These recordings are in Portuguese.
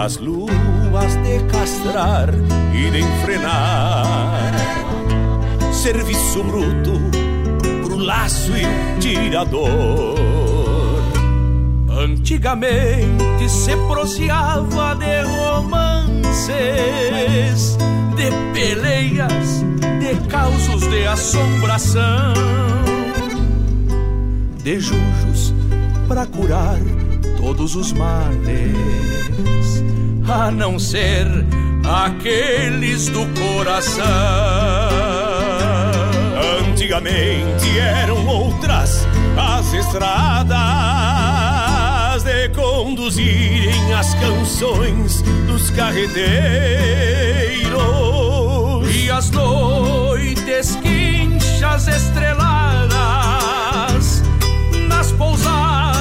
nas luas de castrar e de enfrenar. Serviço bruto pro laço e tirador. Antigamente se proseava de romances, de peleias, de causos de assombração, de jujos para curar todos os males, a não ser aqueles do coração. Antigamente eram outras as estradas de conduzirem as canções dos carreteiros e as noites quinchas estreladas nas pousadas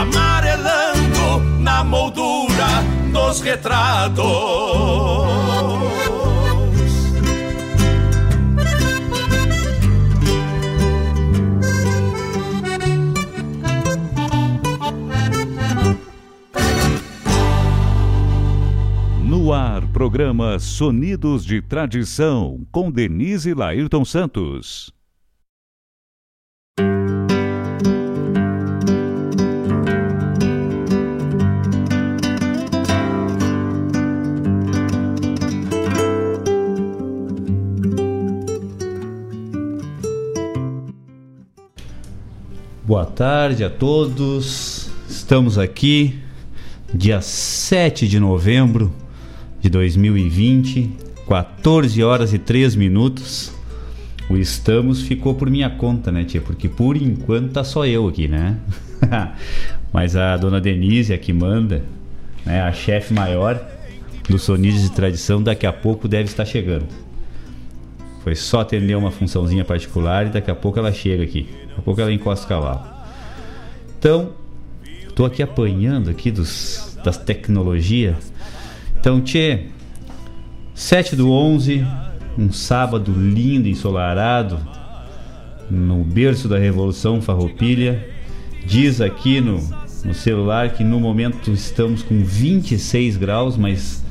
amarelando na moldura dos retratos. No ar, programa Sonidos de Tradição, com Denise Lairton Santos. Boa tarde a todos. Estamos aqui, dia 7 de novembro de 2020, 14 horas e 3 minutos. O estamos ficou por minha conta, né, tia? Porque por enquanto tá só eu aqui, né? Mas a dona Denise, a que manda, né, a chefe maior do Sonidos de Tradição, daqui a pouco deve estar chegando. Foi só atender uma funçãozinha particular e daqui a pouco ela chega aqui. Daqui a pouco ela encosta o cavalo. Então, tô aqui apanhando aqui dos, das tecnologias. Então, Tchê, 7 do 11, um sábado lindo, ensolarado, no berço da Revolução Farroupilha. Diz aqui no, no celular que no momento estamos com 26 graus, mas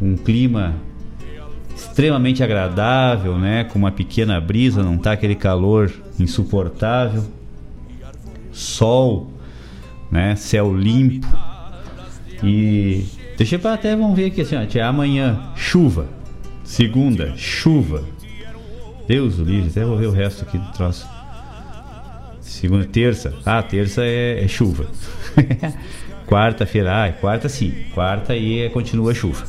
um clima extremamente agradável, né? Com uma pequena brisa, não tá aquele calor insuportável. Sol, né? Céu limpo. E deixa eu até vamos ver aqui assim, ó, amanhã chuva, segunda chuva. Deus o livre, até vou ver o resto aqui do troço. Segunda, terça, ah, terça é, é chuva. Quarta-feira, ah, quarta sim, quarta aí é, continua chuva.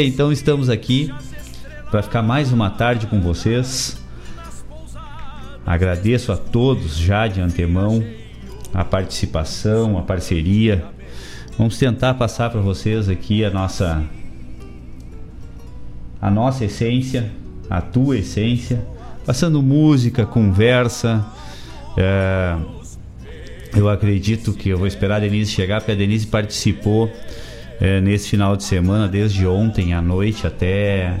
Então estamos aqui para ficar mais uma tarde com vocês. Agradeço a todos já de antemão a participação, a parceria. Vamos tentar passar para vocês aqui a nossa a nossa essência, a tua essência, passando música, conversa. É, eu acredito que eu vou esperar a Denise chegar, porque a Denise participou é, nesse final de semana, desde ontem à noite até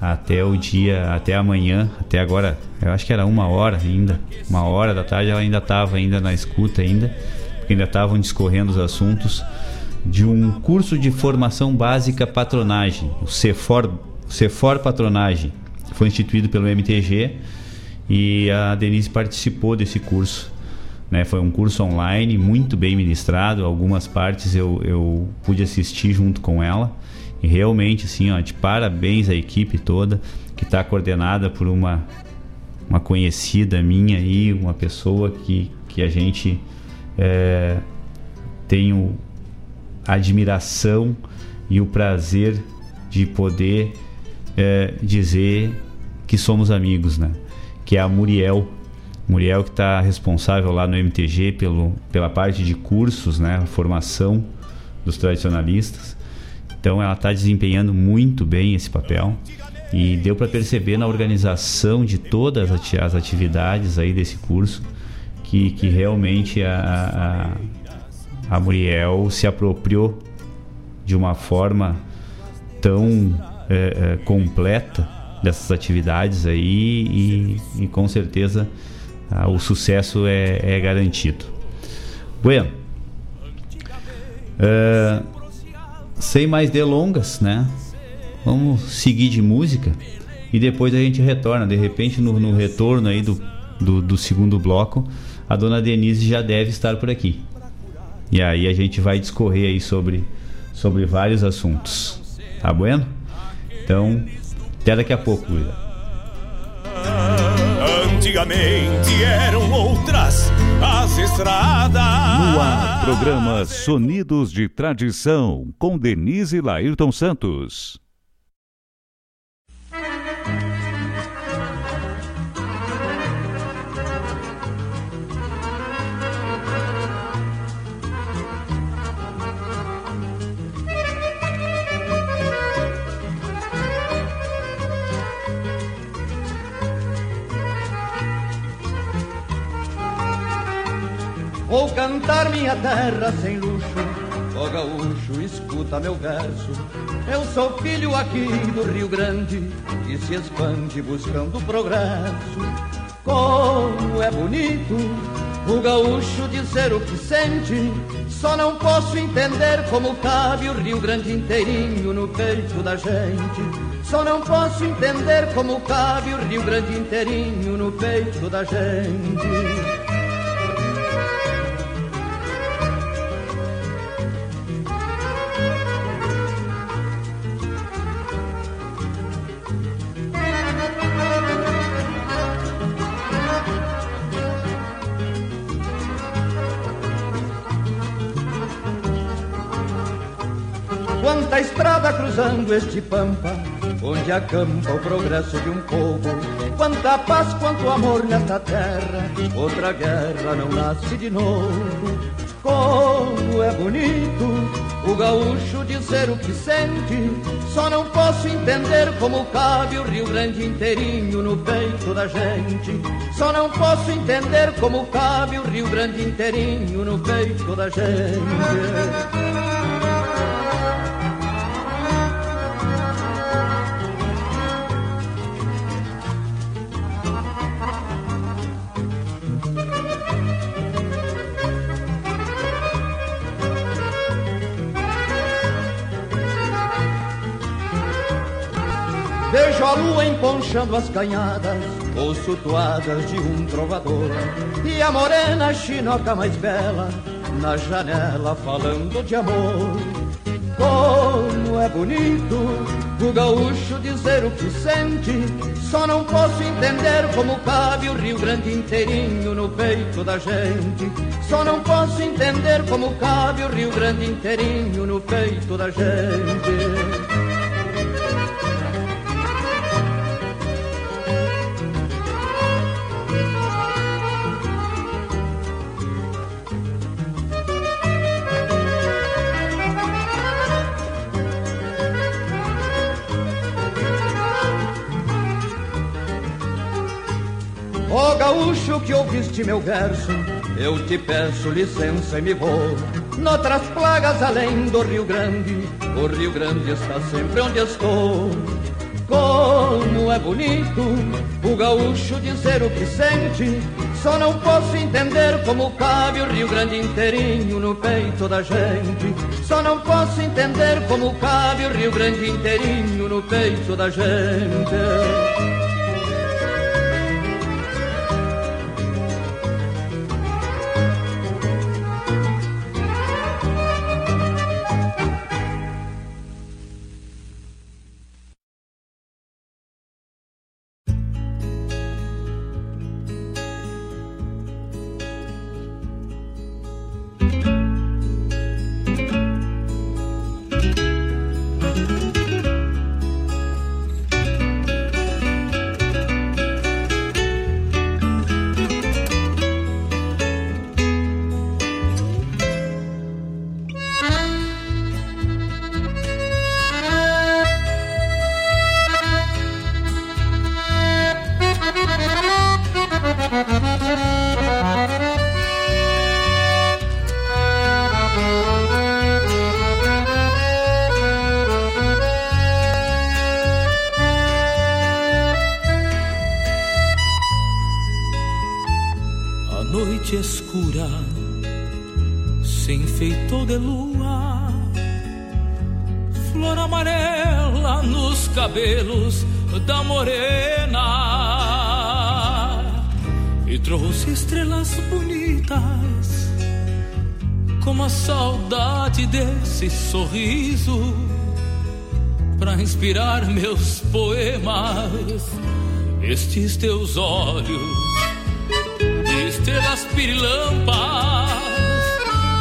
até o dia, até amanhã, até agora, eu acho que era uma hora ainda, uma hora da tarde ela ainda estava ainda na escuta ainda, porque ainda estavam discorrendo os assuntos de um curso de formação básica patronagem, o Cefor, Cefor Patronagem, foi instituído pelo MTG e a Denise participou desse curso. Né? Foi um curso online muito bem ministrado, algumas partes eu, eu pude assistir junto com ela. E realmente, assim, ó, de parabéns à equipe toda, que está coordenada por uma, uma conhecida minha aí, uma pessoa que, que a gente é, tem o, a admiração e o prazer de poder é, dizer que somos amigos, né? Que é a Muriel Muriel que está responsável lá no MTG pelo, pela parte de cursos, né, formação dos tradicionalistas. Então ela está desempenhando muito bem esse papel e deu para perceber na organização de todas as atividades aí desse curso que, que realmente a, a, a Muriel se apropriou de uma forma tão é, é, completa dessas atividades aí e, e com certeza ah, o sucesso é, é garantido. Bueno, uh, sem mais delongas, né? Vamos seguir de música e depois a gente retorna. De repente, no, no retorno aí do, do, do, segundo bloco, a dona Denise já deve estar por aqui. E aí a gente vai discorrer aí sobre, sobre vários assuntos. Tá bueno? Então, até daqui a pouco, Luísa. Antigamente eram outras as estradas. No ar, programa Sonidos de Tradição, com Denise Lairton Santos. Vou cantar minha terra sem luxo, ó gaúcho, escuta meu verso. Eu sou filho aqui do Rio Grande, que se expande buscando progresso. Como é bonito o gaúcho dizer o que sente, só não posso entender como cabe o Rio Grande inteirinho no peito da gente. Só não posso entender como cabe o Rio Grande inteirinho no peito da gente. Quanta estrada cruzando este pampa, onde acampa o progresso de um povo. Quanta paz, quanto amor nesta terra, outra guerra não nasce de novo. Como é bonito o gaúcho dizer o que sente, só não posso entender como cabe o Rio Grande inteirinho no peito da gente. Só não posso entender como cabe o Rio Grande inteirinho no peito da gente. Vejo a lua emponchando as canhadas, ouço toadas de um trovador. E a morena chinoca mais bela, na janela falando de amor. Como é bonito o gaúcho dizer o que sente, só não posso entender como cabe o Rio Grande inteirinho no peito da gente. Só não posso entender como cabe o Rio Grande inteirinho no peito da gente. Gaúcho que ouviste meu verso, eu te peço licença e me vou. Noutras plagas além do Rio Grande, o Rio Grande está sempre onde estou. Como é bonito o gaúcho dizer o que sente, só não posso entender como cabe o Rio Grande inteirinho no peito da gente. Só não posso entender como cabe o Rio Grande inteirinho no peito da gente. Desse sorriso para inspirar meus poemas. Estes teus olhos, estrelas pirilampas,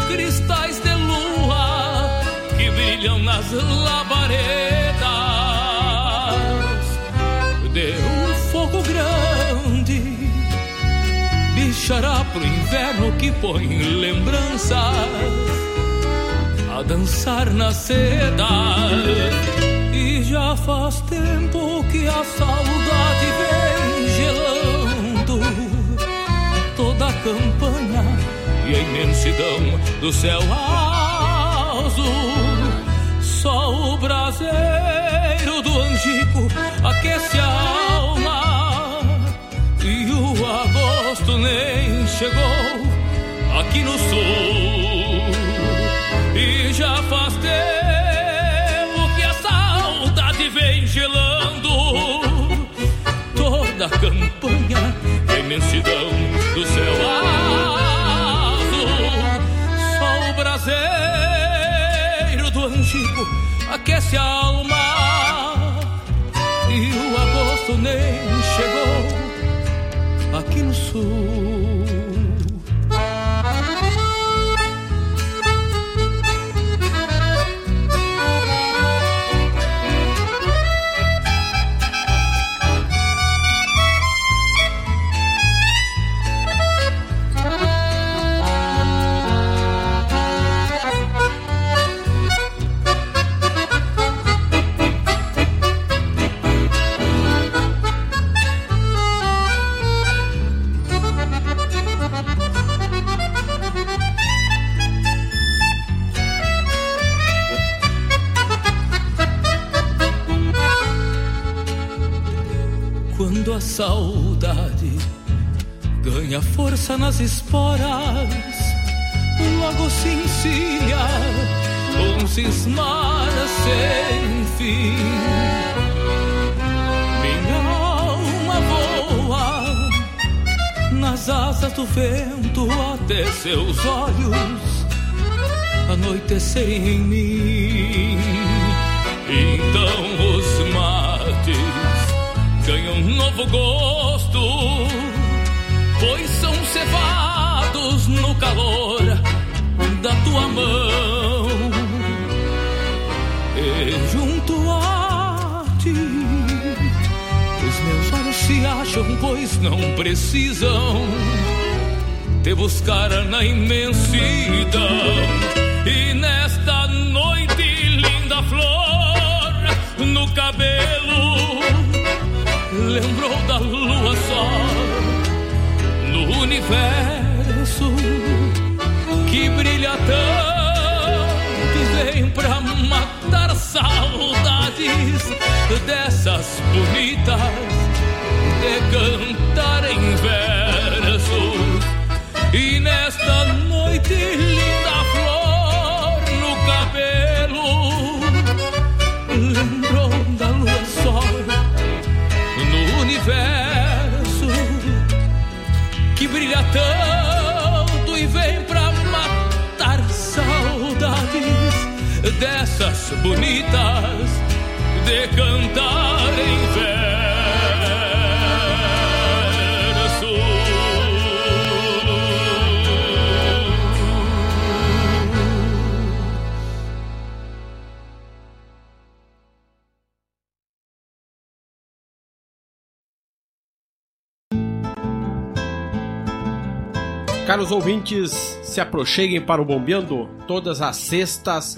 cristais de lua que brilham nas labaredas. Deu um fogo grande, bichará pro inverno que põe lembranças a dançar na seda. E já faz tempo que a saudade vem gelando toda a campanha e a imensidão do céu azul. Só o braseiro do angico aquece a alma e o agosto nem chegou aqui no sul. A alma e o agosto nem chegou aqui no sul. Saudade ganha força nas esporas, logo se encilha um cismar sem fim. Minha alma voa nas asas do vento até seus olhos anoitecerem em mim. Então os mates ganham um novo gosto, pois são cevados no calor da tua mão. E junto a ti, os meus olhos se acham, pois não precisam te buscar na imensidão. Lembrou da lua só no universo que brilha tanto vem pra matar saudades dessas bonitas de cantar em versos. E nesta noite bonitas de cantar em verso. Caros ouvintes, se aproxeguem para o Bombeando todas as sextas,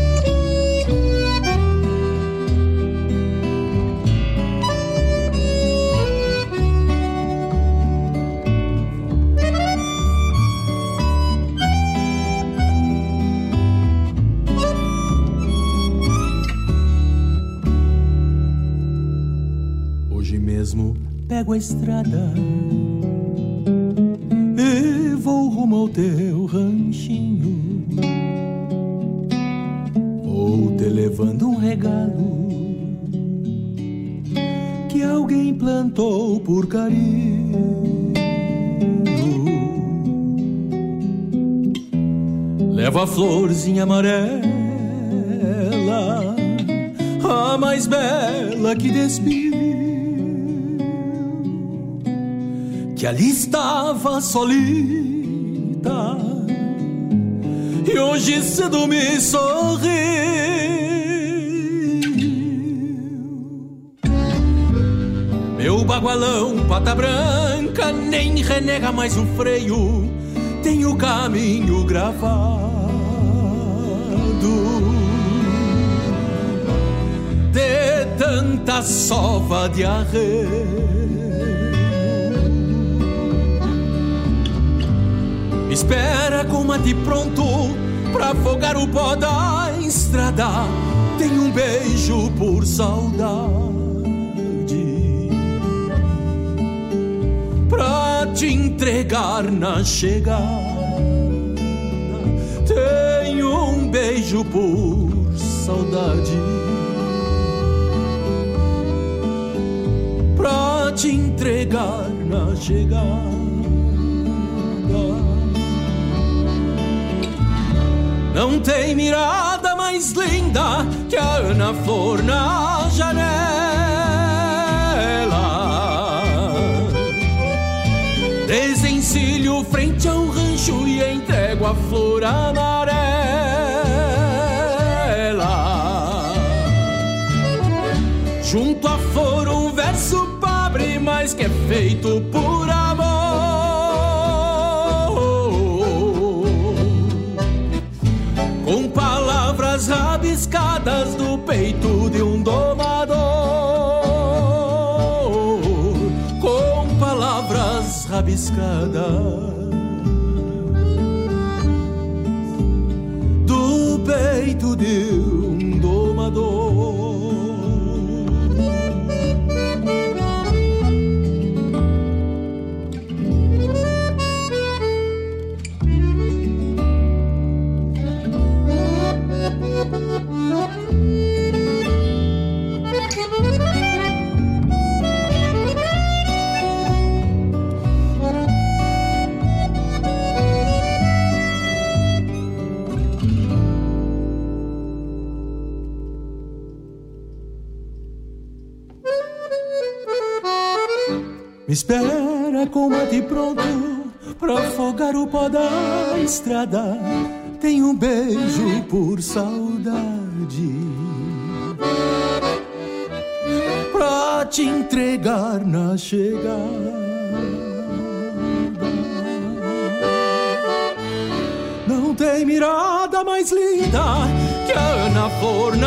Entrego a estrada e vou rumo ao teu ranchinho. Vou te levando um regalo que alguém plantou por carinho. Leva a florzinha amarela, a mais bela que despiu. Que ali estava solita e hoje cedo me sorriu. Meu bagualão, pata branca, nem renega mais um freio, tem o caminho gravado. De tanta sova de arreio. Espera com mate pronto pra afogar o pó da estrada. Tem um beijo por saudade. Pra te entregar na chegada. Tem um beijo por saudade. Pra te entregar na chegada. Não tem mirada mais linda que a Ana Flor na janela. Desencilho frente ao rancho e entrego a flor amarela. Junto à flor um verso pobre, mas que é feito por amor. Palavras rabiscadas do peito de Me espera com mate pronto pra afogar o pó da estrada. Tem um beijo por saudade. Pra te entregar na chegada. Não tem mirada mais linda que a Ana Flor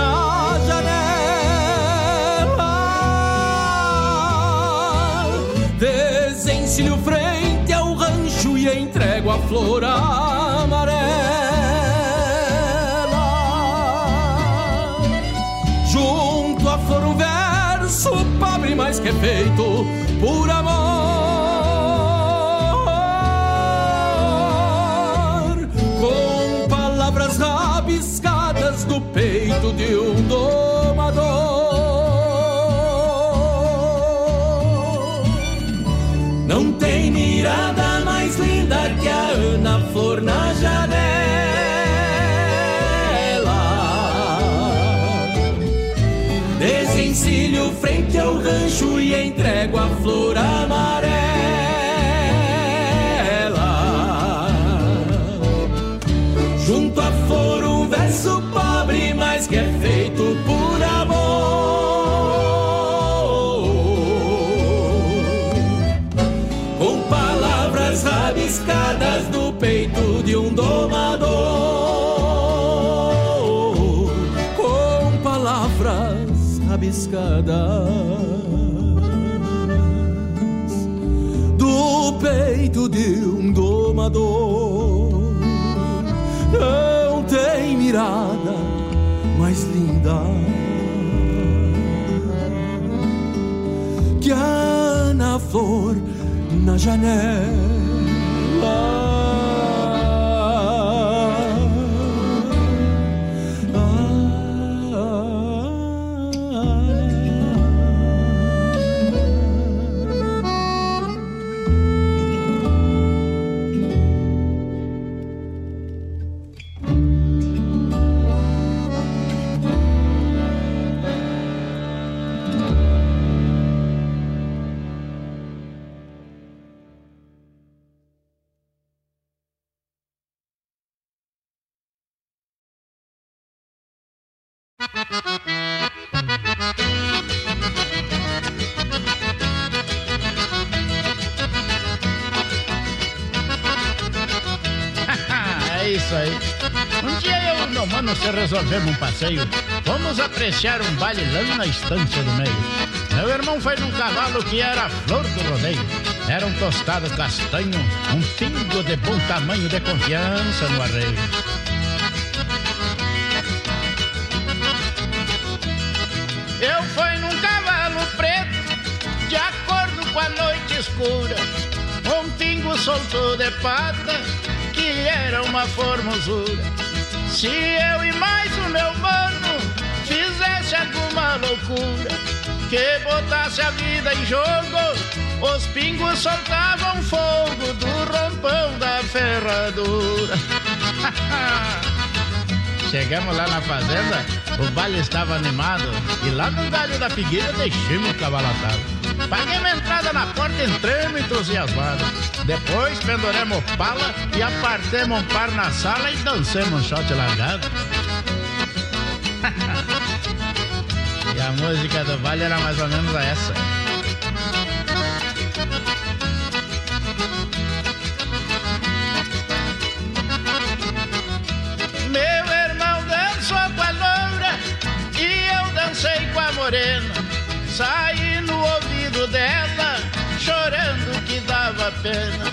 Desencilho frente ao rancho e entrego a flor amarela. Junto à flor um verso pobre, mas que é feito por amor. Com palavras rabiscadas do peito de um domador. Rancho e entrego a flor amarela. Junto à flor um verso pobre, mas que é feito por amor. Com palavras rabiscadas do peito de um domador. Com palavras rabiscadas domador. Não tem mirada mais linda que a uma flor na janela. Estância do meio. Meu irmão foi num cavalo que era a flor do rodeio. Era um tostado castanho, um pingo de bom tamanho de confiança no arreio. Eu fui num cavalo preto, de acordo com a noite escura. Um pingo solto de pata, que era uma formosura. Se eu e mais o meu mano loucura que botasse a vida em jogo, os pingos soltavam fogo do rompão da ferradura. Chegamos lá na fazenda, o baile estava animado e lá no galho da figueira deixamos o cavalo atado. Paguei uma entrada na porta, entramos entusiasmados. Depois penduremos pala e apartemos um par na sala e dancemos um shot largado. a música do baile era mais ou menos essa. Meu irmão dançou com a loura e eu dancei com a morena. Saí no ouvido dela chorando que dava pena.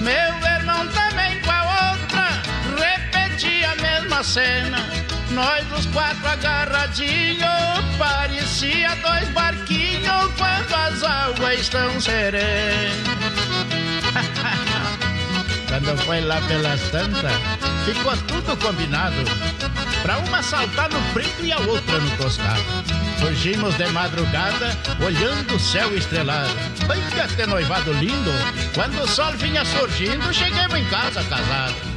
Meu irmão também com a outra repetia a mesma cena. Nós os quatro agarradinhos, parecia dois barquinhos quando as águas estão serenas. quando foi lá pelas tantas, ficou tudo combinado. Pra uma saltar no preto e a outra no tostado. Surgimos de madrugada, olhando o céu estrelado. Ainda que noivado lindo, quando o sol vinha surgindo, chegamos em casa casados.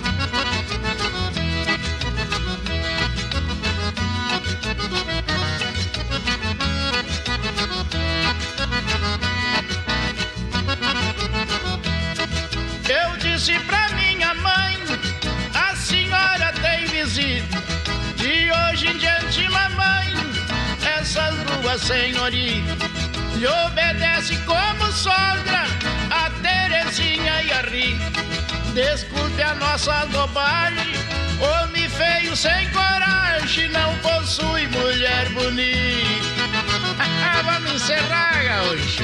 Duas senhoritas lhe obedece como sogra a Terezinha e a Rita. Desculpe a nossa bobagem, homem feio sem coragem não possui mulher bonita. Vamos encerrar, gaúcho.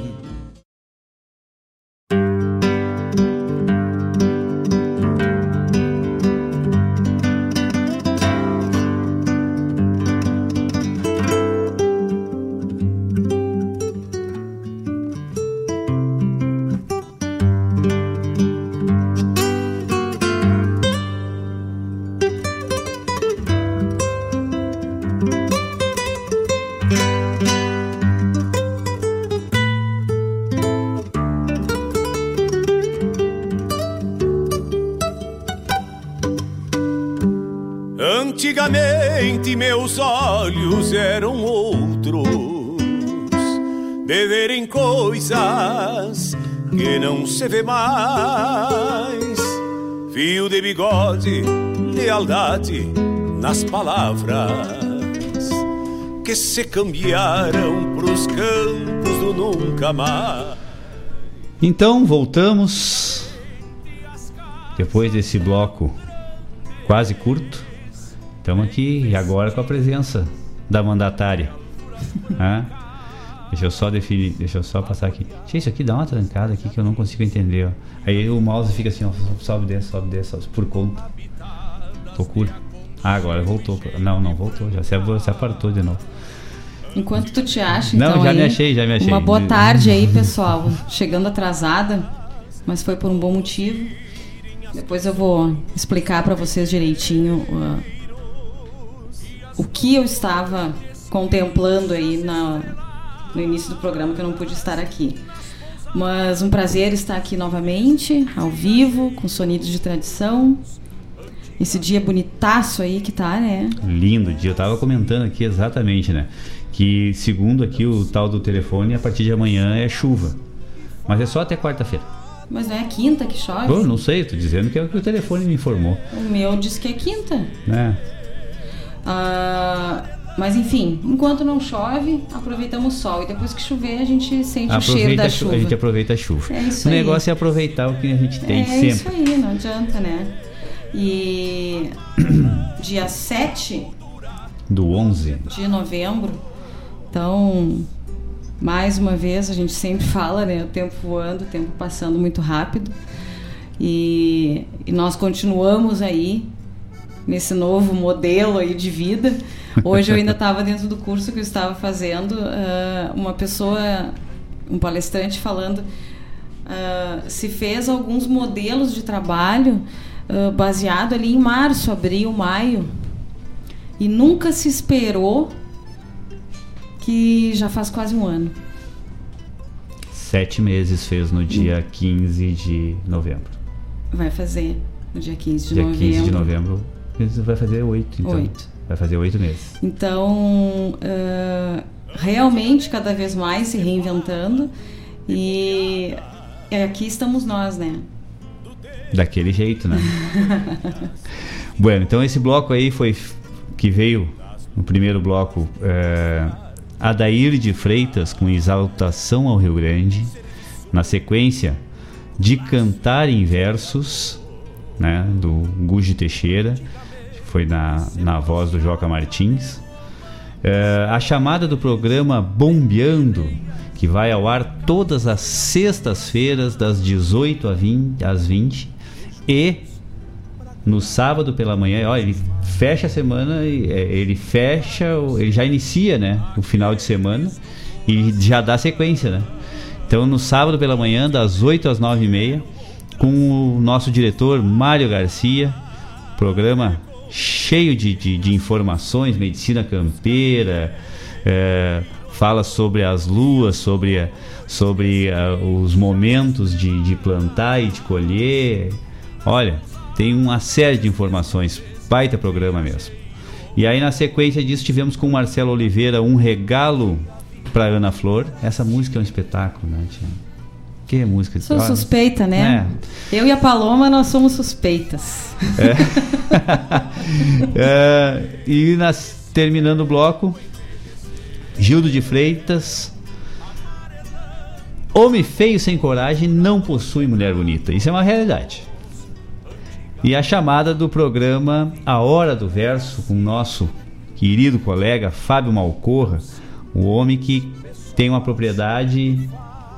Meus olhos eram outros, de verem coisas que não se vê mais. Fio de bigode, lealdade nas palavras que se cambiaram pros campos do nunca mais. Então voltamos depois desse bloco quase curto. Estamos aqui agora com a presença da mandatária. ah, deixa eu só definir, deixa eu só passar aqui. Gente, isso aqui dá uma trancada aqui que eu não consigo entender. Ó. Aí o mouse fica assim, ó, sobe, desce, sobe, desce, sobe, por conta. Loucura. Ah, agora voltou. Não, não voltou, já se, se apartou de novo. Enquanto tu te acha, Não, então, já aí, me achei, já me achei. Uma boa tarde aí, pessoal. Chegando atrasada, mas foi por um bom motivo. Depois eu vou explicar para vocês direitinho uh, o que eu estava contemplando aí na, no início do programa que eu não pude estar aqui. Mas um prazer estar aqui novamente, ao vivo, com sonidos de tradição. Esse dia bonitaço aí que tá, né? Lindo dia. Eu tava comentando aqui exatamente, né? Que segundo aqui o tal do telefone, a partir de amanhã é chuva. Mas é só até quarta-feira. Mas não é quinta que chove? Pô, não sei, tô dizendo que é o que o telefone me informou. O meu diz que é quinta. Né? Ah, mas enfim, enquanto não chove, aproveitamos o sol. E depois que chover, a gente sente o cheiro Aproveita da chuva. A gente aproveita a chuva. É isso o aí. negócio é aproveitar o que a gente tem é sempre. isso aí, não adianta, né? E dia 7 Do 11. de novembro, então, mais uma vez, a gente sempre fala, né? O tempo voando, o tempo passando muito rápido. E, e nós continuamos aí nesse novo modelo aí de vida. Hoje eu ainda estava dentro do curso que eu estava fazendo, ah, uma pessoa, um palestrante falando ah, se fez alguns modelos de trabalho ah, baseado ali em março, abril, maio e nunca se esperou que já faz quase um ano. Sete meses fez no dia 15 de novembro. Vai fazer no dia 15 de dia novembro. 15 de novembro. Vai fazer oito, então. Oito. Vai fazer oito meses. Então, ah, realmente cada vez mais se reinventando e é, aqui estamos nós, né? Daquele jeito, né? bueno, então esse bloco aí foi que veio no primeiro bloco é, Adair de Freitas com Exaltação ao Rio Grande. Na sequência, De Cantar em Versos, né, do Guji Teixeira, foi na, na voz do Joca Martins. É, a chamada do programa Bombeando, que vai ao ar todas as sextas-feiras, das 18 a 20, às 20. E no sábado pela manhã, ó, ele fecha a semana, é, ele fecha, ele já inicia né, o final de semana e já dá sequência, né? Então no sábado pela manhã, das 8 às 9 e meia, com o nosso diretor Mário Garcia, programa cheio de, de, de informações, medicina campeira, é, fala sobre as luas, sobre, sobre ah, os momentos de, de plantar e de colher. Olha, tem uma série de informações, baita programa mesmo. E aí na sequência disso tivemos com o Marcelo Oliveira um regalo para Ana Flor. Essa música é um espetáculo, né, tia? Que música Sou suspeita, né? Eu e a Paloma, nós somos suspeitas. É, e nas- terminando o bloco, Gildo de Freitas. Homem feio sem coragem não possui mulher bonita. Isso é uma realidade. E a chamada do programa A Hora do Verso com o nosso querido colega Fábio Malcorra, o homem que tem uma propriedade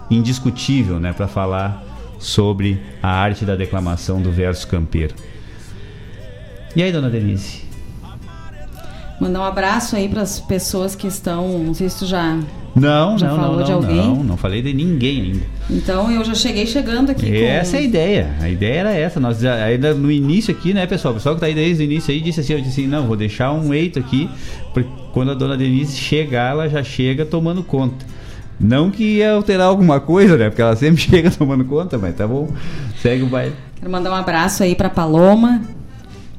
indiscutível, né, para falar sobre a arte da declamação do verso campeiro. E aí, dona Denise? Mandar um abraço aí para as pessoas que estão. Não sei se tu já. Não, Já não, falou não, de alguém? não, não falei de ninguém ainda. Então eu já cheguei chegando aqui com. Essa é a ideia. A ideia era essa. Nós já- ainda no início aqui, né, pessoal? O pessoal que tá aí desde o início aí disse assim, eu disse assim, não, vou deixar um eito aqui, porque quando a dona Denise chegar, ela já chega tomando conta. Não que ia alterar alguma coisa, né? Porque ela sempre chega tomando conta, mas tá bom. Segue o baile. Quero mandar um abraço aí para Paloma,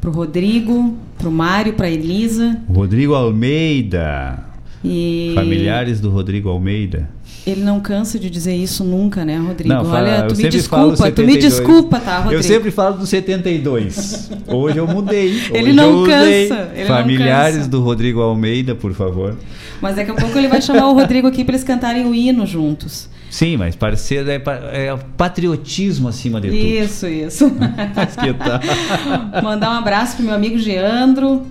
pro Rodrigo, pro Mário, pra Elisa. Rodrigo Almeida. E Familiares do Rodrigo Almeida. ele não cansa de dizer isso nunca, né, Rodrigo? Não, fala- Olha, tu me desculpa, tu me 72. desculpa, tá, Rodrigo? Eu sempre falo do 72. Hoje eu mudei. Ele Hoje não eu usei. cansa, ele não Familiares cansa. do Rodrigo Almeida, por favor. Mas daqui a pouco ele vai chamar o Rodrigo aqui pra eles cantarem o hino juntos. Sim, mas parecer é, é patriotismo acima de tudo. Isso, isso. Tal? Mandar um abraço pro meu amigo Geandro,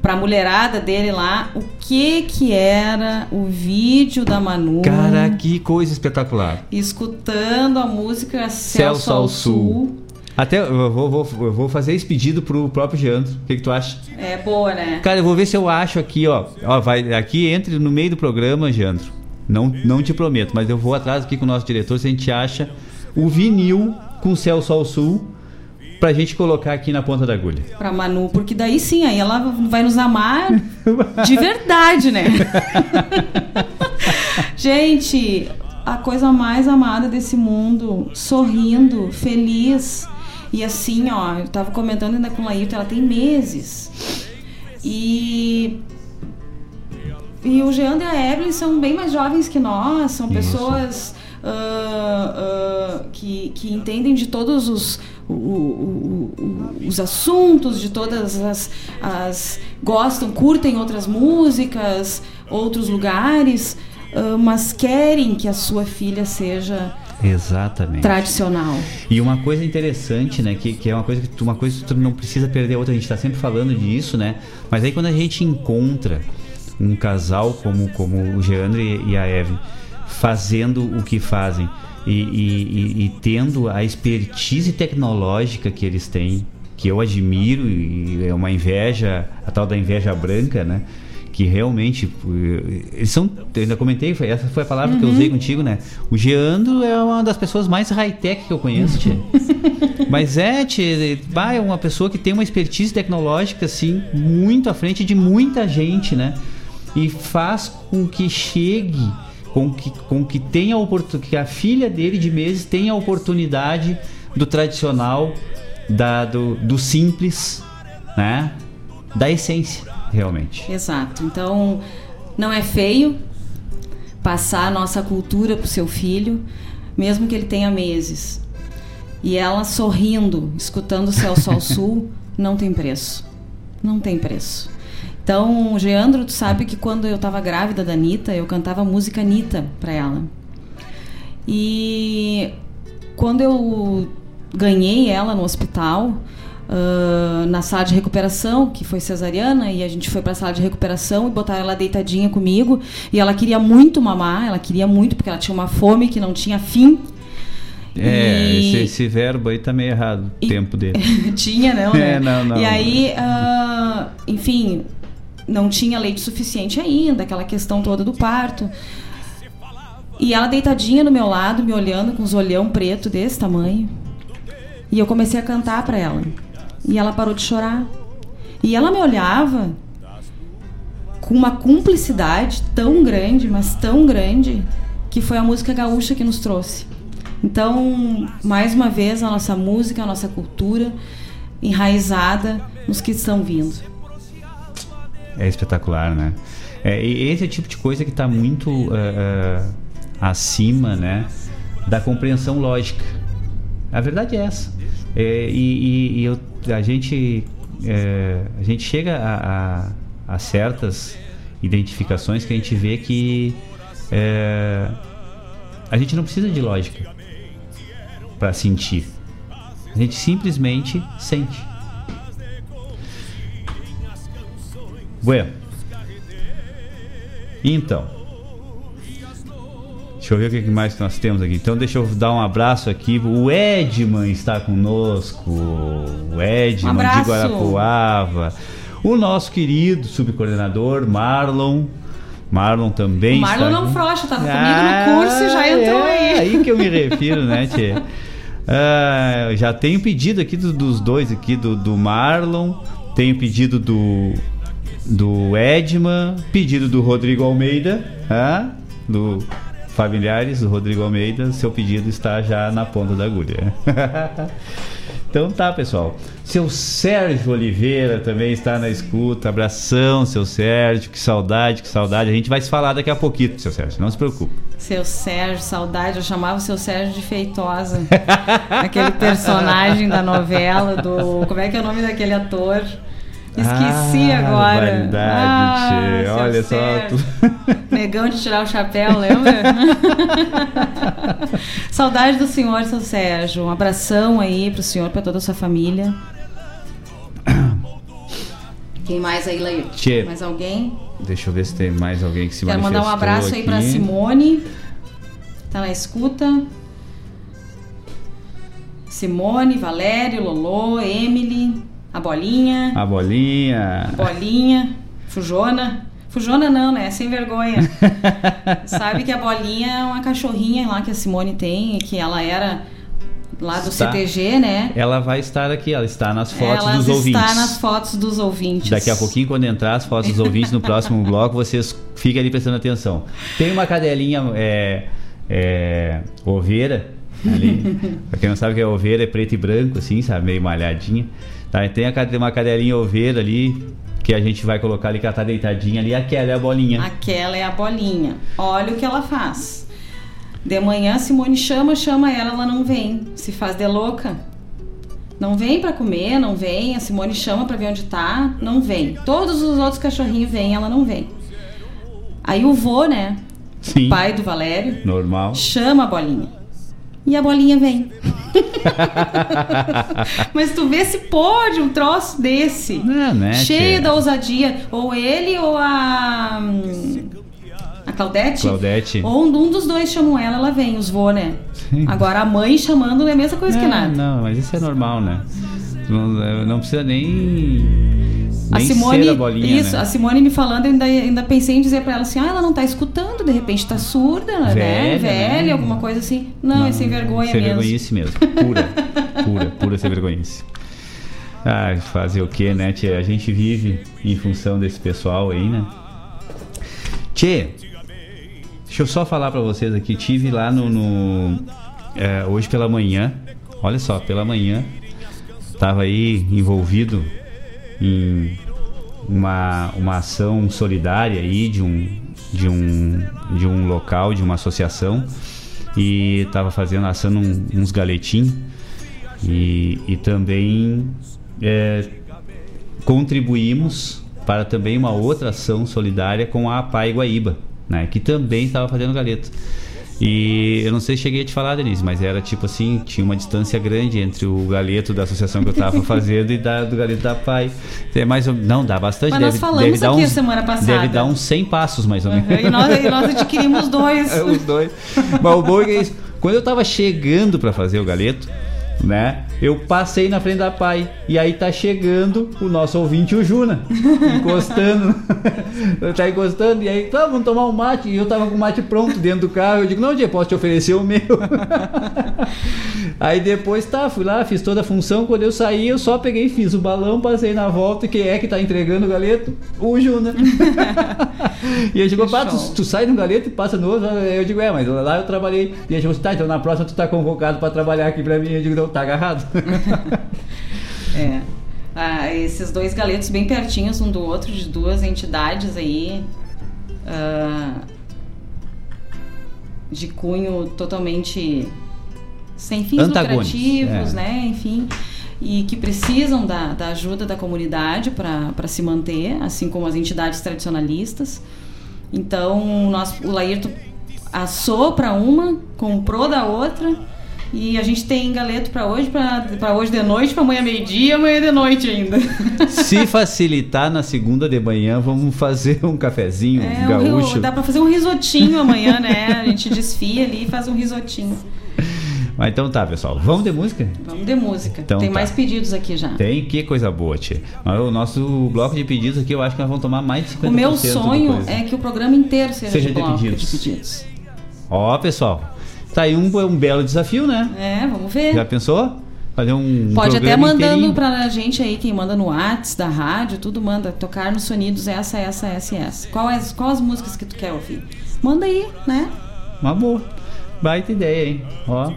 pra mulherada dele lá. O que que era o vídeo da Manu Cara, que coisa espetacular. escutando a música Celso, ao Sul. Sul. Até eu vou, vou- eu vou fazer esse pedido pro próprio Geandro. O que, que tu acha? É boa, né? Cara, eu vou ver se eu acho aqui, ó. ó vai, aqui entre no meio do programa, Geandro. Não, não te prometo, mas eu vou atrás aqui com o nosso diretor se a gente acha o vinil com Celso ao Sul pra gente colocar aqui na ponta da agulha. Pra Manu, porque daí sim, aí ela vai nos amar de verdade, né? Gente, a coisa mais amada desse mundo, sorrindo, feliz. E assim, ó, eu tava comentando ainda com a Laírton, ela tem meses. E. E o Jean e a Evelyn são bem mais jovens que nós, são Isso. pessoas ah, ah, que, que entendem de todos os, o- o- o- os assuntos, de todas as, as. gostam, curtem outras músicas, outros lugares, ah, mas querem que a sua filha seja Exatamente. tradicional. E uma coisa interessante, né, que, que é uma coisa que tu, uma coisa que tu não precisa perder a outra, a gente tá sempre falando disso, né? Mas aí quando a gente encontra um casal como, como o Geandro e, e a Evelyn fazendo o que fazem e, e- e- e tendo a expertise tecnológica que eles têm, que eu admiro e é uma inveja, a tal da inveja branca, né? Que realmente eh, eles são, eu ainda comentei, foi- essa foi a palavra que eu usei contigo, né? O Geandro é uma das pessoas mais high-tech que eu conheço, tia. Mas é, tia, bah, é uma pessoa que tem uma expertise tecnológica assim muito à frente de muita gente, né? E faz com que chegue, com que, com que tenha que a filha dele de meses tenha a oportunidade do tradicional, da, do, do simples, né? Da essência, realmente. Exato. Então, não é feio passar a nossa cultura pro seu filho, mesmo que ele tenha meses. E ela sorrindo, escutando o Celso ao Sul, não tem preço. Não tem preço. Então, Geandro, tu sabe que quando eu tava grávida da Anitta, eu cantava música Anitta pra ela. E quando eu ganhei ela no hospital, ah, na sala de recuperação, que foi cesariana, e a gente foi pra sala de recuperação e botaram ela deitadinha comigo. E ela queria muito mamar, ela queria muito, porque ela tinha uma fome que não tinha fim. É, E- esse, esse verbo aí tá meio errado, o tempo dele. tinha, não, né? É, não, não. E aí, ah, enfim, não tinha leite suficiente ainda, aquela questão toda do parto. E ela deitadinha no meu lado, me olhando com os olhão preto desse tamanho. E eu comecei a cantar pra ela. E ela parou de chorar. E ela me olhava com uma cumplicidade tão grande, mas tão grande, que foi a música gaúcha que nos trouxe. Então, mais uma vez, a nossa música, a nossa cultura enraizada nos que estão vindo. É espetacular, né? É, esse é o tipo de coisa que está muito eh, eh, acima, né, da compreensão lógica. A verdade é essa. É, e e- e eu- a gente eh, a gente chega a, a- a certas identificações que a gente vê que eh, a gente não precisa de lógica para sentir. A gente simplesmente sente. Bueno. Então. Deixa eu ver o que mais que nós temos aqui. Então deixa eu dar um abraço aqui. O Edman está conosco. O Edman Um de Guarapuava. O nosso querido subcoordenador Marlon. Marlon também O Marlon está não frouxa, tava comigo no curso e já entrou é, aí. aí que eu me refiro, né, Tchê? Ah, já tenho pedido aqui do- dos dois aqui, do, do Marlon, tenho pedido do, do Edman, pedido do Rodrigo Almeida, ah, do Familiares do Rodrigo Almeida, seu pedido está já na ponta da agulha. Então tá, pessoal. Seu Sérgio Oliveira também está na escuta. Abração, seu Sérgio. Que saudade, que saudade. A gente vai se falar daqui a pouquinho, seu Sérgio. Não se preocupe. Seu Sérgio, saudade. Eu chamava o seu Sérgio de Feitosa. aquele personagem da novela do. Como é que é o nome daquele ator? Esqueci Ah, agora. barbaridade, Ah, Olha só, tu- Negão de tirar o chapéu, lembra? Saudade do senhor, seu Sérgio. Um abração aí pro senhor, pra toda a sua família. Quem mais aí, Laí? Tchê. Mais alguém? Deixa eu ver se tem mais alguém que se Quero mandar um manifestou abraço aí pra aqui. Simone. Tá na escuta. Simone, Valério, Lolô, Emily, a Bolinha, A bolinha. Bolinha, Fujona. Fujona não, né? Sem vergonha. Sabe que a Bolinha é uma cachorrinha lá que a Simone tem, que ela era lá do Está. CTG, né? Ela vai estar aqui, ela está nas fotos ela dos está ouvintes. nas fotos dos ouvintes. Daqui a pouquinho, quando entrar as fotos dos ouvintes no próximo bloco, vocês fiquem ali prestando atenção. Tem uma cadelinha é, é, oveira ali. pra quem não sabe o que é oveira, é preto e branco, assim, sabe? Meio malhadinha. Tá? Tem a uma cadelinha oveira ali, que a gente vai colocar ali, que ela tá deitadinha ali. Aquela é a bolinha. Aquela é a bolinha. Olha o que ela faz. De manhã, Simone chama, chama ela, ela não vem. Se faz de louca. Não vem pra comer, não vem. A Simone chama pra ver onde tá, não vem. Todos os outros cachorrinhos vêm, ela não vem. Aí o vô, né? Sim. Pai do Valério, Normal. chama a bolinha. E a bolinha vem. Mas tu vê se pode um troço desse. Não, né, cheio tia? da ousadia. Ou ele ou a. hum, A Claudete? Claudete. Ou um, dos dois chamam ela, ela vem, os vô, né? Agora a mãe chamando é a mesma coisa que nada. Não, mas isso é normal, né? Não, não precisa nem. A nem Simone, ser a bolinha, isso, né? a Simone me falando, eu ainda, ainda pensei em dizer pra ela assim: ah, ela não tá escutando, de repente tá surda, né? Velha, Velha, né? alguma coisa assim. Não, é sem vergonha sem mesmo. vergonhice mesmo. Pura. pura, pura sem vergonhice. Ah, fazer o que, né, tia? A gente vive em função desse pessoal aí, né? Tchê, deixa eu só falar pra vocês aqui. Tive lá no. no, é, hoje pela manhã, olha só, pela manhã, tava aí envolvido em uma, uma ação solidária aí de um, de um, de um local, de uma associação. E estava fazendo assando um- uns galetinhos e, e também é, contribuímos para também uma outra ação solidária com a Pai Guaíba, né, que também estava fazendo galeto. E eu não sei se cheguei a te falar, Denise, mas era tipo assim, tinha uma distância grande entre o galeto da associação que eu estava fazendo e da, do galeto da Pai. É mais ou, não, dá bastante. Mas nós deve, falamos deve dar aqui uns, semana passada. Deve dar uns 100 passos, mais ou menos. Uhum, E nós, e nós adquirimos dois. É, os dois. Mas o bom é é isso. Quando eu tava chegando pra fazer o galeto, né? Eu passei na frente da pai. E aí tá chegando o nosso ouvinte, o Juna. Encostando. tá encostando. E aí, tá, vamos tomar um mate. E eu tava com o mate pronto dentro do carro. Eu digo, não, Dia, posso te oferecer o meu. aí depois, tá, fui lá, fiz toda a função. Quando eu saí, eu só peguei, fiz o balão, passei na volta. E quem é que tá entregando o galeto? O Juna. e ele chegou, pá, tu, tu sai de um galeto e passa no outro. Eu digo, é, mas lá eu trabalhei. E ele chegou, tá, então na próxima tu tá convocado pra trabalhar aqui pra mim. Eu digo, não, tá agarrado. É. Ah, esses dois galetos bem pertinhos um do outro, de duas entidades aí. ah, de cunho totalmente sem fins lucrativos, é. né? Enfim. E que precisam da, da ajuda da comunidade para se manter, assim como as entidades tradicionalistas. Então, nós, o Laírto assou para uma, comprou da outra. E a gente tem galeto para hoje, para hoje de noite, para amanhã meio-dia, amanhã de noite ainda. Se facilitar na segunda de manhã, vamos fazer um cafezinho É, gaúcho. um- dá para fazer um risotinho amanhã, né? A gente desfia ali e faz um risotinho. Mas então tá, pessoal. Vamos de música? Vamos de música. Então tem tá. mais pedidos aqui já. Tem, que coisa boa, tia. Mas O nosso bloco de pedidos aqui, eu acho que nós vamos tomar mais de 50% O meu sonho é que o programa inteiro seja, Seja de de bloco pedidos. de pedidos. Ó, pessoal. Tá aí um, um belo desafio, né? É, vamos ver. Já pensou? Fazer um Pode até mandando inteirinho. pra gente aí, quem manda no Whats da rádio, tudo manda. Tocar nos sonidos essa, essa, essa, essa. Qual as, qual as músicas que tu quer ouvir? Manda aí, né? Uma boa. Baita ideia, hein? Ó.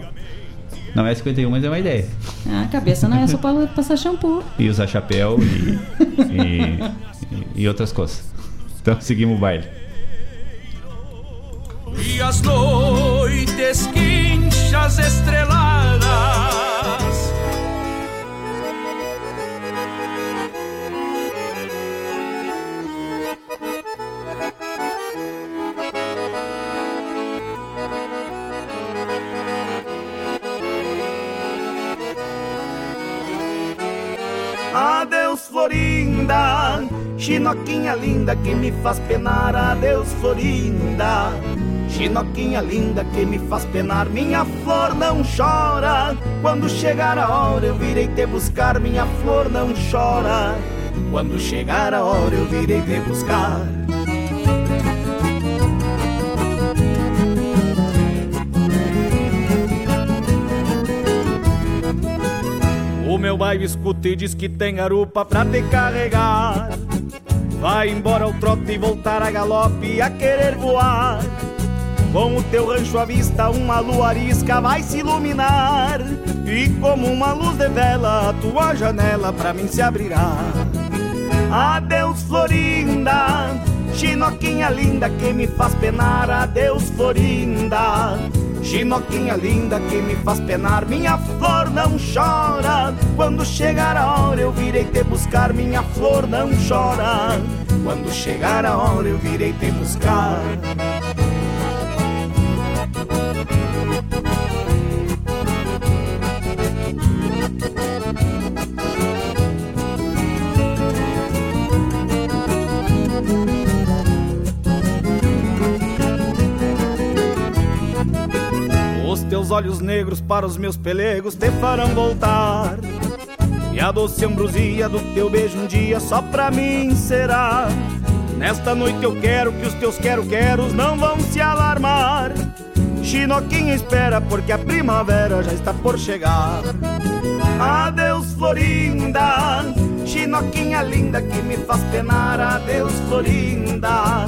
Não é 51, mas é uma ideia. Ah, a cabeça não é só para passar shampoo. E usar chapéu e, e, e outras coisas. Então seguimos o baile. E as noites quinchas estreladas. Adeus, Florinda, chinoquinha linda que me faz penar. Adeus, Florinda, chinoquinha linda que me faz penar. Minha flor não chora, quando chegar a hora eu virei te buscar. Minha flor não chora, quando chegar a hora eu virei te buscar. O meu bairro escuta e diz que tem garupa pra te carregar. Vai embora ao trote e voltar a galope a querer voar. Com o teu rancho à vista, uma lua arisca vai se iluminar. E como uma luz de vela, a tua janela pra mim se abrirá. Adeus, Florinda, chinoquinha linda que me faz penar. Adeus, Florinda. Chinoquinha linda que me faz penar, minha flor não chora. Quando chegar a hora eu virei te buscar, minha flor não chora. Quando chegar a hora eu virei te buscar. Teus olhos negros para os meus pelegos te farão voltar. E a doce ambrosia do teu beijo um dia só pra mim será. Nesta noite eu quero que os teus quero-queros não vão se alarmar. Chinoquinha espera porque a primavera já está por chegar. Adeus, Florinda, Chinoquinha linda que me faz penar. Adeus, Florinda.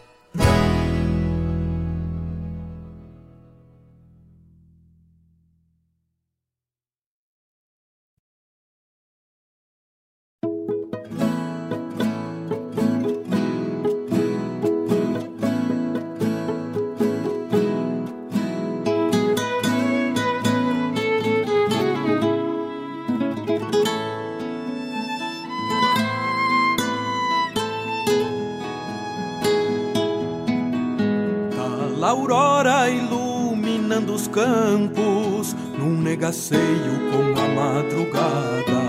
campos num negaceio com a madrugada.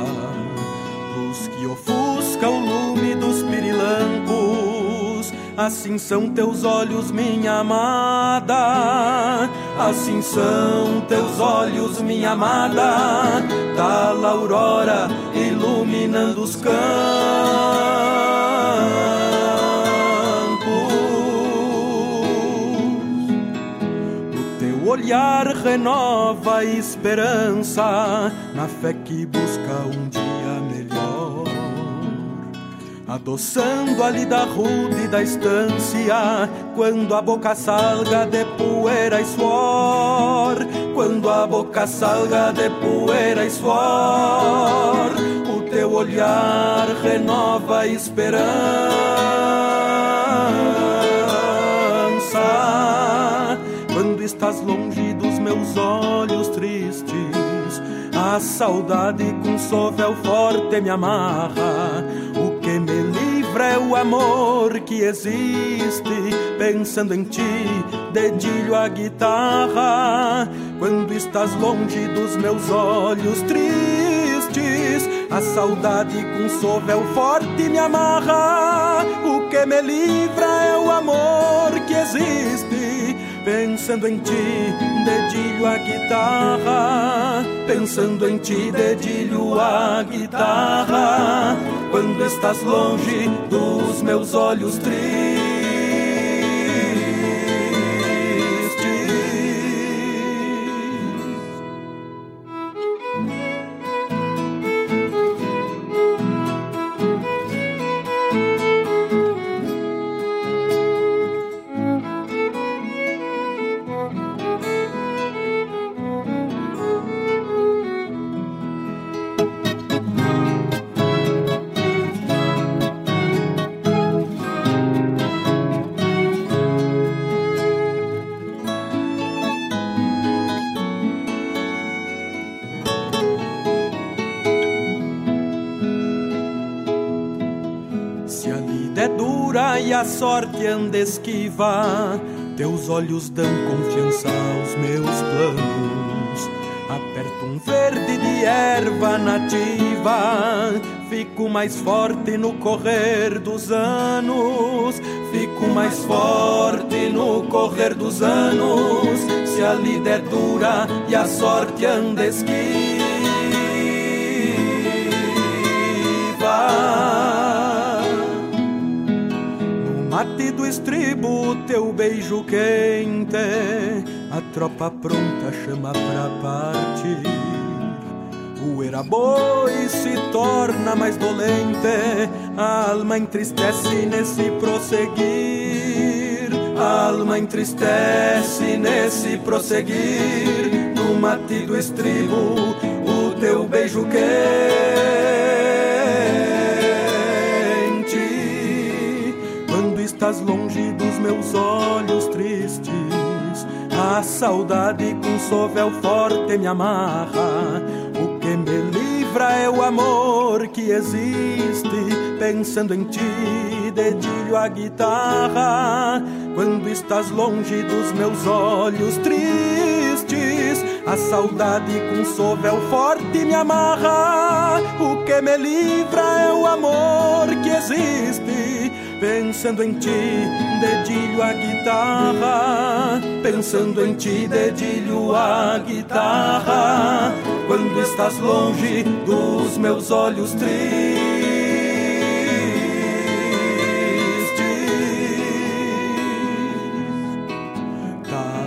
Luz que ofusca o lume dos pirilampos. Assim são teus olhos, minha amada. Assim são teus olhos, minha amada. Tal aurora iluminando os campos. Olhar renova a esperança na fé que busca um dia melhor. Adoçando a lida rude da estância, quando a boca salga de poeira e suor. Quando a boca salga de poeira e suor, o teu olhar renova a esperança estás longe dos meus olhos tristes. A saudade com sovel forte me amarra. O que me livra é o amor que existe. Pensando em ti, dedilho a guitarra. quando estás longe dos meus olhos tristes. A saudade com sovel forte me amarra, o que me livra é o amor que existe. Pensando em ti, dedilho a guitarra. Pensando em ti, dedilho a guitarra. Quando estás longe dos meus olhos tristes. Teus olhos dão confiança aos meus planos. Aperto um verde de erva nativa, fico mais forte no correr dos anos. Fico mais forte no correr dos anos. Se a lida é dura e a sorte anda esquiva. Mate do estribo, teu beijo quente, a tropa pronta chama pra partir. O eraboi se torna mais dolente, a alma entristece nesse prosseguir. A alma entristece nesse prosseguir. No mate do estribo, o teu beijo quente. Estás longe dos meus olhos tristes. A saudade com sovel forte me amarra. O que me livra é o amor que existe. Pensando em ti, dedilho a guitarra. Quando estás longe dos meus olhos tristes, a saudade com sovel forte me amarra. O que me livra é o amor que existe Pensando em ti, dedilho a guitarra. Pensando em ti, dedilho a guitarra. Quando estás longe dos meus olhos tristes. Tá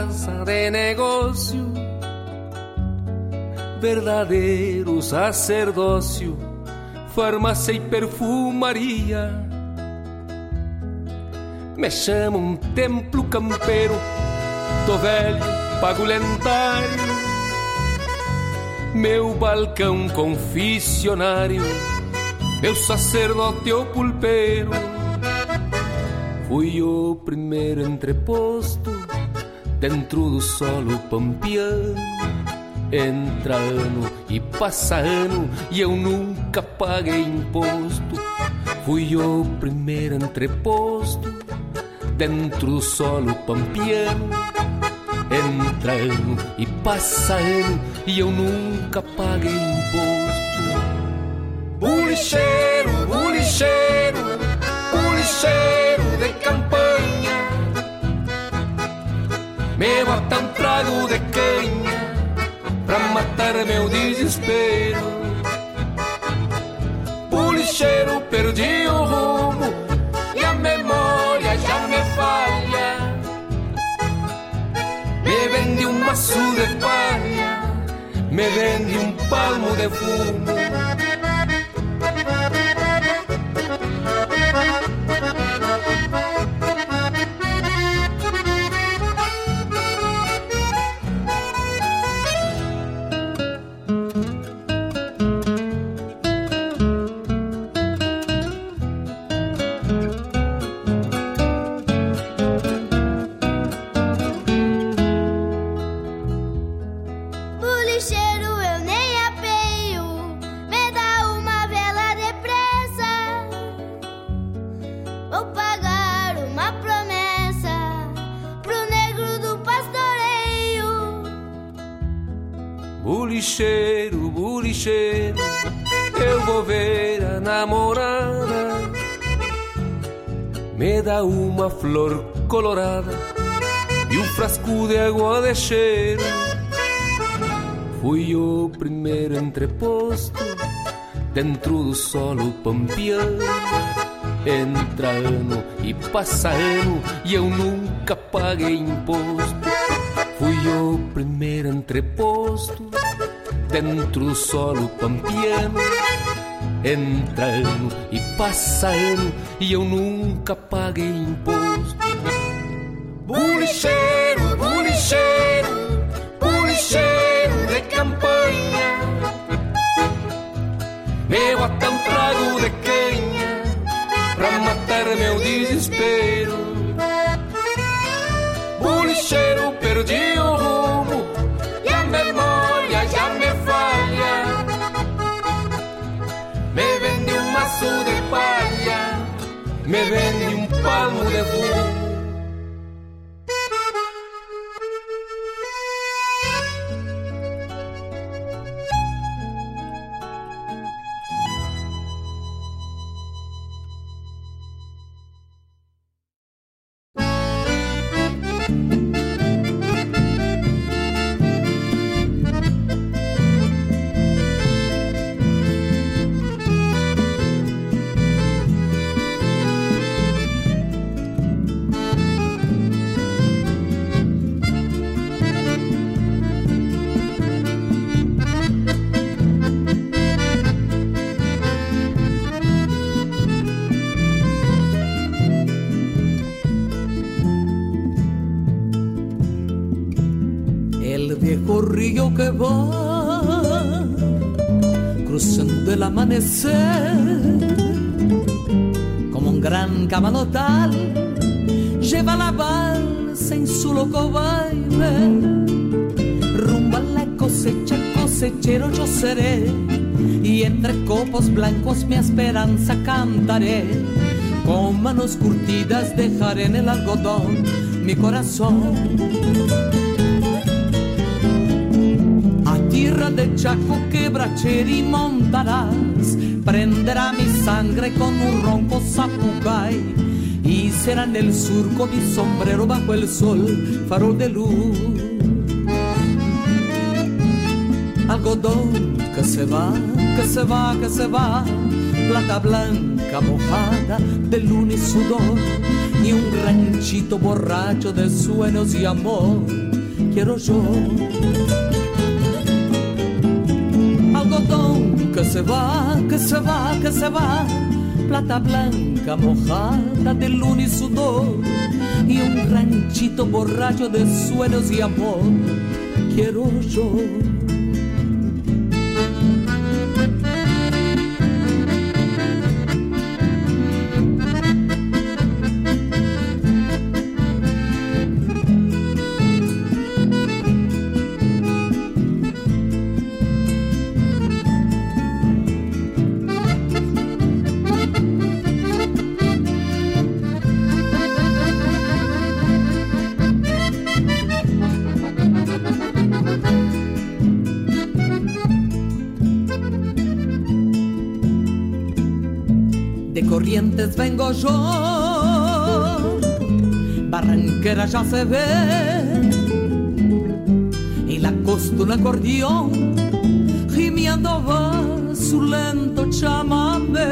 Casa de negocio, verdadeiro sacerdócio, farmácia e perfumaria. me chama um templo campeiro, tô velho, pagulentário. Meu balcão confissionário, meu sacerdote ou pulpeiro. Fui o primeiro entreposto dentro do solo pampiano. Entra ano e passa ano e eu nunca paguei imposto. Fui o primeiro entreposto dentro do solo pampiano. Entra ano e passa ano e eu nunca paguei imposto. Bulicheiro, bulicheiro, bulicheiro de campanha. Me bota um trago de canha pra matar meu desespero. Bulicheiro, perdi o rumo e a memória já me falha. Me vende um maço de palha, me vende um palmo de fumo. Flor colorada e um frasco de água de cheiro. Fui o primeiro entreposto dentro do solo pampiano. Entra ano e passa ano e eu nunca paguei imposto. Fui o primeiro entreposto dentro do solo pampiano. Entra ano e passa ano e eu nunca paguei imposto. Bulicheiro, bulicheiro, bulicheiro de campanha. Me bota um trago de canha pra matar meu desespero. Bulicheiro, perdi o rumo e a memória já me falha. Me vende um maço de palha, me vende um palmo de fumo. Que va cruzando el amanecer como un gran camalotal. Lleva la balsa en su loco baile rumbo a la cosecha cosechero yo seré y entre copos blancos mi esperanza cantaré. Con manos curtidas dejaré en el algodón mi corazón de Chaco quebracheri montarás prenderá mi sangre con un ronco zapucay y será en el surco mi sombrero bajo el sol farol de luz algodón que se va, que se va, que se va, plata blanca mojada de luna y sudor, y un ranchito borracho de sueños y amor, quiero yo. Que se va, que se va, que se va, plata blanca mojada de luna y sudor y un ranchito borracho de sueños y amor. Quiero yo. Vengo yo, Barranquera ya se ve, y la costa un acordeón, gimiendo va su lento chamamé.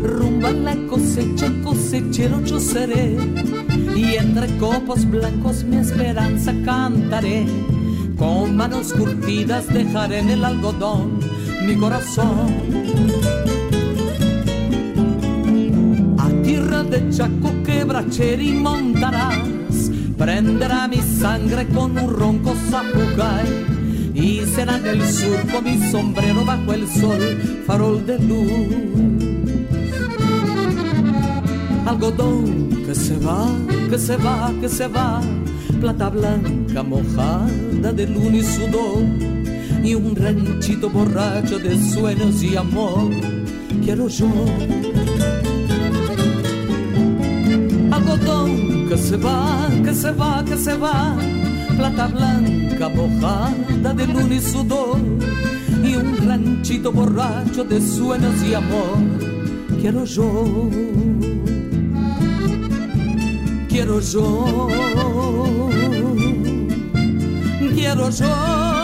Rumba la cosecha, cosechero yo seré, y entre copos blancos mi esperanza cantaré. Con manos curtidas dejaré en el algodón mi corazón. Chaco quebracheri montarás, prenderá mi sangre con un ronco zapucay. Y será del surco mi sombrero bajo el sol, farol de luz. Algodón que se va, que se va, que se va, plata blanca mojada de luna y sudor, y un ranchito borracho de sueños y amor. Quiero yo que se va, que se va, que se va, plata blanca mojada de luna y sudor, y un ranchito borracho de sueños y amor. Quiero yo, quiero yo, quiero yo.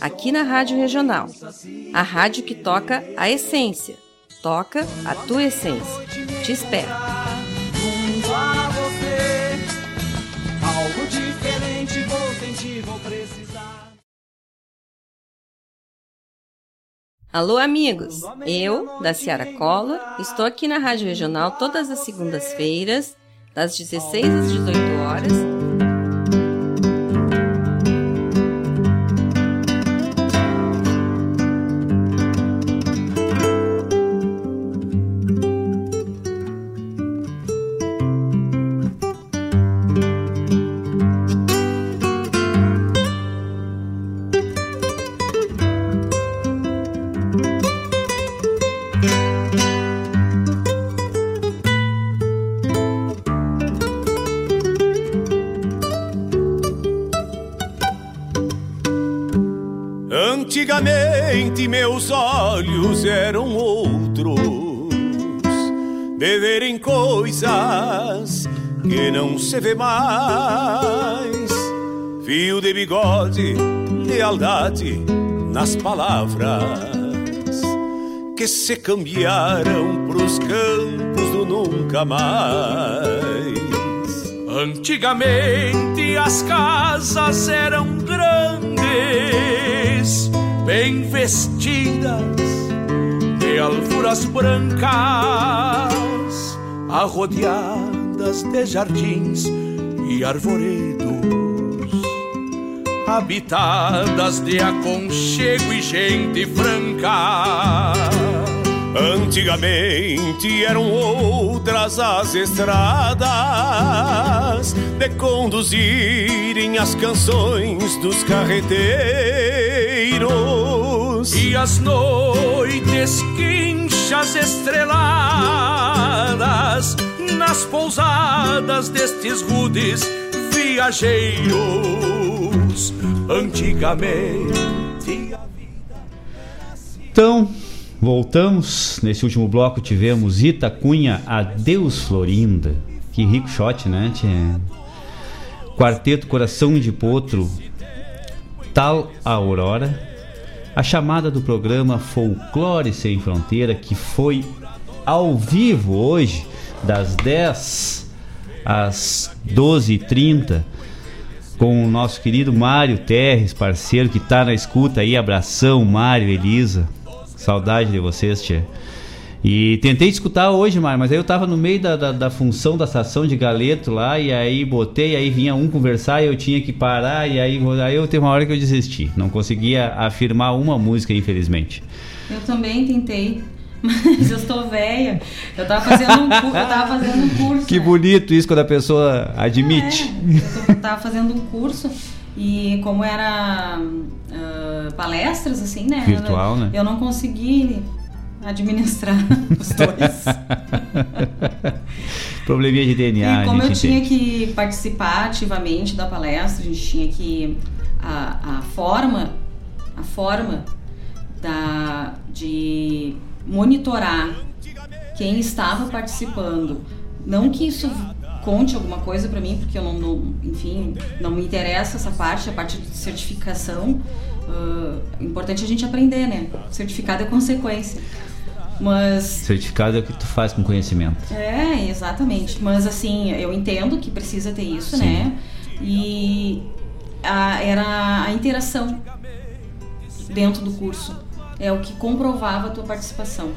aqui na Rádio Regional. A rádio que toca a essência. Toca a tua essência. Te espero. Alô, amigos! Eu, da Ciara Collor, estou aqui na Rádio Regional todas as segundas-feiras, das 16 às 18 horas. Que não se vê mais. Fio de bigode, lealdade nas palavras que se cambiaram pros campos do nunca mais. Antigamente as casas eram grandes, bem vestidas de alfuras brancas, de jardins e arvoredos, habitadas de aconchego e gente franca. Antigamente eram outras as estradas de conduzirem as canções dos carreteiros e as noites quinchas estreladas nas pousadas destes rudes viajeiros. Antigamente. Então, voltamos. Nesse último bloco tivemos Itacunha Adeus Florinda. Que rico shot, né? Quarteto Coração de Potro, Tal Aurora. A chamada do programa Folclore Sem Fronteira, que foi ao vivo hoje, das 10 às 12h30, com o nosso querido Mário Terres, parceiro que tá na escuta aí. Abração, Mário, Elisa. Saudade de vocês, tia. E tentei escutar hoje, Mário, mas aí eu tava no meio da, da, da função da estação de galeto lá, e aí botei, aí vinha um conversar e eu tinha que parar, e aí, aí eu teve uma hora que eu desisti. Não conseguia afirmar uma música, infelizmente. Eu também tentei, mas eu estou velha. Eu tava fazendo um, eu tava fazendo um curso. Que bonito isso quando a pessoa admite. Eu tô- tava fazendo um curso e como era ah, palestras assim, né? Virtual, né? Eu não consegui administrar os dois. Probleminha de DNA, E como eu tinha entende. que participar ativamente da palestra, a gente tinha que a, a forma a forma da de monitorar quem estava participando, não que isso conte alguma coisa para mim, porque eu não, não- enfim, não me interessa essa parte, a parte de certificação. é importante a gente aprender, né? Certificado é consequência. Mas Certificado é o que tu faz com conhecimento. é, exatamente. Mas assim, eu entendo que precisa ter isso, Sim. né? E a- era a interação dentro do curso. É o que comprovava a tua participação.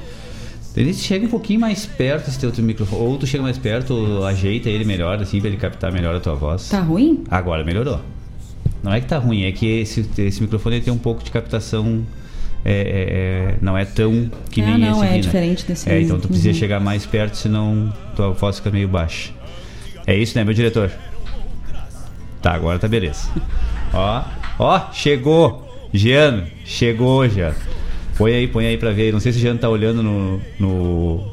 Denise, chega um pouquinho mais perto esse teu microfone. Ou tu chega mais perto, ajeita ele melhor, assim, pra ele captar melhor a tua voz. Tá ruim? Agora melhorou. Não é que tá ruim, é que esse, esse microfone ele tem um pouco de captação. é, é, é, não é tão que Ah, nem não, esse é aqui, né? diferente desse É, então tu precisa Uhum. chegar mais perto, senão tua voz fica meio baixa. É isso, né, meu diretor? Tá, agora tá beleza. Ó, ó, chegou! Jean, chegou, Jean. Põe aí, põe aí pra ver. Não sei se o Jean tá olhando no. no...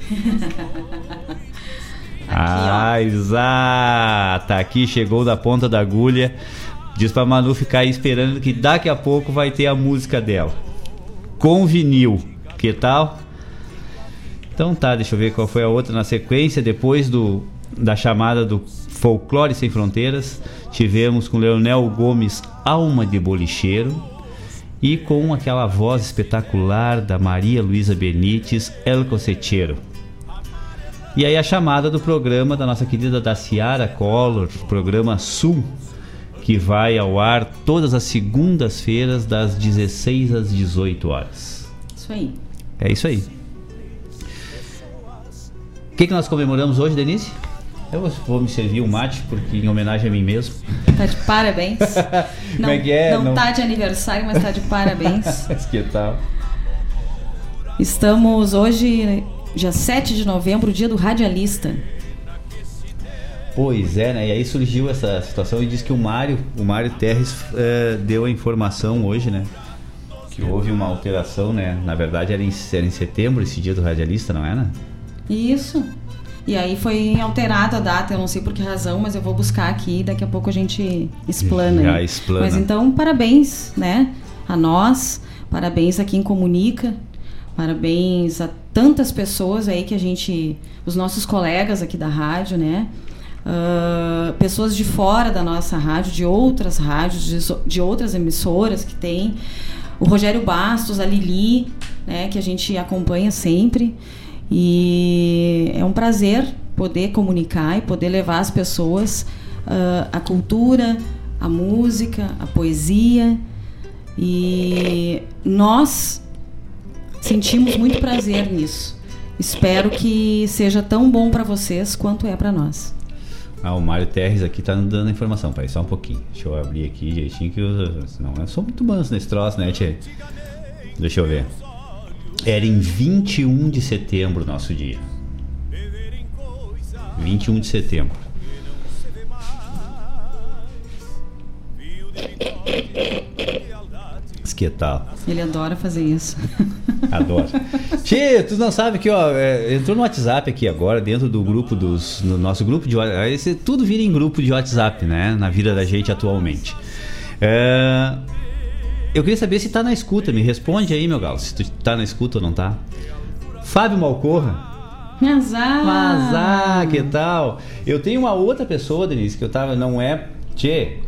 ah, exato! Tá aqui, chegou da ponta da agulha. Diz pra Manu ficar aí esperando que daqui a pouco vai ter a música dela. Com vinil. Que tal? Então tá, deixa eu ver qual foi a outra na sequência. Depois do, da chamada do Folclore Sem Fronteiras, tivemos com Leonel Gomes Alma de Bolicheiro e com aquela voz espetacular da Maria Luísa Benites El Cosecheiro. E aí a chamada do programa da nossa querida Daciara Collor, programa Sul, que vai ao ar todas as segundas-feiras das 16 às 18 horas. Isso aí. É isso aí. O que, que nós comemoramos hoje, Denise? Eu vou- me servir um mate, porque em homenagem a mim mesmo. Tá de parabéns. Como é que é? Não, Não- tá de aniversário, mas tá de parabéns. que tal? Estamos hoje, dia 7 de novembro, dia do radialista. Pois é, né? E aí surgiu essa situação e diz que o Mário, o Mário Terres eh, deu a informação hoje, né? Que houve uma alteração, né? Na verdade era em, era em setembro esse dia do radialista, não é, né? Isso. E aí foi alterada a data, eu não sei por que razão, mas eu vou buscar aqui e daqui a pouco a gente explana. Já explana. Mas então, parabéns, né? A nós, parabéns a quem comunica, parabéns a tantas pessoas aí que a gente. Os nossos colegas aqui da rádio, né? Ah, pessoas de fora da nossa rádio, de outras rádios, de, de outras emissoras que tem. O Rogério Bastos, a Lili, né, que a gente acompanha sempre. E é um prazer poder comunicar e poder levar às pessoas ah, a cultura, a música, a poesia. E nós sentimos muito prazer nisso. Espero que seja tão bom para vocês quanto é para nós. Ah, o Mário Terres aqui tá dando informação, pai, só um pouquinho. Deixa eu abrir aqui direitinho que eu, senão eu sou muito manso nesse troço, né, Tchê? Deixa eu ver. Era em 21 de setembro nosso dia. 21 de setembro. Que tal? Ele adora fazer isso. Adoro. Tchê, tu não sabe que, ó, é, entrou no WhatsApp aqui agora, dentro do grupo dos. No nosso grupo de WhatsApp. Tudo vira em grupo de WhatsApp, né? Na vida da gente atualmente. É, eu queria saber se tá na escuta. Me responde aí, meu galo, se tu tá na escuta ou não tá. Fábio Malcorra. Azar. Azar, que tal? Eu tenho uma outra pessoa, Denise, que eu tava. Não é. Tchê.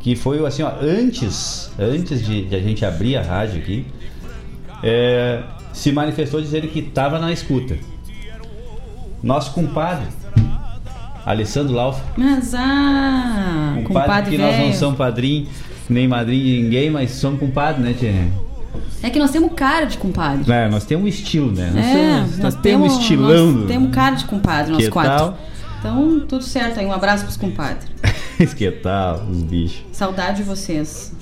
Que foi assim, ó, antes, antes de, de a gente abrir a rádio aqui, é, se manifestou dizendo que estava na escuta. Nosso compadre, Alessandro Lauf, Azar. compadre, Compadre que nós não somos padrinho, nem madrinho de ninguém, mas somos compadre, né, Tchê? É que nós temos cara de compadre. É, nós temos um estilo, né? Nós, É, temos, nós temos um estilão. Nós temos cara de compadre, nós Que quatro. tal? Então, tudo certo aí. Um abraço pros compadres. que tal, os bichos. Saudade de vocês.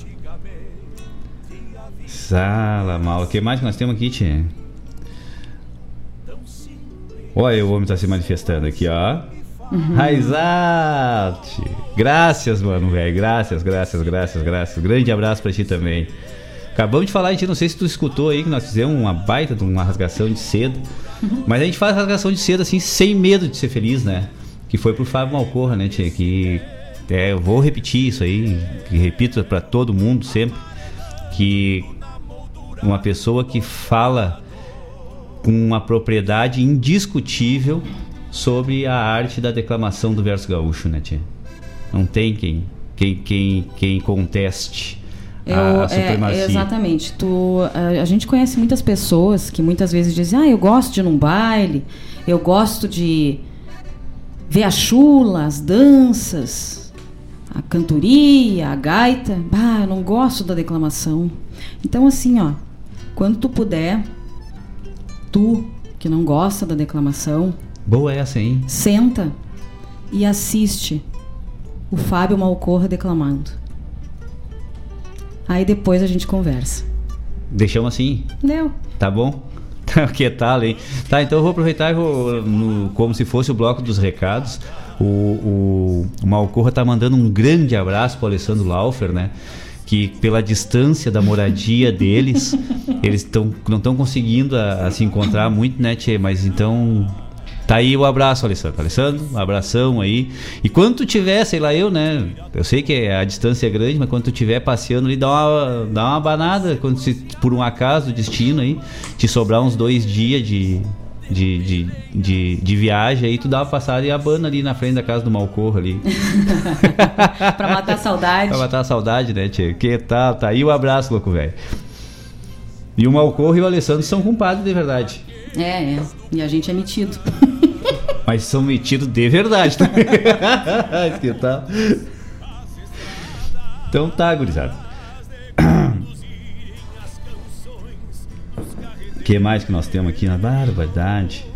Sala, mal. O que mais que nós temos aqui, Tchê? Olha o homem tá se manifestando aqui, ó. Uhum. Raizate! Graças, mano, velho. Graças, graças, graças, graças. Grande abraço pra ti também. Acabamos de falar, a gente não sei se tu escutou aí que nós fizemos uma baita de uma rasgação de seda. Mas a gente faz rasgação de seda assim, sem medo de ser feliz, né? Que foi pro Fábio Malcorra, né, tia? Que é, eu vou repetir isso aí, que repito pra todo mundo sempre, que uma pessoa que fala com uma propriedade indiscutível sobre a arte da declamação do verso gaúcho, né, tia? Não tem quem, quem, quem, quem conteste Eu, a, a é, supremacia. exatamente. Tu, a, a gente conhece muitas pessoas que muitas vezes dizem: Ah, eu gosto de ir num baile, eu gosto de ver a chula, as danças, a cantoria, a gaita. Bah, eu não gosto da declamação. Então, assim, ó, quando tu puder, tu que não gosta da declamação, Boa essa, hein? senta e assiste o Fábio Malcorra declamando. Aí depois a gente conversa. Deixamos assim, Deu. tá bom? que tal, hein? Tá, então eu vou aproveitar e vou, no- como se fosse o bloco dos recados. O, o, o Malcorra tá mandando um grande abraço pro Alessandro Laufer, né? Que pela distância da moradia deles, eles tão, não estão conseguindo a, a se encontrar muito, né, Tchê? Mas então. Tá aí o abraço, Alessandro. Alessandro, um abração aí. E quando tu tiver, sei lá, eu, né? Eu sei que a distância é grande, mas quando tu tiver passeando ali, dá uma, dá uma banada. Quando se, por um acaso, destino aí, te sobrar uns dois dias de, de, de, de, de viagem aí, tu dá uma passada e abana ali na frente da casa do Malcorro ali. pra matar a saudade. pra matar a saudade, né, tia? Que tal? Tá aí o abraço, louco velho. E o Malcorro e o Alessandro são compadres de verdade. É, é. E a gente é metido. Mas são metidos de verdade. tá? Então tá, gurizada. O que mais que nós temos aqui na barbaridade?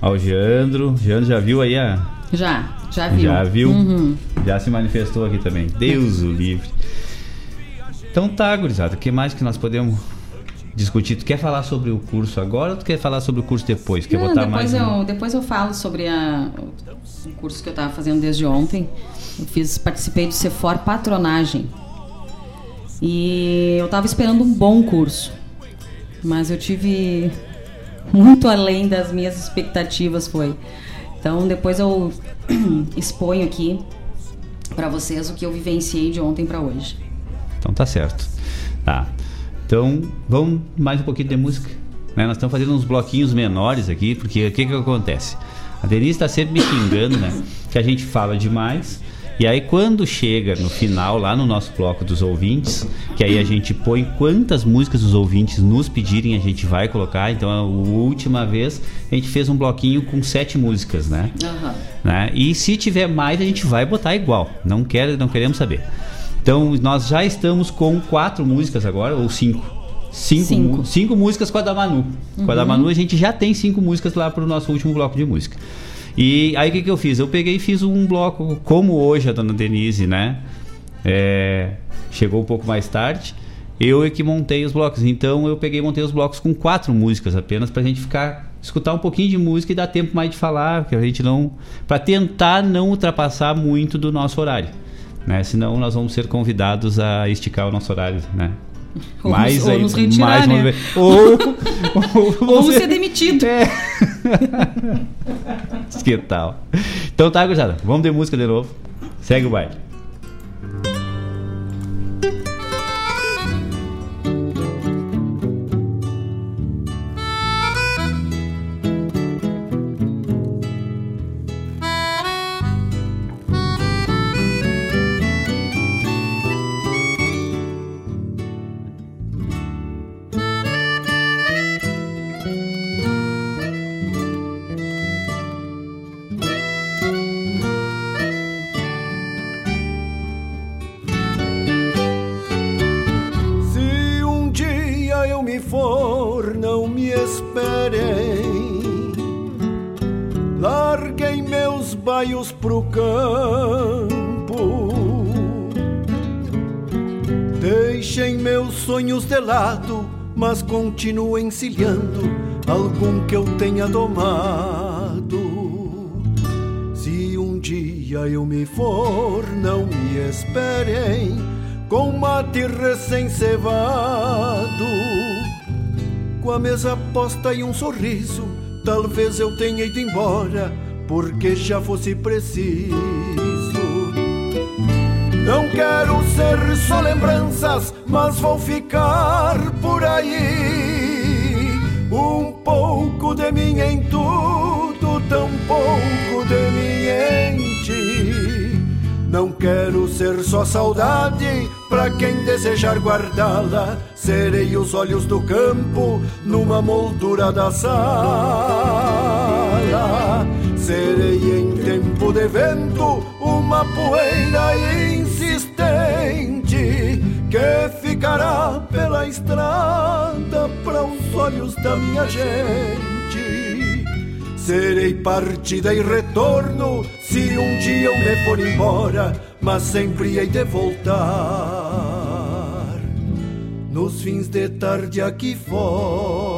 Ó, o Geandro. Geandro já viu aí a. Já, já viu. Já viu? Uhum. Já se manifestou aqui também. Deus o livre. Então tá, gurizada. O que mais que nós podemos discutir? Tu quer falar sobre o curso agora ou tu quer falar sobre o curso depois? Quer Não, botar depois, mais um? eu, depois eu falo sobre a, o curso que eu estava fazendo desde ontem. Eu fiz, participei do Cefor Patronagem. E eu estava esperando um bom curso. Mas eu tive muito além das minhas expectativas foi. Então depois eu exponho aqui para vocês o que eu vivenciei de ontem para hoje. Então tá certo. Tá. Então vamos mais um pouquinho de música. né? Nós estamos fazendo uns bloquinhos menores aqui, porque o que que acontece? A Denise está sempre me xingando, né? Que a gente fala demais. E aí quando chega no final, lá no nosso bloco dos ouvintes, que aí a gente põe quantas músicas os ouvintes nos pedirem, a gente vai colocar. Então a última vez a gente fez um bloquinho com sete músicas, né? né? E se tiver mais, a gente vai botar igual. Não, quer, não queremos saber. Então, nós já estamos com quatro músicas agora, ou cinco? Cinco, Cinco. cinco músicas com a da Manu. Com a da Uhum. Manu, a gente já tem cinco músicas lá para o nosso último bloco de música. E aí, o que, que eu fiz? Eu peguei e fiz um bloco, como hoje a dona Denise, né? é, chegou um pouco mais tarde. Eu é que montei os blocos. Então, eu peguei e montei os blocos com quatro músicas apenas para a gente ficar escutar um pouquinho de música e dar tempo mais de falar, que a gente não para tentar não ultrapassar muito do nosso horário, né? Senão nós vamos ser convidados a esticar o nosso horário, né? Ou mais nos- ou aí, nos retirar, mais uma né? vez. Ou, ou você- ser demitido. É. que tal? Então tá, gurizada. Vamos de música de novo. Segue o baile. Mas continuem encilhando algum que eu tenha domado. Se um dia eu me for, não me esperem com mate recém-cevado, com a mesa posta e um sorriso. Talvez eu tenha ido embora, porque já fosse preciso. Não quero ser só lembranças, mas vou ficar por aí. Pouco de mim em tudo, tão pouco de mim em ti. Não quero ser só saudade, pra quem desejar guardá-la. Serei os olhos do campo numa moldura da sala. Serei em tempo de vento uma poeira insistente que ficará pela estrada para os olhos da minha gente. Serei partida e retorno se um dia eu me for embora, mas sempre hei de voltar nos fins de tarde aqui fora.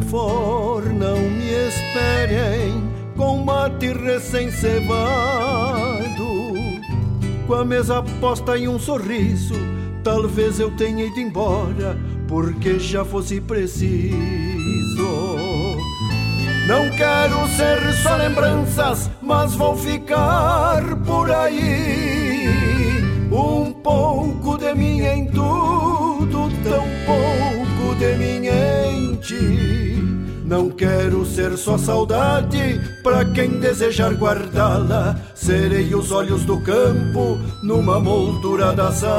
For, não me esperem com mate recém-cevado, com a mesa posta em um sorriso. Talvez eu tenha ido embora, porque já fosse preciso. Não quero ser só lembranças, mas vou ficar por aí. Um pouco de mim em tudo, tão pouco ti. Não quero ser só saudade, pra quem desejar guardá-la. Serei os olhos do campo numa moldura da sala.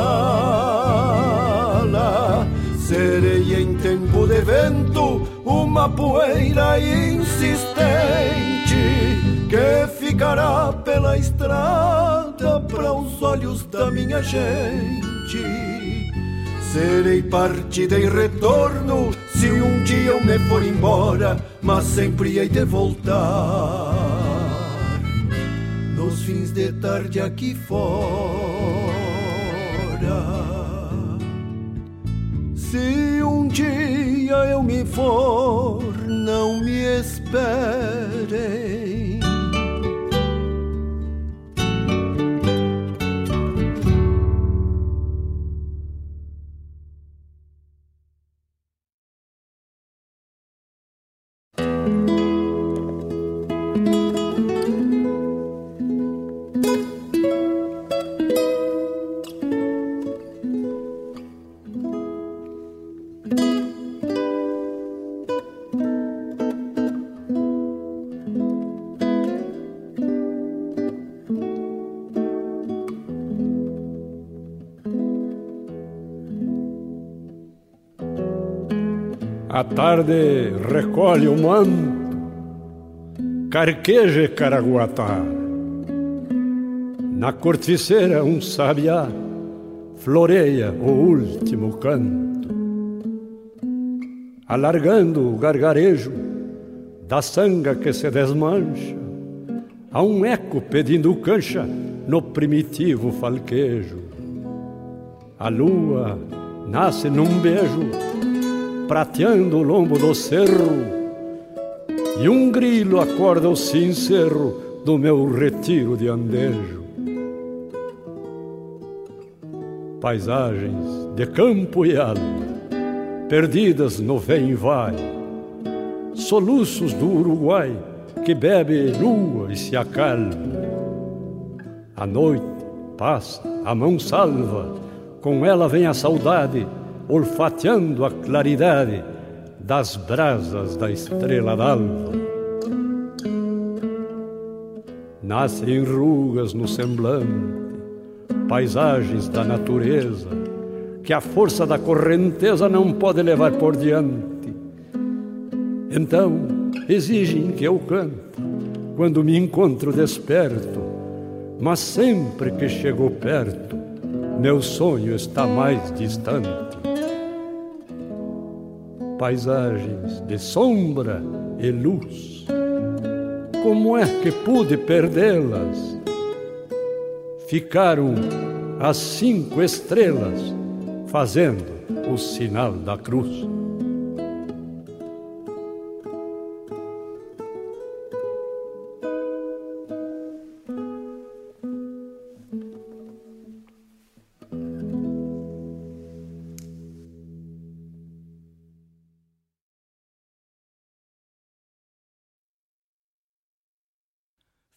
Serei em tempo de vento uma poeira insistente que ficará pela estrada para os olhos da minha gente. Serei partida e retorno se um dia eu me for embora, mas sempre hei de voltar nos fins de tarde aqui fora. Se um dia eu me for, não me esperem. A tarde recolhe o manto, carqueja caraguatá. Na corticeira um sabiá floreia o último canto, alargando o gargarejo da sanga que se desmancha, há um eco pedindo cancha no primitivo falquejo. A lua nasce num beijo prateando o lombo do cerro, e um grilo acorda o sincero do meu retiro de andejo. Paisagens de campo e alma, perdidas no vem e vai, soluços do Uruguai que bebe lua e se acalma. A noite passa, a mão salva, com ela vem a saudade olfateando a claridade das brasas da estrela d'alva. Nascem rugas no semblante, paisagens da natureza, que a força da correnteza não pode levar por diante. Então exigem que eu cante quando me encontro desperto, mas sempre que chego perto, meu sonho está mais distante paisagens de sombra e luz. Como é que pude perdê-las? Ficaram as cinco estrelas fazendo o sinal da cruz.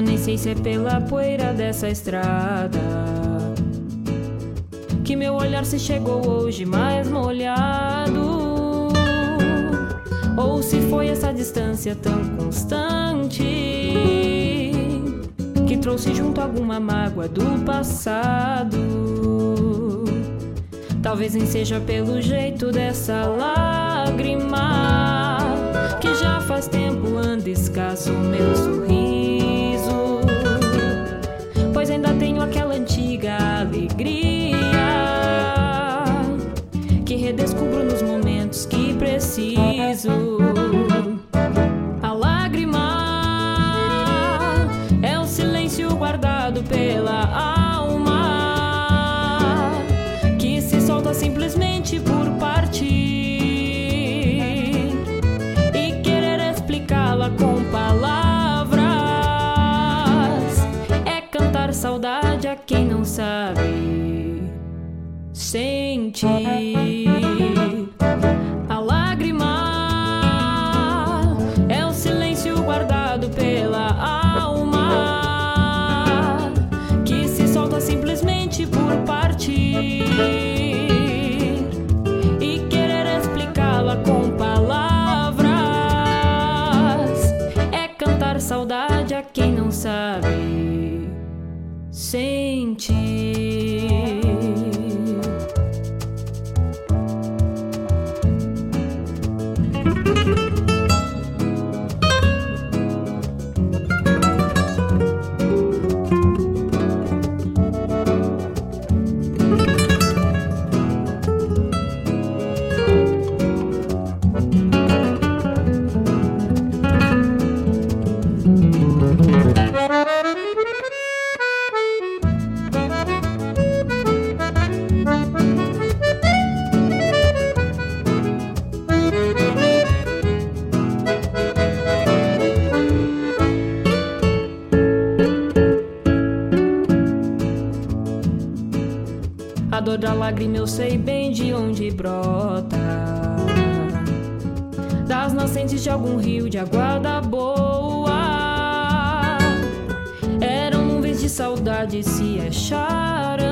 nem sei se é pela poeira dessa estrada que meu olhar se chegou hoje mais molhado. Ou se foi essa distância tão constante que trouxe junto alguma mágoa do passado. Talvez nem seja pelo jeito dessa lágrima que já faz tempo anda escasso meu sorriso ainda tenho aquela antiga alegria que redescubro nos momentos que preciso. sabe sentir. Sentir. A dor da lágrima eu sei bem de onde brota. Das nascentes de algum rio de aguarda boa. Eram nuvens de saudade se acharam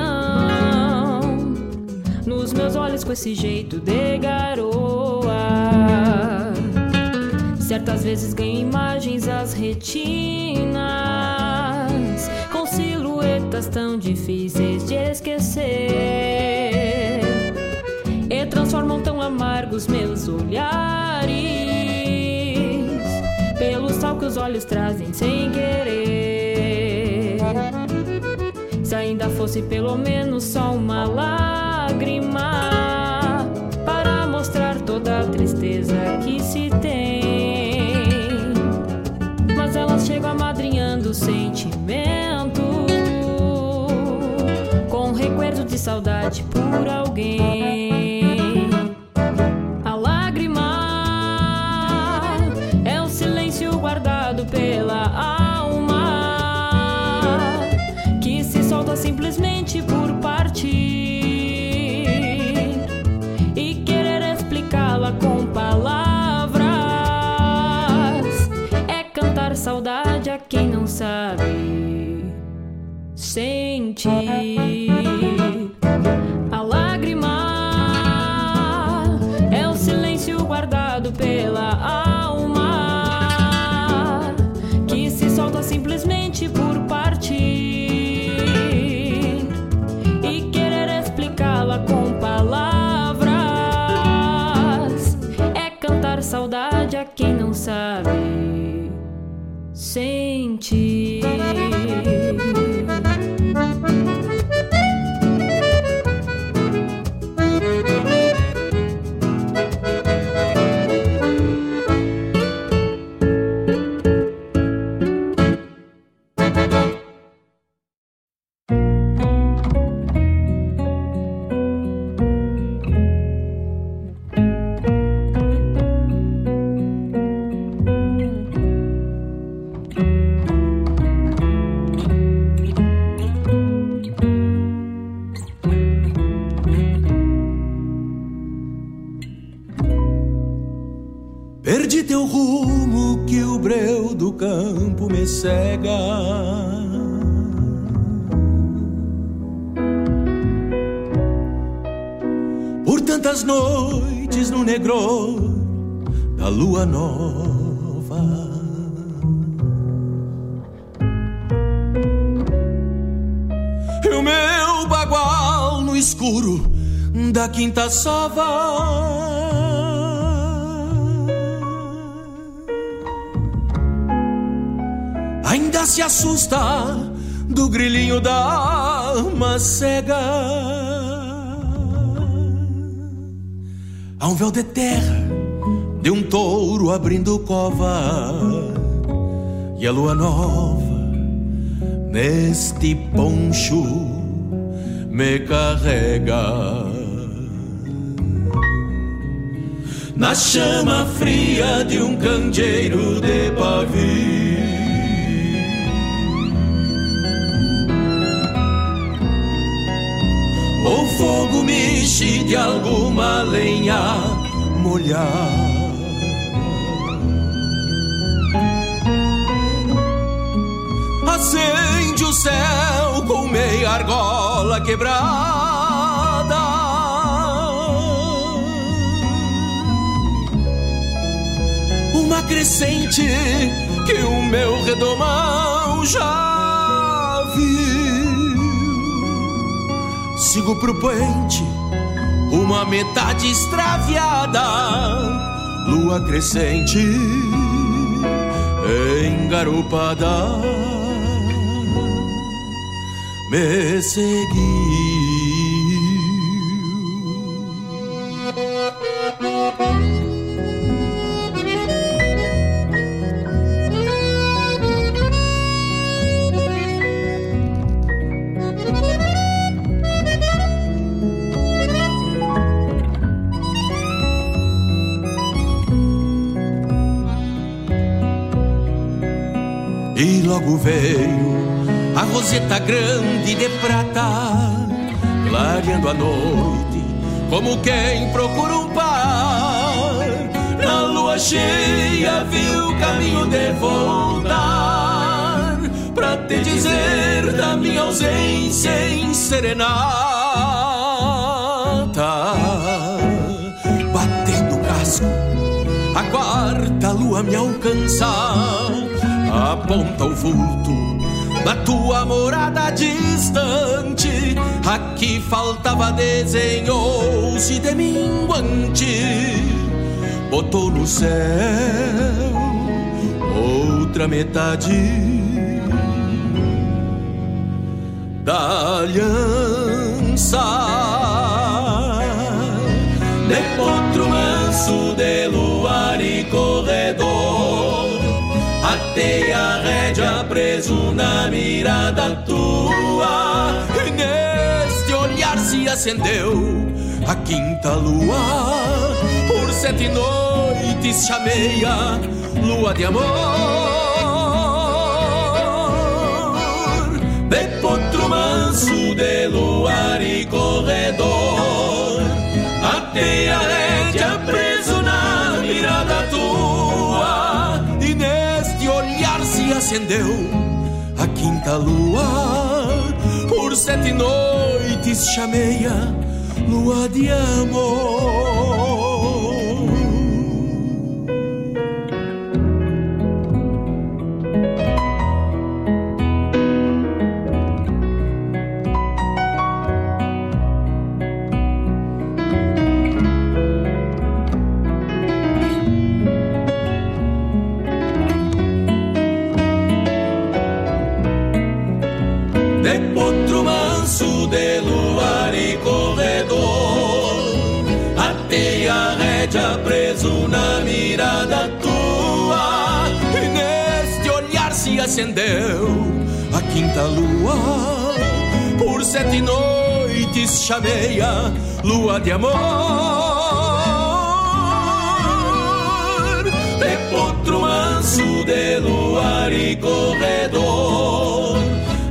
nos meus olhos com esse jeito de garoa. Certas vezes ganho imagens às retinas silhuetas tão difíceis de esquecer e transformam tão amargos meus olhares pelo sal que os olhos trazem sem querer. Se ainda fosse pelo menos só uma lágrima para mostrar toda a tristeza que se tem. Mas elas chegam amadrinhando o sentimento saudade por alguém. A lágrima é o silêncio guardado pela alma que se solta simplesmente por partir e querer explicá-la com palavras é cantar saudade a quem não sabe sentir. Quem não sabe sentir. Assusta do grilinho da alma cega. Há um véu de terra de um touro abrindo cova e a lua nova neste poncho me carrega. Na chama fria de um candeeiro de pavio. O fogo mexe de alguma lenha molhada. Acende o céu com meia argola quebrada. Uma crescente que o meu redomão já sigo pro puente, uma metade extraviada, lua crescente, engarupada, me seguiu. Logo veio a roseta grande de prata, clareando a noite, como quem procura um par. Na lua cheia viu o caminho de voltar, pra te dizer da minha ausência em serenata. Batendo o casco, a quarta lua me alcançar aponta o vulto da tua morada distante. Aqui faltava desenhou-se de minguante, botou no céu outra metade da aliança. De potro manso de luar e corredor Atei a rédea preso na mirada tua. E neste olhar se acendeu a quinta lua. Por sete noites chamei a lua de amor. De potro manso de luar e corredor. Atei a rédea acendeu a quinta lua. Por sete noites chamei a lua de amor mirada tua. E neste olhar se acendeu a quinta lua. Por sete noites chamei lua de amor. De potro manso de luar e corredor.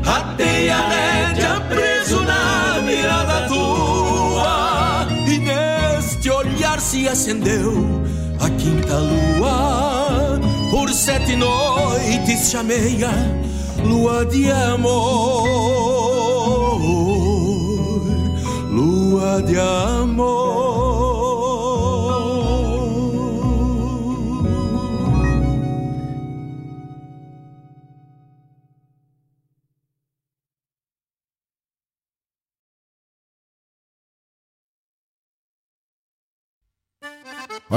Atei a rédea preso na mirada tua E neste olhar se acendeu quinta lua. Por sete noites chamei a lua de amor. Lua de amor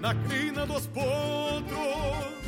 Na crina dos potros.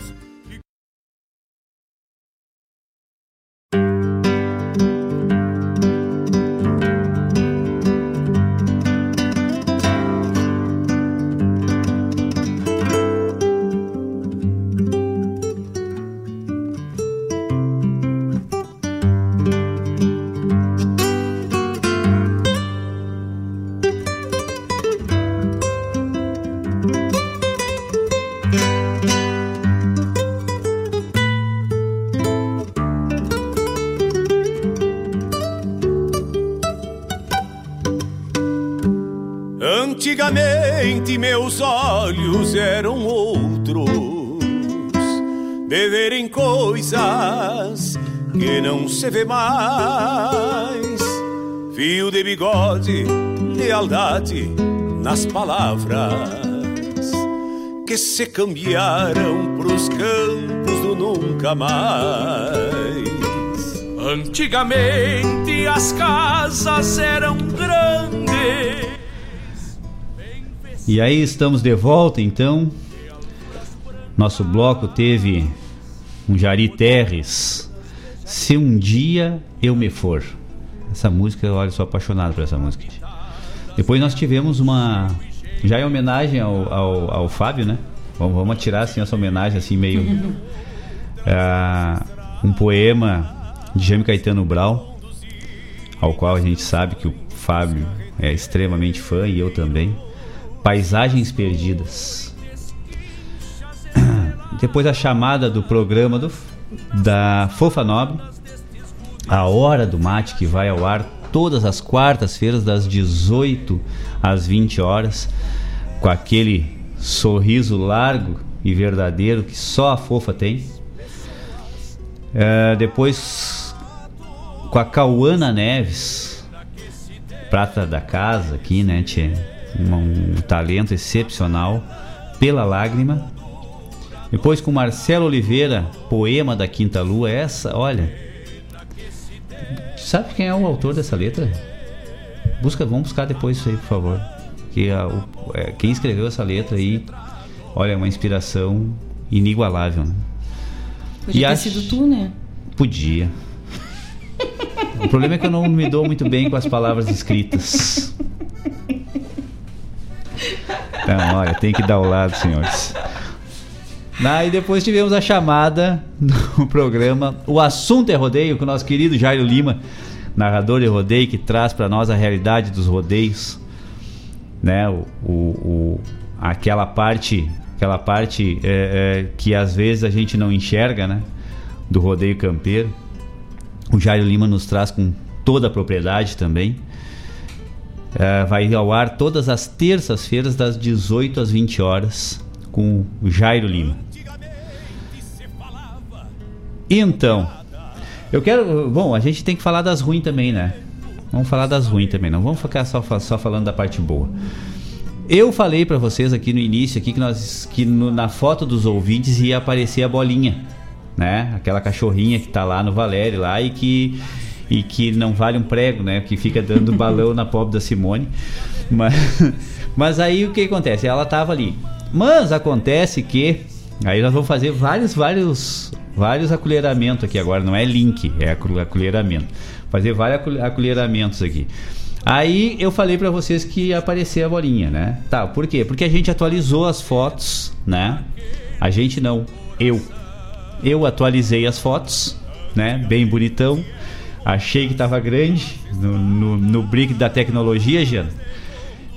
Eram outros, de verem coisas que não se vê mais. Fio de bigode, lealdade nas palavras que se cambiaram pros campos do nunca mais. Antigamente as casas eram grandes. E aí estamos de volta então. Nosso bloco teve um Jari Terres. Se um dia eu me for. Essa música, olha, sou apaixonado por essa música. Depois nós tivemos uma. Já em homenagem ao, ao, ao Fábio, né? Vamos, vamos atirar assim, essa homenagem assim meio. Ah, um poema de Jaime Caetano Brau, ao qual a gente sabe que o Fábio é extremamente fã e eu também. Paisagens Perdidas. Depois a chamada do programa do, da Fofa Nobre, a Hora do Mate, que vai ao ar todas as quartas-feiras, das 18 às 20 horas, com aquele sorriso largo e verdadeiro que só a Fofa tem. É, depois com a Cauana Neves, prata da casa aqui, né, tia? Um, um talento excepcional, pela lágrima. Depois com Marcelo Oliveira, poema da Quinta Lua. Essa, olha. Sabe quem é o autor dessa letra? Busca, vamos buscar depois isso aí, por favor. Que a, o, é, quem escreveu essa letra aí, olha, é uma inspiração inigualável. Né? Podia E ter a- sido tu, né? Podia. O problema é que eu não me dou muito bem com as palavras escritas. Então, olha, tem que dar o lado, senhores. Aí depois tivemos a chamada do programa O Assunto é Rodeio, com o nosso querido Jairo Lima, narrador de rodeio, que traz para nós a realidade dos rodeios. Né? O, o- o- aquela parte, aquela parte é, é, que às vezes a gente não enxerga, né? Do rodeio campeiro. O Jairo Lima nos traz com toda a propriedade também. É, vai ao ar todas as terças-feiras, das 18 às 20 horas, com o Jairo Lima. Então, eu quero. Bom, a gente tem que falar das ruins também, né? Vamos falar das ruins também, não vamos ficar só, só falando da parte boa. Eu falei pra vocês aqui no início aqui que nós que no- na foto dos ouvintes ia aparecer a bolinha, né? Aquela cachorrinha que tá lá no Valério lá e que e que não vale um prego, né? Que fica dando balão na pobre da Simone. Mas, mas aí o que acontece? Ela tava ali. Mas acontece que aí nós vamos fazer vários vários vários acolheramentos aqui agora, não é link, é acolheramento. Fazer vários acolhe- acolheramentos aqui. Aí eu falei pra vocês que ia aparecer a bolinha, né? Tá, por quê? Porque a gente atualizou as fotos, né? A gente não, eu. Eu atualizei as fotos, né? Bem bonitão. Achei que tava grande no, no, no brick da tecnologia, Jean.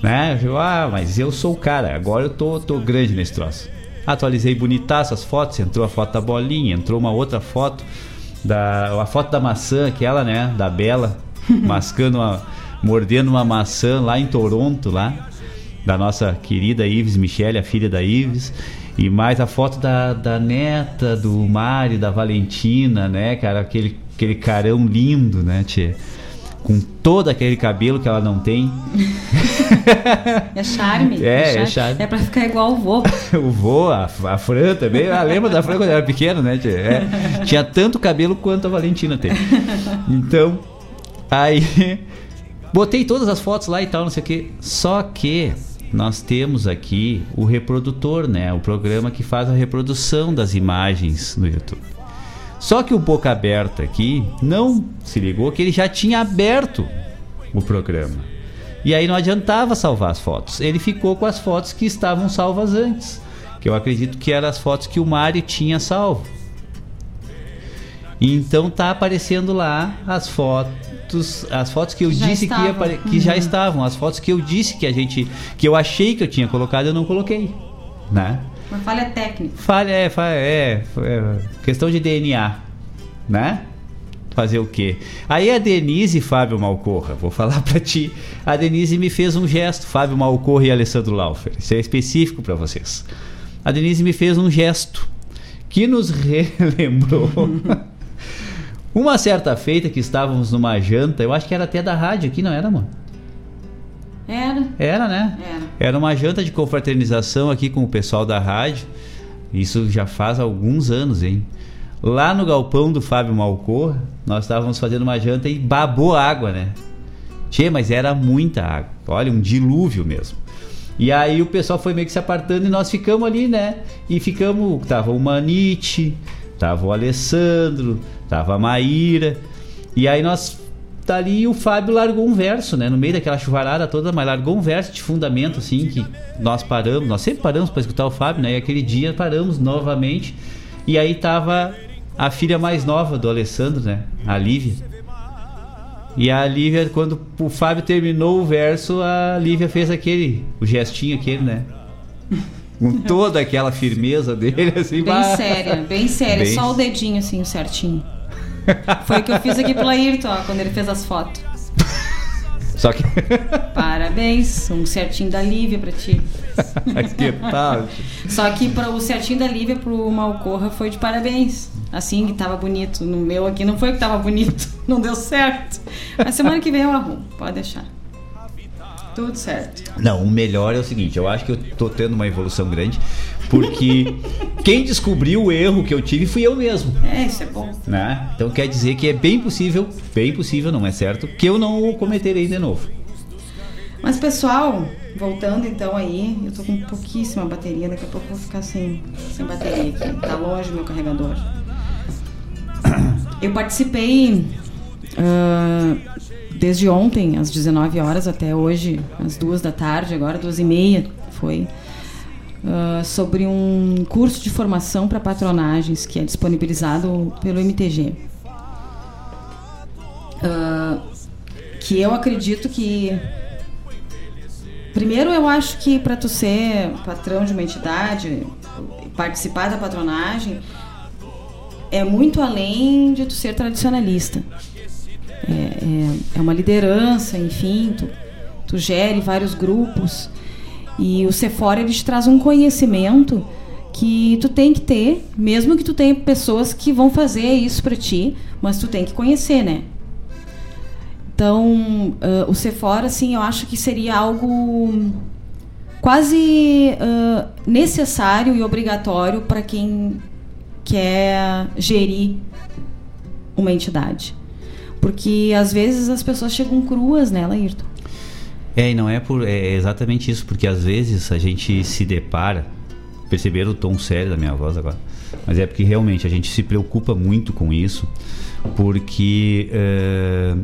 Né? Eu, ah, mas eu sou o cara, agora eu tô, tô grande nesse troço. Atualizei bonitaço as fotos, entrou a foto da bolinha, entrou uma outra foto, da, a foto da maçã, aquela, né? Da Bela, mascando uma, mordendo uma maçã lá em Toronto, lá, da nossa querida Ives Michele, a filha da Ives. E mais a foto da, da neta, do Mário, da Valentina, né, cara? Aquele, aquele carão lindo, né, tia? Com todo aquele cabelo que ela não tem. É charme. É, é charme. É pra ficar igual o vô. o vô, a, a Fran também. Ah, lembra da Fran quando era pequeno, né? tia? É, tinha tanto cabelo quanto a Valentina tem. Então, aí botei todas as fotos lá e tal, não sei o que. Só que nós temos aqui o reprodutor, né? O programa que faz a reprodução das imagens no YouTube. Só que o Boca Aberta aqui não se ligou que ele já tinha aberto o programa. E aí não adiantava salvar as fotos. Ele ficou com as fotos que estavam salvas antes. Que eu acredito que eram as fotos que o Mário tinha salvo. Então tá aparecendo lá as fotos, as fotos que eu Já disse que, ia que já Uhum. estavam, as fotos que eu disse que a gente, que eu achei que eu tinha colocado, eu não coloquei, né? Uma falha técnica. Falha, é, falha, é, é, questão de DNA, né? Fazer o quê? Aí a Denise Fábio Malcorra, vou falar pra ti. A Denise me fez um gesto, Fábio Malcorra e Alessandro Laufer. Isso é específico pra vocês. A Denise me fez um gesto que nos relembrou uma certa feita que estávamos numa janta, eu acho que era até da rádio aqui, não era, mano? Era. Era, né? Era. Era uma janta de confraternização aqui com o pessoal da rádio. Isso já faz alguns anos, hein? Lá no galpão do Fábio Malcor, nós estávamos fazendo uma janta e babou água, né? Tchê, mas era muita água. Olha, um dilúvio mesmo. E aí o pessoal foi meio que se apartando e nós ficamos ali, né? E ficamos. Tava o Manite, tava o Alessandro, tava a Maíra. E aí nós. Dali e o Fábio largou um verso, né? No meio daquela chuvarada toda, mas largou um verso de fundamento, assim, que nós paramos, nós sempre paramos para escutar o Fábio, né? E aquele dia paramos novamente. E aí tava a filha mais nova do Alessandro, né? A Lívia. E a Lívia, quando o Fábio terminou o verso, a Lívia fez aquele, o gestinho aquele, né? Com toda aquela firmeza dele, assim. Bem séria, bem séria. Bem- Só o dedinho, assim, certinho. Foi o que eu fiz aqui pro Ayrton, ó, quando ele fez as fotos. Só que. Parabéns, um certinho da Lívia pra ti. que tal? Só que para o certinho da Lívia pro Malcorra foi de parabéns. Assim que tava bonito. No meu aqui não foi que tava bonito. Não deu certo. Mas semana que vem eu arrumo. Pode deixar. Tudo certo. Não, o melhor é o seguinte, eu acho que eu tô tendo uma evolução grande, porque quem descobriu o erro que eu tive fui eu mesmo. É, isso é bom. Né? Então quer dizer que é bem possível, bem possível, não é certo, que eu não o cometerei de novo. Mas pessoal, voltando então aí, eu tô com pouquíssima bateria, daqui a pouco eu vou ficar sem, sem bateria aqui. Tá longe meu carregador. Eu participei ah, desde ontem, às 19 horas, até hoje, às 2 da tarde, agora 2 e meia foi. Ah, sobre um curso de formação para patronagens que é disponibilizado pelo MTG. Ah, que eu acredito que Primeiro, eu acho que para tu ser patrão de uma entidade, participar da patronagem, é muito além de tu ser tradicionalista. É, é, é uma liderança, enfim, tu, tu gere vários grupos. E o Sephora ele te traz um conhecimento que tu tem que ter, mesmo que tu tenha pessoas que vão fazer isso para ti, mas tu tem que conhecer, né? Então, ah, o Sephora, assim, eu acho que seria algo quase ah, necessário e obrigatório para quem quer gerir uma entidade. Porque às vezes as pessoas chegam cruas nela, Ayrton. É, e não é por. É exatamente isso, porque às vezes a gente se depara. Perceberam o tom sério da minha voz agora. Mas é porque realmente a gente se preocupa muito com isso, porque. eh,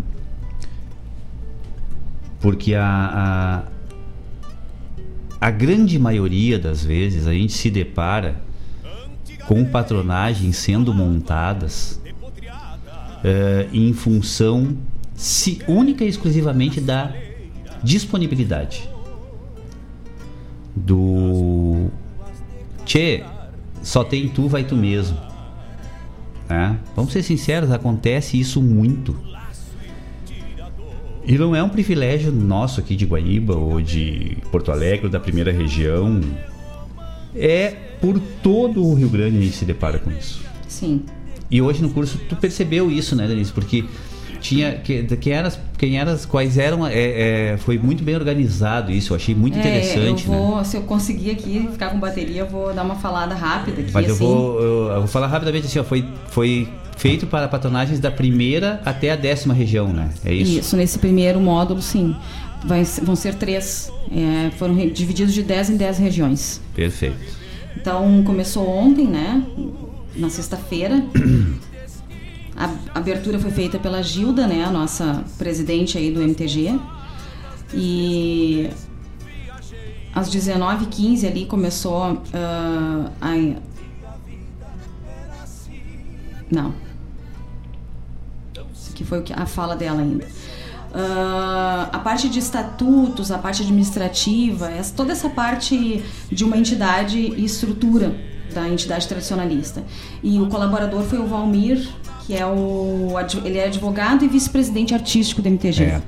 porque a, a, a grande maioria das vezes a gente se depara com patronagens sendo montadas eh, em função se, única e exclusivamente da disponibilidade do Tchê, só tem tu, vai tu mesmo. né? Vamos ser sinceros, acontece isso muito. E não é um privilégio nosso aqui de Guaíba ou de Porto Alegre da primeira região. É por todo o Rio Grande a gente se depara com isso. Sim. E hoje no curso tu percebeu isso, né, Denise? Porque tinha que, quem eras, quem eras, quais eram, é, é, foi muito bem organizado isso. Eu achei muito É, interessante, eu né? vou, Se eu conseguir aqui ficar com bateria, eu vou dar uma falada rápida aqui. Mas eu assim. vou, eu, eu vou falar rapidamente assim, ó, foi, foi feito para patronagens da primeira até a décima região, né? É isso? Isso, nesse primeiro módulo, sim. Vai vão ser três. É, foram divididos de 10 em 10 regiões. Perfeito. Então, começou ontem, né? Na sexta-feira. A abertura foi feita pela Gilda, né? A nossa presidente aí do MTG. E às 19h15 ali começou ah, a. Não. Isso aqui foi a fala dela ainda. Ah, a parte de estatutos, a parte administrativa, essa- toda essa parte de uma entidade e estrutura da entidade tradicionalista. E o colaborador foi o Valmir, que é o ele é advogado e vice-presidente artístico do MTG. É.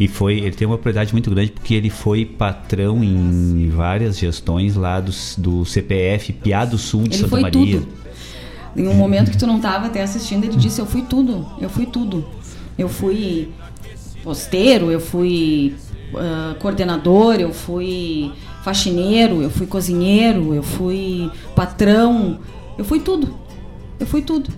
E foi, ele tem uma propriedade muito grande porque ele foi patrão em várias gestões lá do, do CPF Piá do Sul de Ele Santa foi Maria. tudo. Em um momento que tu não estava até assistindo, ele disse: Eu fui tudo, eu fui tudo. Eu fui posteiro, eu fui ah, coordenador, eu fui faxineiro, eu fui cozinheiro, eu fui patrão, eu fui tudo. Eu fui tudo.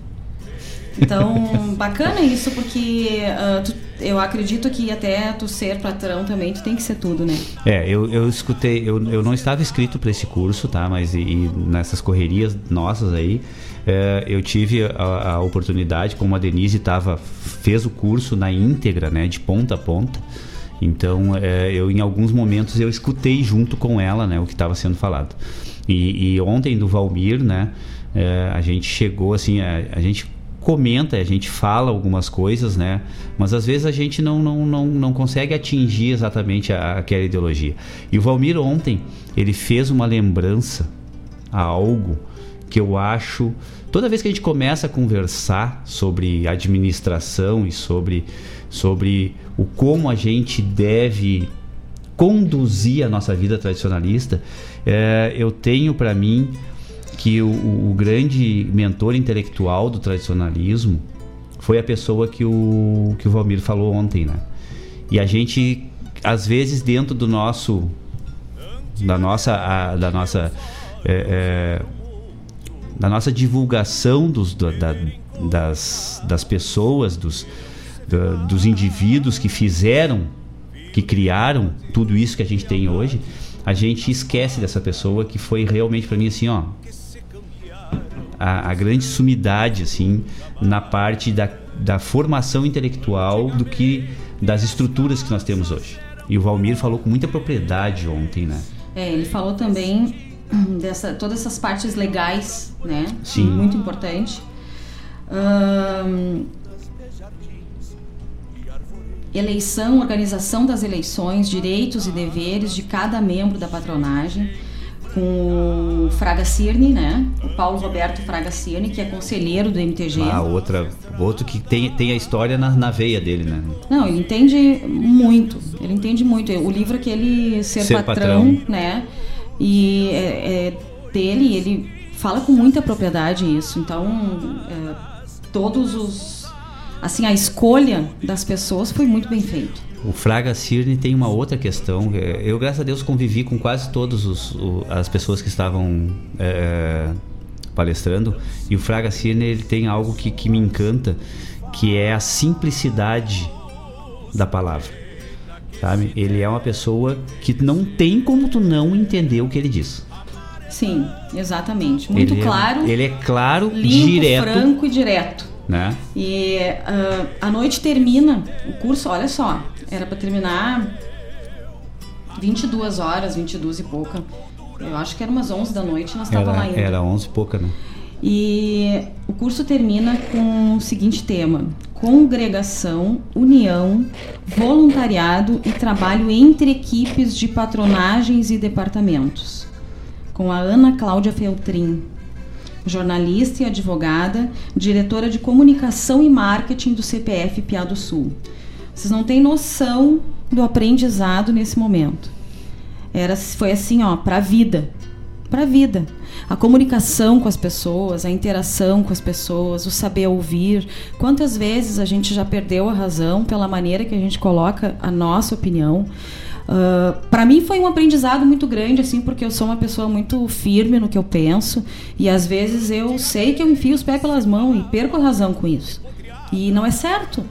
Então, bacana isso, porque ah, tu- eu acredito que até tu ser patrão também, tu tem que ser tudo, né? É, eu, eu escutei, eu, eu não estava inscrito para esse curso, tá? Mas e, e nessas correrias nossas aí, é, eu tive a, a oportunidade, como a Denise tava, fez o curso na íntegra, né? De ponta a ponta. Então, é, eu em alguns momentos eu escutei junto com ela, né? O que estava sendo falado. E, e ontem do Valmir, né? é, a gente chegou assim, a, a gente comenta, a gente fala algumas coisas, né? Mas às vezes a gente não, não, não, não consegue atingir exatamente a, aquela ideologia. E o Valmir ontem, ele fez uma lembrança a algo que eu acho. Toda vez que a gente começa a conversar sobre administração e sobre, sobre o como a gente deve conduzir a nossa vida tradicionalista, é, eu tenho para mim que o, o grande mentor intelectual do tradicionalismo foi a pessoa que o, que o Valmir falou ontem, né? E a gente, às vezes, dentro do nosso, da nossa, a- da nossa, é, é, da nossa divulgação dos, da- da- das, das pessoas, dos, da- dos indivíduos que fizeram, que criaram tudo isso que a gente tem hoje, a gente esquece dessa pessoa que foi realmente para mim assim, ó, a, a grande sumidade assim na parte da, da formação intelectual do que das estruturas que nós temos hoje. E o Valmir falou com muita propriedade ontem, né? É, ele falou também hum, dessa todas essas partes legais, né? Sim. Muito importante. Ahn, eleição, organização das eleições, direitos e deveres de cada membro da patronagem, com o Fraga Cirne, né? O Paulo Roberto Fraga Cirne, que é conselheiro do MTG. A outra, outro que tem, tem a história na, na veia dele, né? Não, ele entende muito. Ele entende muito. O livro é que ele ser, Ser patrão, Patrão. né? E é, é dele, ele fala com muita propriedade isso. Então, é, todos os assim a escolha das pessoas foi muito bem feito. O Fraga Cirne tem uma outra questão. É, Eu, graças a Deus, convivi com quase todas as pessoas que estavam é, palestrando. E o Fraga Cirne ele tem algo que, que me encanta, que é a simplicidade da palavra. Sabe? Ele é uma pessoa que não tem como tu não entender o que ele diz. Sim, exatamente. Muito ele claro. É, ele é claro, limpo, direto. franco e direto. Né? E ah, a noite termina, o curso, olha só, era para terminar 22 horas, 22 e pouca. Eu acho que era umas 11 da noite, nós estávamos lá ainda. era 11 e pouca, né? E o curso termina com o seguinte tema: congregação, união, voluntariado e trabalho entre equipes de patronagens e departamentos. Com a Ana Cláudia Feltrin, jornalista e advogada, diretora de comunicação e marketing do CPF Piá do Sul. Vocês não têm noção do aprendizado nesse momento. Era, foi assim, ó, para a vida. Para a vida. A comunicação com as pessoas, a interação com as pessoas, o saber ouvir. Quantas vezes a gente já perdeu a razão pela maneira que a gente coloca a nossa opinião? Uh, para mim foi um aprendizado muito grande, assim, porque eu sou uma pessoa muito firme no que eu penso e às vezes eu sei que eu enfio os pés pelas mãos e perco a razão com isso. E não é certo.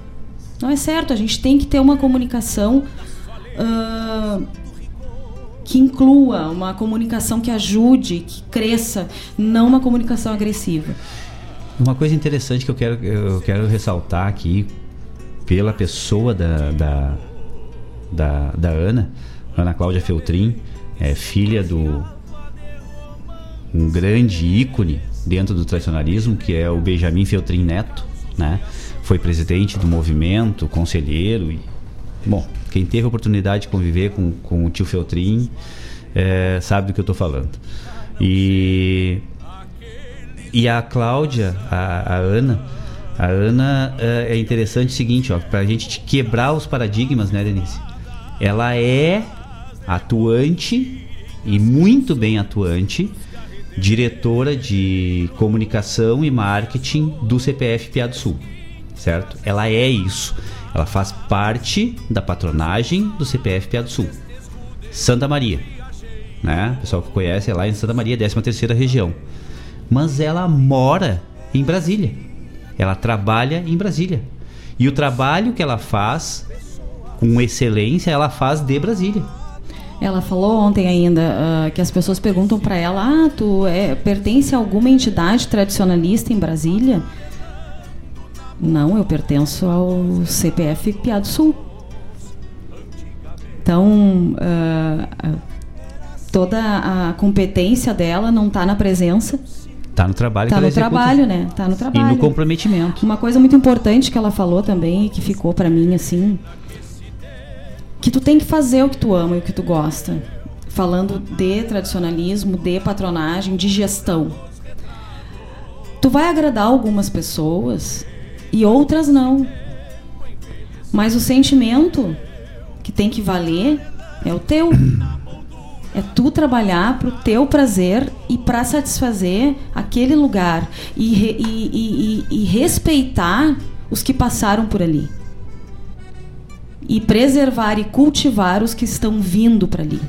Não é certo. A gente tem que ter uma comunicação uh, que inclua, uma comunicação que ajude, que cresça, não uma comunicação agressiva. Uma coisa interessante que eu quero, eu quero ressaltar aqui, pela pessoa da, da, da, da Ana, Ana Cláudia Feltrin, é filha do um grande ícone dentro do tradicionalismo, que é o Benjamin Feltrin Neto, né? Foi presidente do movimento, conselheiro e bom, quem teve a oportunidade de conviver com, com o tio Feltrin é, sabe do que eu estou falando. E e a Cláudia, a, a Ana, A Ana é, é interessante o seguinte, ó, pra gente quebrar os paradigmas, né, Denise? Ela é atuante e muito bem atuante, diretora de comunicação e marketing do CPF Piado Sul, certo? Ela é isso. Ela faz parte da patronagem do CPF Piado Sul. Santa Maria, né? O pessoal que conhece é lá em Santa Maria, 13 terceira região. Mas ela mora em Brasília. Ela trabalha em Brasília. E o trabalho que ela faz com excelência, ela faz de Brasília. Ela falou ontem ainda uh, que as pessoas perguntam para ela: Ah, tu é, pertence a alguma entidade tradicionalista em Brasília? Não, eu pertenço ao CPF Piado Sul. Então, uh, toda a competência dela não está na presença. Tá no trabalho. Tá que no ela executa. trabalho, né? Tá no trabalho. E no comprometimento. Uma coisa muito importante que ela falou também e que ficou para mim assim, que tu tem que fazer o que tu ama e o que tu gosta. Falando de tradicionalismo, de patronagem, de gestão. Tu vai agradar algumas pessoas e outras não. Mas o sentimento que tem que valer é o teu. É tu trabalhar pro teu prazer e para satisfazer aquele lugar e, re- e- e- e- respeitar os que passaram por ali e preservar e cultivar os que estão vindo para ali.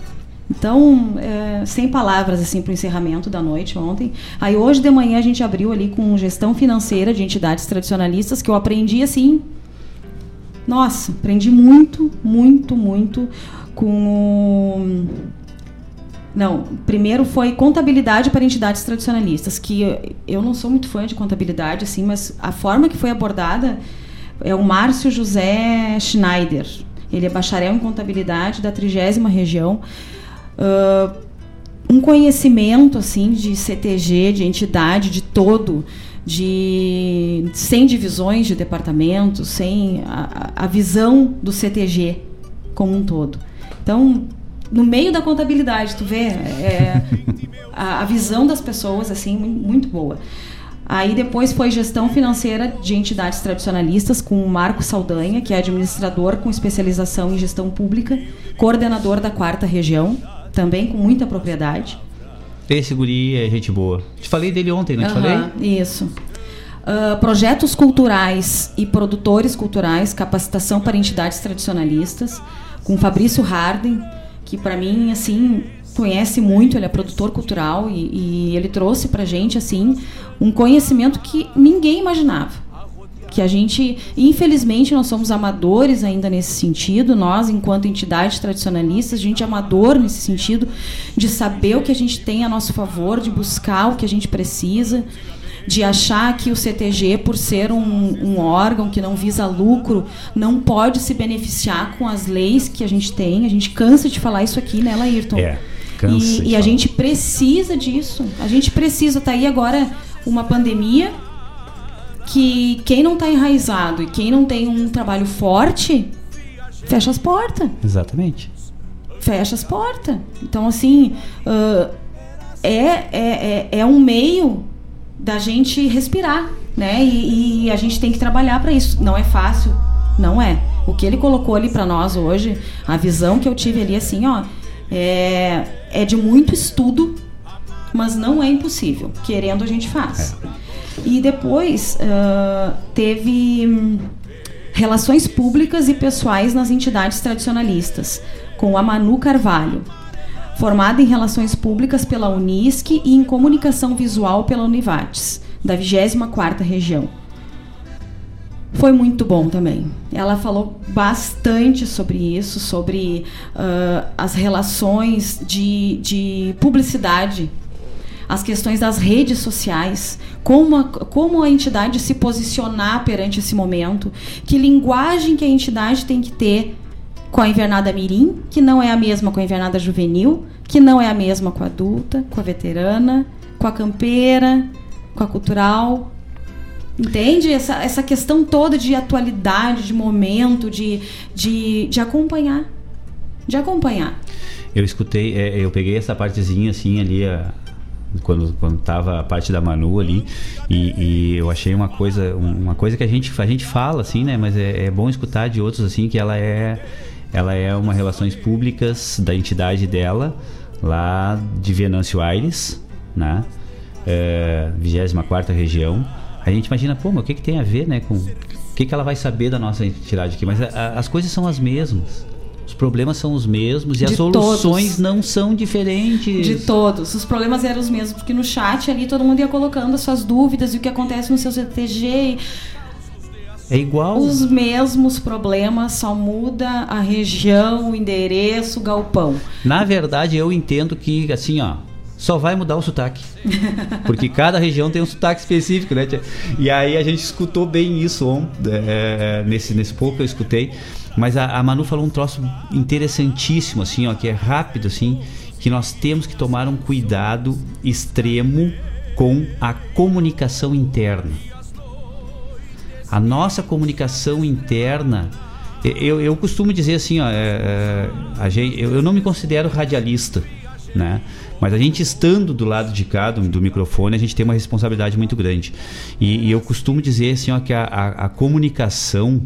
Então, é, sem palavras assim para o encerramento da noite ontem. Aí hoje de manhã a gente abriu ali com gestão financeira de entidades tradicionalistas que eu aprendi assim. Nossa, aprendi muito, muito, muito com não, primeiro foi contabilidade para entidades tradicionalistas, que eu- não sou muito fã de contabilidade, assim, mas a forma que foi abordada é o Márcio José Schneider. Ele é bacharel em contabilidade da 30 região. Ah, um conhecimento, assim, de CTG, de entidade, de todo, de sem divisões de departamentos, sem a, a visão do CTG como um todo. Então, no meio da contabilidade, tu vê é, a, a visão das pessoas assim mu- muito boa. Aí depois foi gestão financeira de entidades tradicionalistas com o Marco Saldanha, que é administrador com especialização em gestão pública, coordenador da quarta região, também com muita propriedade. Esse guri é gente boa. Te falei dele ontem, não te falei? Isso. Ah, projetos culturais e produtores culturais, capacitação para entidades tradicionalistas, com Fabrício Harden, que para mim, assim, conhece muito, ele é produtor cultural e, e ele trouxe pra gente, assim, um conhecimento que ninguém imaginava. Que a gente, infelizmente, nós somos amadores ainda nesse sentido, nós, enquanto entidades tradicionalistas, a gente é amador nesse sentido de saber o que a gente tem a nosso favor, de buscar o que a gente precisa, de achar que o CTG, por ser um, um órgão que não visa lucro, não pode se beneficiar com as leis que a gente tem. A gente cansa de falar isso aqui, né, Laírton? É, cansa E, e a gente precisa disso. A gente precisa. Tá aí agora uma pandemia que quem não está enraizado e quem não tem um trabalho forte, fecha as portas. Exatamente. Fecha as portas. Então, assim, ah, é, é, é, é um meio da gente respirar, né? E, e a gente tem que trabalhar para isso. Não é fácil, não é. O que ele colocou ali para nós hoje, a visão que eu tive ali, assim, ó, é, é de muito estudo, mas não é impossível. Querendo, a gente faz. E depois ah, teve hum, relações públicas e pessoais nas entidades tradicionalistas, com a Manu Carvalho, formada em relações públicas pela Unisc e em comunicação visual pela Univates, da 24ª região. Foi muito bom também. Ela falou bastante sobre isso, sobre ah, as relações de, de publicidade, as questões das redes sociais, como a, como a entidade se posicionar perante esse momento, que linguagem que a entidade tem que ter com a invernada mirim, que não é a mesma com a invernada juvenil, que não é a mesma com a adulta, com a veterana, com a campeira, com a cultural. Entende? Essa, essa questão toda de atualidade, de momento, de, de, de acompanhar. De acompanhar. Eu escutei, é, eu peguei essa partezinha assim ali, a, quando quando tava a parte da Manu ali e, e eu achei uma coisa uma coisa que a gente a gente fala assim né mas é, é bom escutar de outros assim que ela é ela é uma relações públicas da entidade dela lá de Venâncio Aires né é, 24 região. A gente imagina pô mas o que que tem a ver né com o que que ela vai saber da nossa entidade aqui? Mas a, a, as coisas são as mesmas os problemas são os mesmos e De as soluções todos. não são diferentes De todos. Os problemas eram os mesmos, porque no chat ali todo mundo ia colocando as suas dúvidas e o que acontece no seu CTG. É igual. Os mesmos problemas, só muda a região, o endereço, o galpão. Na verdade, eu entendo que, assim, ó, só vai mudar o sotaque. Porque cada região tem um sotaque específico, né? tia? E aí a gente escutou bem isso ontem, é, nesse, nesse pouco eu escutei. Mas a, a Manu falou um troço interessantíssimo, assim, ó, que é rápido, assim, que nós temos que tomar um cuidado extremo com a comunicação interna. A nossa comunicação interna eu, eu costumo dizer assim, ó, é, é, gente, eu, eu não me considero radialista, né? Mas a gente estando do lado de cá do, do microfone, a gente tem uma responsabilidade muito grande. E, e eu costumo dizer assim, ó, que a, a, a comunicação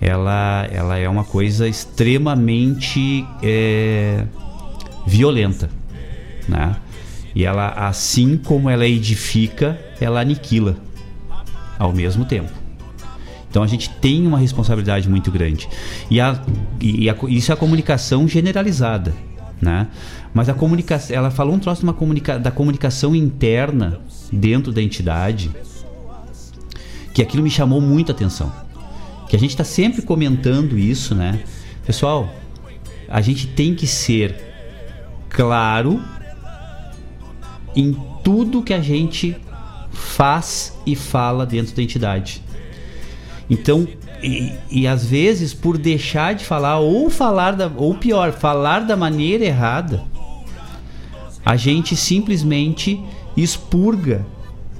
ela, ela é uma coisa extremamente é, violenta, né? E ela, assim como ela edifica, ela aniquila ao mesmo tempo. Então a gente tem uma responsabilidade muito grande. E, a, e a- isso é a comunicação generalizada. Né? Mas a comunicação. Ela falou um troço de uma comunica, da comunicação interna dentro da entidade. Que aquilo me chamou muita atenção. Que a gente está sempre comentando isso, né? Pessoal, a gente tem que ser claro em tudo que a gente faz e fala dentro da entidade. Então, e, e às vezes por deixar de falar ou falar da, ou pior, falar da maneira errada, a gente simplesmente expurga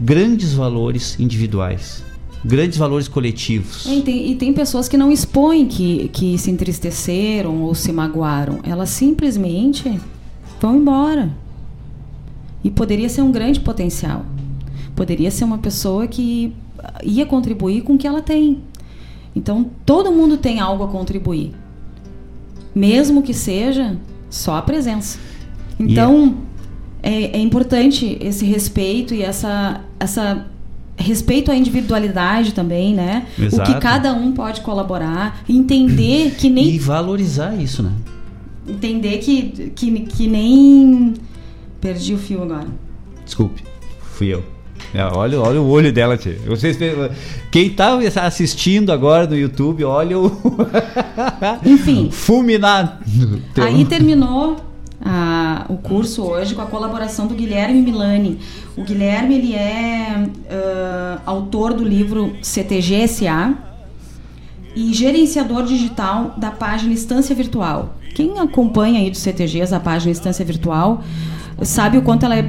grandes valores individuais, grandes valores coletivos. É, E tem, e tem pessoas que não expõem que, que se entristeceram ou se magoaram. Elas simplesmente vão embora. E poderia ser um grande potencial. Poderia ser uma pessoa que ia contribuir com o que ela tem. Então, todo mundo tem algo a contribuir. Mesmo que seja só a presença. Então, é, é importante esse respeito e essa, essa respeito à individualidade também, né? O Exato. que cada um pode colaborar, entender que nem E valorizar isso, né? entender que, que, que nem perdi o fio agora. Desculpe, fui eu. É, olha, olha o olho dela, tia. Vocês, quem tá assistindo agora no YouTube, olha o. Enfim. Fulminar. Aí terminou a- o curso hoje com a colaboração do Guilherme Milani. O Guilherme ele é ah, autor do livro CTGSA e gerenciador digital da página Estância Virtual. Quem acompanha aí dos CTGs a página Estância Virtual sabe o quanto ela é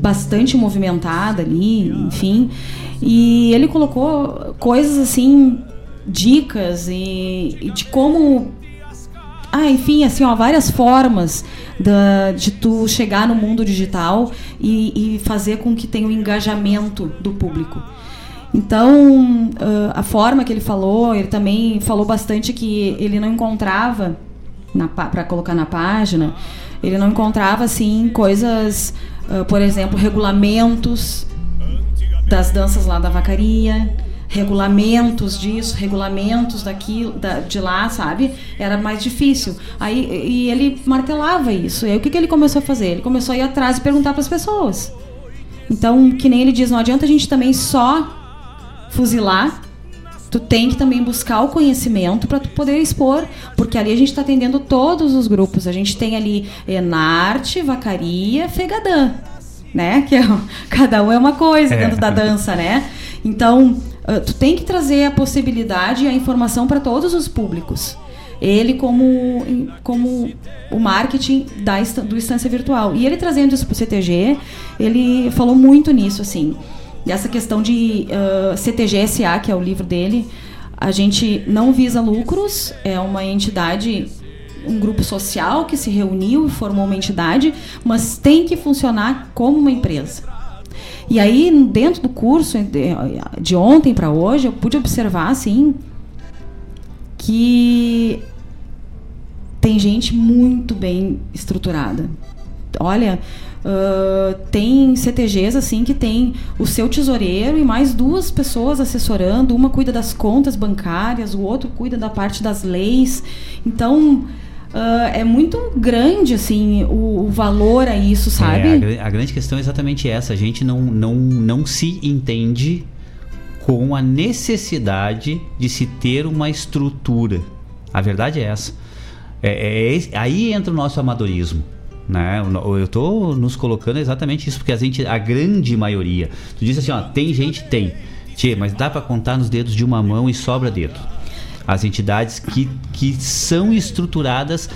bastante movimentada ali, enfim. E ele colocou coisas assim, dicas e, e de como ah, enfim, assim, ó, várias formas da, de tu chegar no mundo digital e, e fazer com que tenha o engajamento do público. Então, ah, a forma que ele falou, ele também falou bastante que ele não encontrava para colocar na página, ele não encontrava assim coisas, ah, por exemplo, regulamentos das danças lá da vacaria, regulamentos disso, regulamentos daquilo, da- de lá, sabe? Era mais difícil. Aí e ele martelava isso. E aí o que, que ele começou a fazer? Ele começou a ir atrás e perguntar para as pessoas. Então, que nem ele diz, não adianta a gente também só fuzilar. Tu tem que também buscar o conhecimento para tu poder expor, porque ali a gente está atendendo todos os grupos. A gente tem ali Enarte, Vacaria, Fegadã, né? Que é, cada um é uma coisa É. dentro da dança, né? Então, ah, tu tem que trazer a possibilidade e a informação para todos os públicos. Ele como, como o marketing da, do Instância Virtual. E ele trazendo isso para o CTG, ele falou muito nisso, assim. Dessa questão de ah, CTG SA, que é o livro dele. A gente não visa lucros, é uma entidade um grupo social que se reuniu e formou uma entidade, mas tem que funcionar como uma empresa. E aí, dentro do curso de, ontem para hoje, eu pude observar assim que tem gente muito bem estruturada. Olha, uh, tem CTGs assim que tem o seu tesoureiro e mais duas pessoas assessorando. Uma cuida das contas bancárias, o outro cuida da parte das leis. Então Uh, é muito grande assim o, o valor a isso, sabe? É, a, a, grande questão é exatamente essa. A gente não, não, não se entende com a necessidade de se ter uma estrutura. A verdade é essa. É, é, aí entra o nosso amadorismo. Né? Eu estou nos colocando exatamente isso, porque a, gente, a grande maioria. Tu disse assim, ó, tem gente, tem. Tchê, mas dá para contar nos dedos de uma mão e sobra dedo. As entidades que, que são estruturadas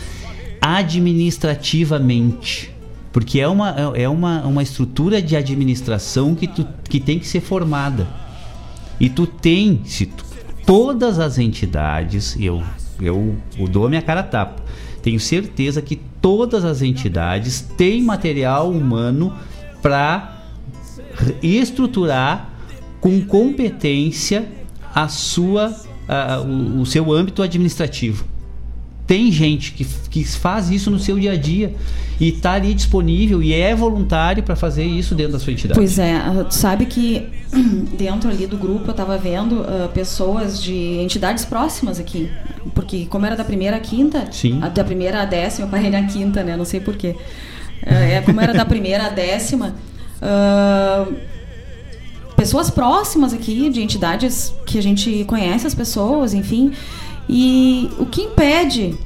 administrativamente. Porque é uma, é uma, uma estrutura de administração que, tu, que tem que ser formada. E tu tem, se tu, todas as entidades, eu, eu, eu dou a minha cara a tapa tenho certeza que todas as entidades têm material humano para estruturar com competência a sua, o, o seu âmbito administrativo. Tem gente que, que faz isso no seu dia a dia e está ali disponível e é voluntário para fazer isso dentro da sua entidade. Pois é, ah, tu sabe que dentro ali do grupo eu estava vendo uh, pessoas de entidades próximas aqui, porque como era da primeira à quinta, Sim. A, da primeira à décima, eu parei na quinta, né? Não sei porquê. Uh, é, como era da primeira à décima, uh, pessoas próximas aqui, de entidades que a gente conhece as pessoas, enfim. E o que impede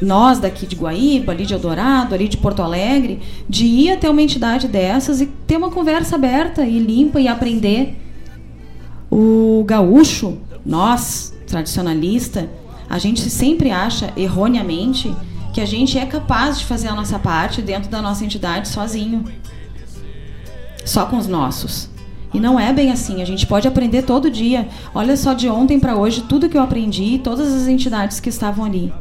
nós daqui de Guaíba, ali de Eldorado, ali de Porto Alegre, de ir até uma entidade dessas e ter uma conversa aberta e limpa e aprender. O gaúcho, nós, tradicionalista, a gente sempre acha erroneamente que a gente é capaz de fazer a nossa parte dentro da nossa entidade sozinho. Só com os nossos. E não é bem assim. A gente pode aprender todo dia. Olha só de ontem para hoje tudo que eu aprendi, todas as entidades que estavam ali.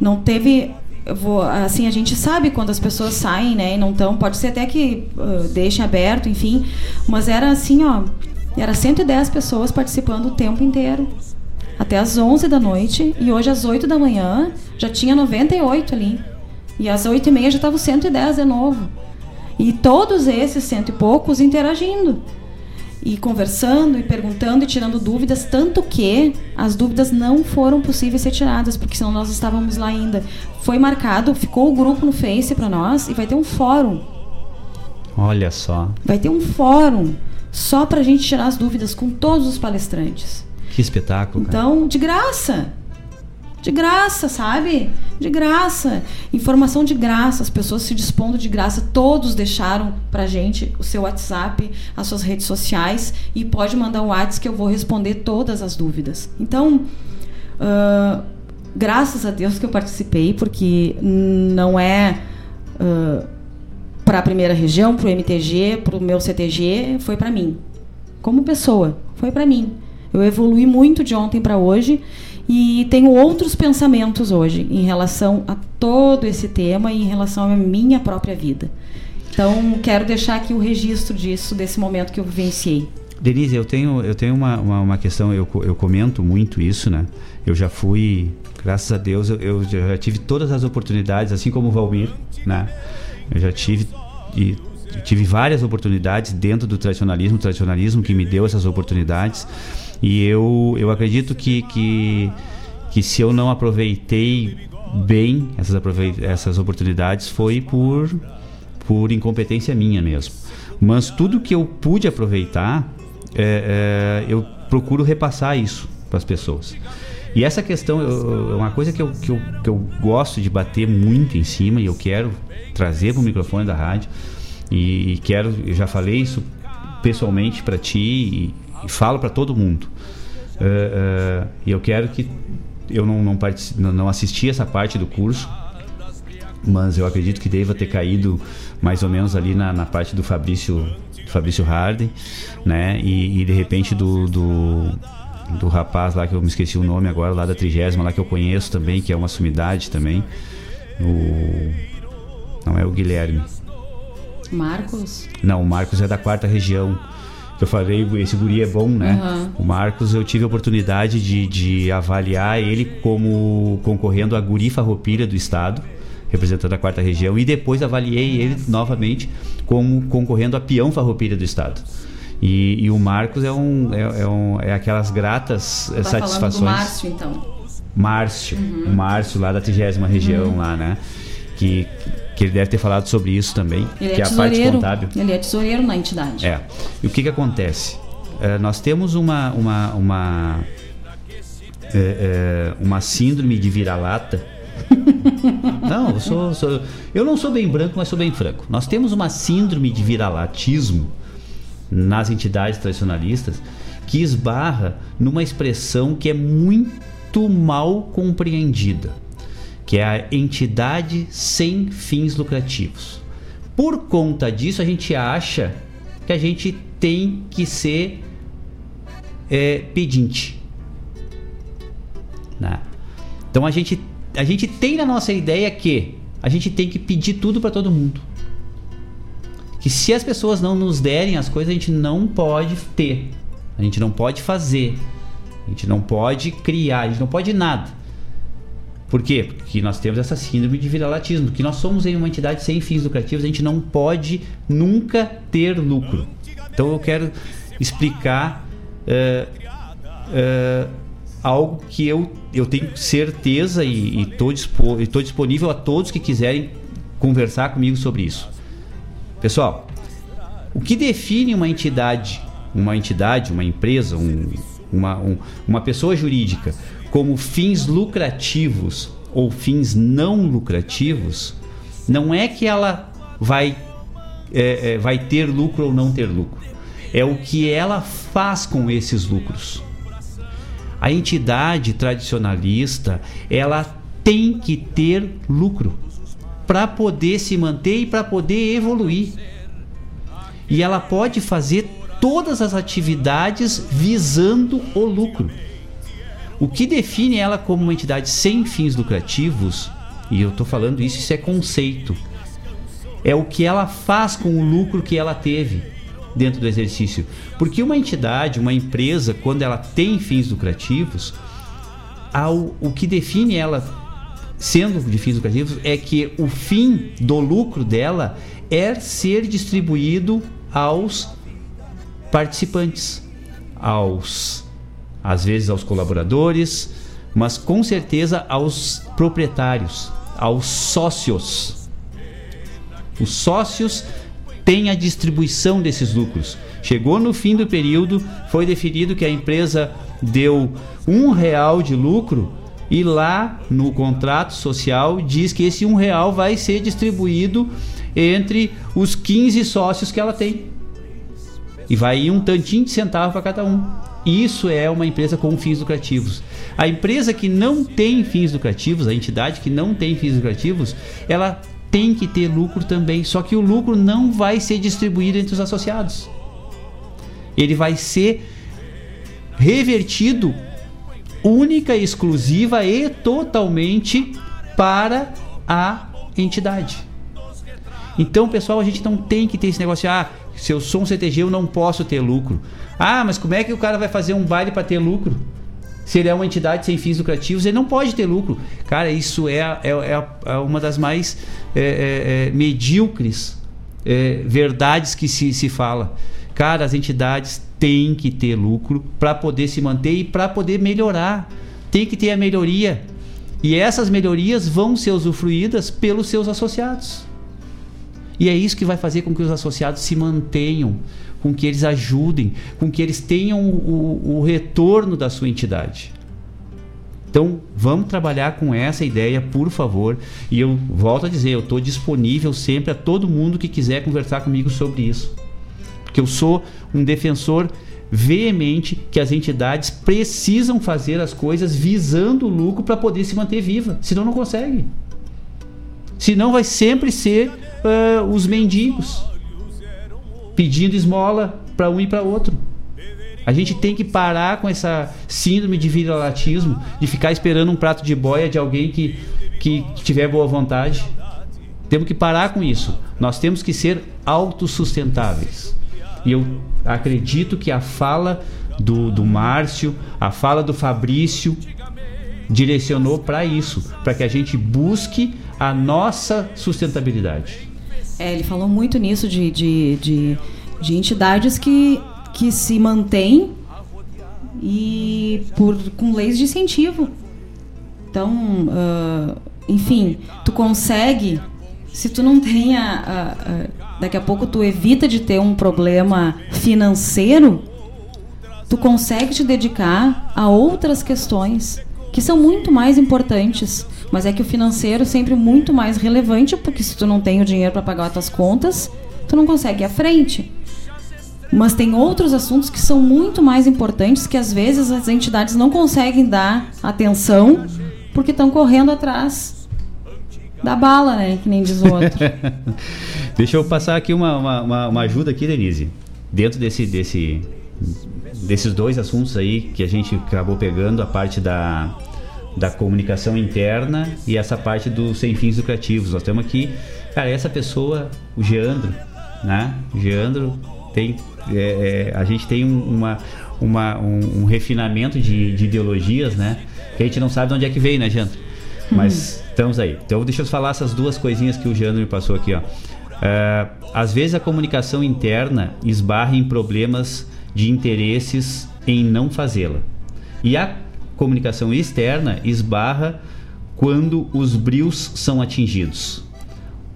Não teve vou, assim a gente sabe quando as pessoas saem, né, e não estão, pode ser até que uh, deixem aberto, enfim, mas era assim, ó, era 110 pessoas participando o tempo inteiro. Até às 11 da noite e hoje às 8 da manhã já tinha 98 ali. E às 8 e meia já estava 110 de novo. E todos esses cento e poucos interagindo e conversando e perguntando e tirando dúvidas, tanto que as dúvidas não foram possíveis ser tiradas, porque senão nós estávamos lá ainda. Foi marcado, ficou o grupo no Face para nós e vai ter um fórum. Olha só. Vai ter um fórum só para a gente tirar as dúvidas com todos os palestrantes. Que espetáculo. Cara. Então, de graça. De graça, sabe? De graça. Informação de graça. As pessoas se dispondo de graça. Todos deixaram pra gente o seu WhatsApp, as suas redes sociais. E pode mandar um WhatsApp que eu vou responder todas as dúvidas. Então, uh, graças a Deus que eu participei, porque não é. Uh, para a primeira região, para o MTG, para o meu CTG, foi para mim. Como pessoa, foi para mim. Eu evolui muito de ontem para hoje e tenho outros pensamentos hoje em relação a todo esse tema e em relação à minha própria vida. Então, quero deixar aqui o registro disso, desse momento que eu vivenciei. Denise, eu tenho, eu tenho uma, uma, uma, questão, eu, eu comento muito isso, né? Eu já fui, graças a Deus, eu, eu já tive todas as oportunidades, assim como o Valmir, né? Eu já tive e tive várias oportunidades dentro do tradicionalismo, o tradicionalismo que me deu essas oportunidades. E eu, eu acredito que, que, que se eu não aproveitei bem essas, essas oportunidades foi por, por incompetência minha mesmo. Mas tudo que eu pude aproveitar, é, é, eu procuro repassar isso para as pessoas. E essa questão é uma coisa que eu, que, eu, que eu gosto de bater muito em cima e eu quero trazer para o microfone da rádio. E, e quero, eu já falei isso pessoalmente para ti e, e falo para todo mundo. Uh, uh, e eu quero que eu não não, não assisti essa parte do curso, mas eu acredito que deva ter caído mais ou menos ali na, na parte do Fabrício Fabrício Harden, né? E, e de repente do, do do rapaz lá que eu me esqueci o nome agora, lá da trigésima, lá que eu conheço também, que é uma sumidade também. O... Não é o Guilherme. Marcos? Não, o Marcos é da quarta região. Eu falei, esse guri é bom, né? Uhum. O Marcos, eu tive a oportunidade de, de avaliar ele como concorrendo a guri farroupilha do estado, representando a quarta região, e depois avaliei ele novamente como concorrendo a peão farroupilha do estado. E, e o Marcos é um é, é um, é aquelas gratas eh, Tá satisfações. do Márcio, então. Márcio, o Márcio lá da 30 região Uhum. lá, né? Que, que ele deve ter falado sobre isso também, Ele que é é a parte contábil. Ele é tesoureiro na entidade. É. E o que que acontece? É, nós temos uma uma uma é, é, uma síndrome de vira-lata. não, eu sou, sou- eu não sou bem branco, mas sou bem franco. Nós temos uma síndrome de viralatismo nas entidades tradicionalistas que esbarra numa expressão que é muito mal compreendida, que é a entidade sem fins lucrativos. Por conta disso, a gente acha que a gente tem que ser é, pedinte. né? Então a gente, a gente tem na nossa ideia que a gente tem que pedir tudo para todo mundo. Que se as pessoas não nos derem as coisas, a gente não pode ter. A gente não pode fazer. A gente não pode criar, a gente não pode nada. Por quê? Porque nós temos essa síndrome de viralatismo, que nós somos em uma entidade sem fins lucrativos, a gente não pode nunca ter lucro. Então eu quero explicar eh, eh, algo que eu, eu tenho certeza e estou disponível a todos que quiserem conversar comigo sobre isso. Pessoal, o que define uma entidade, uma entidade, uma empresa, um- uma, um- uma pessoa jurídica como fins lucrativos ou fins não lucrativos, não é que ela vai, é, é, vai ter lucro ou não ter lucro. É o que ela faz com esses lucros. A entidade tradicionalista, ela tem que ter lucro para poder se manter e para poder evoluir. E ela pode fazer todas as atividades visando o lucro. O que define ela como uma entidade sem fins lucrativos, e eu estou falando isso, isso é conceito, é o que ela faz com o lucro que ela teve dentro do exercício. Porque uma entidade, uma empresa, quando ela tem fins lucrativos, ao, o que define ela sendo de fins lucrativos é que o fim do lucro dela é ser distribuído aos participantes, aos às vezes aos colaboradores, mas com certeza aos proprietários, aos sócios. Os sócios têm a distribuição desses lucros. Chegou no fim do período, foi definido que a empresa deu um real de lucro e lá no contrato social diz que esse um real vai ser distribuído entre os 15 sócios que ela tem. E vai ir um tantinho de centavo para cada um. Isso é uma empresa com fins lucrativos. A empresa que não tem fins lucrativos, a entidade que não tem fins lucrativos, ela tem que ter lucro também. Só que o lucro não vai ser distribuído entre os associados. Ele vai ser revertido única, exclusiva e totalmente para a entidade. Então, pessoal, a gente não tem que ter esse negócio ah, se eu sou um CTG eu não posso ter lucro. Ah, mas como é que o cara vai fazer um baile para ter lucro? Se ele é uma entidade sem fins lucrativos, ele não pode ter lucro. Cara, isso é, é, é- é uma das mais é, é, é, medíocres verdades que se, se fala. Cara, as entidades têm que ter lucro para poder se manter e para poder melhorar. Tem que ter a melhoria. E essas melhorias vão ser usufruídas pelos seus associados. E é isso que vai fazer com que os associados se mantenham, com que eles ajudem, com que eles tenham o, o- retorno da sua entidade. Então, vamos trabalhar com essa ideia, por favor. E eu volto a dizer, eu estou disponível sempre a todo mundo que quiser conversar comigo sobre isso. Porque eu sou um defensor veemente que as entidades precisam fazer as coisas visando o lucro para poder se manter viva. Senão não consegue. Senão vai sempre ser ah, os mendigos pedindo esmola para um e para outro. A gente tem que parar com essa síndrome de viralatismo, de ficar esperando um prato de boia de alguém que, que tiver boa vontade. Temos que parar com isso. Nós temos que ser autossustentáveis. E eu acredito que a fala do, do Márcio, a fala do Fabrício, direcionou para isso, para que a gente busque a nossa sustentabilidade. É, ele falou muito nisso de, de, de, de entidades que, que se mantêm e por, com leis de incentivo. Então, uh, enfim, tu consegue, se tu não tem a, a, a, daqui a pouco tu evita de ter um problema financeiro, tu consegue te dedicar a outras questões que são muito mais importantes. Mas é que o financeiro é sempre muito mais relevante, porque se tu não tem o dinheiro para pagar as tuas contas, tu não consegue ir à frente. Mas tem outros assuntos que são muito mais importantes que às vezes as entidades não conseguem dar atenção porque estão correndo atrás da bala, né? Que nem diz o outro. Deixa eu passar aqui uma, uma, uma ajuda aqui, Denise. Dentro desse, desse, desses dois assuntos aí que a gente acabou pegando, a parte da, da comunicação interna e essa parte dos sem fins lucrativos. Nós temos aqui, cara, essa pessoa, o Geandro, né? O Geandro tem, é, é, a gente tem uma, uma, um, um refinamento de, de, ideologias, né? Que a gente não sabe de onde é que veio, né, Geandro? Mas hum. estamos aí. Então deixa eu falar essas duas coisinhas que o Geandro me passou aqui, ó. Uh, às vezes a comunicação interna esbarra em problemas de interesses em não fazê-la. E a comunicação externa esbarra quando os brios são atingidos.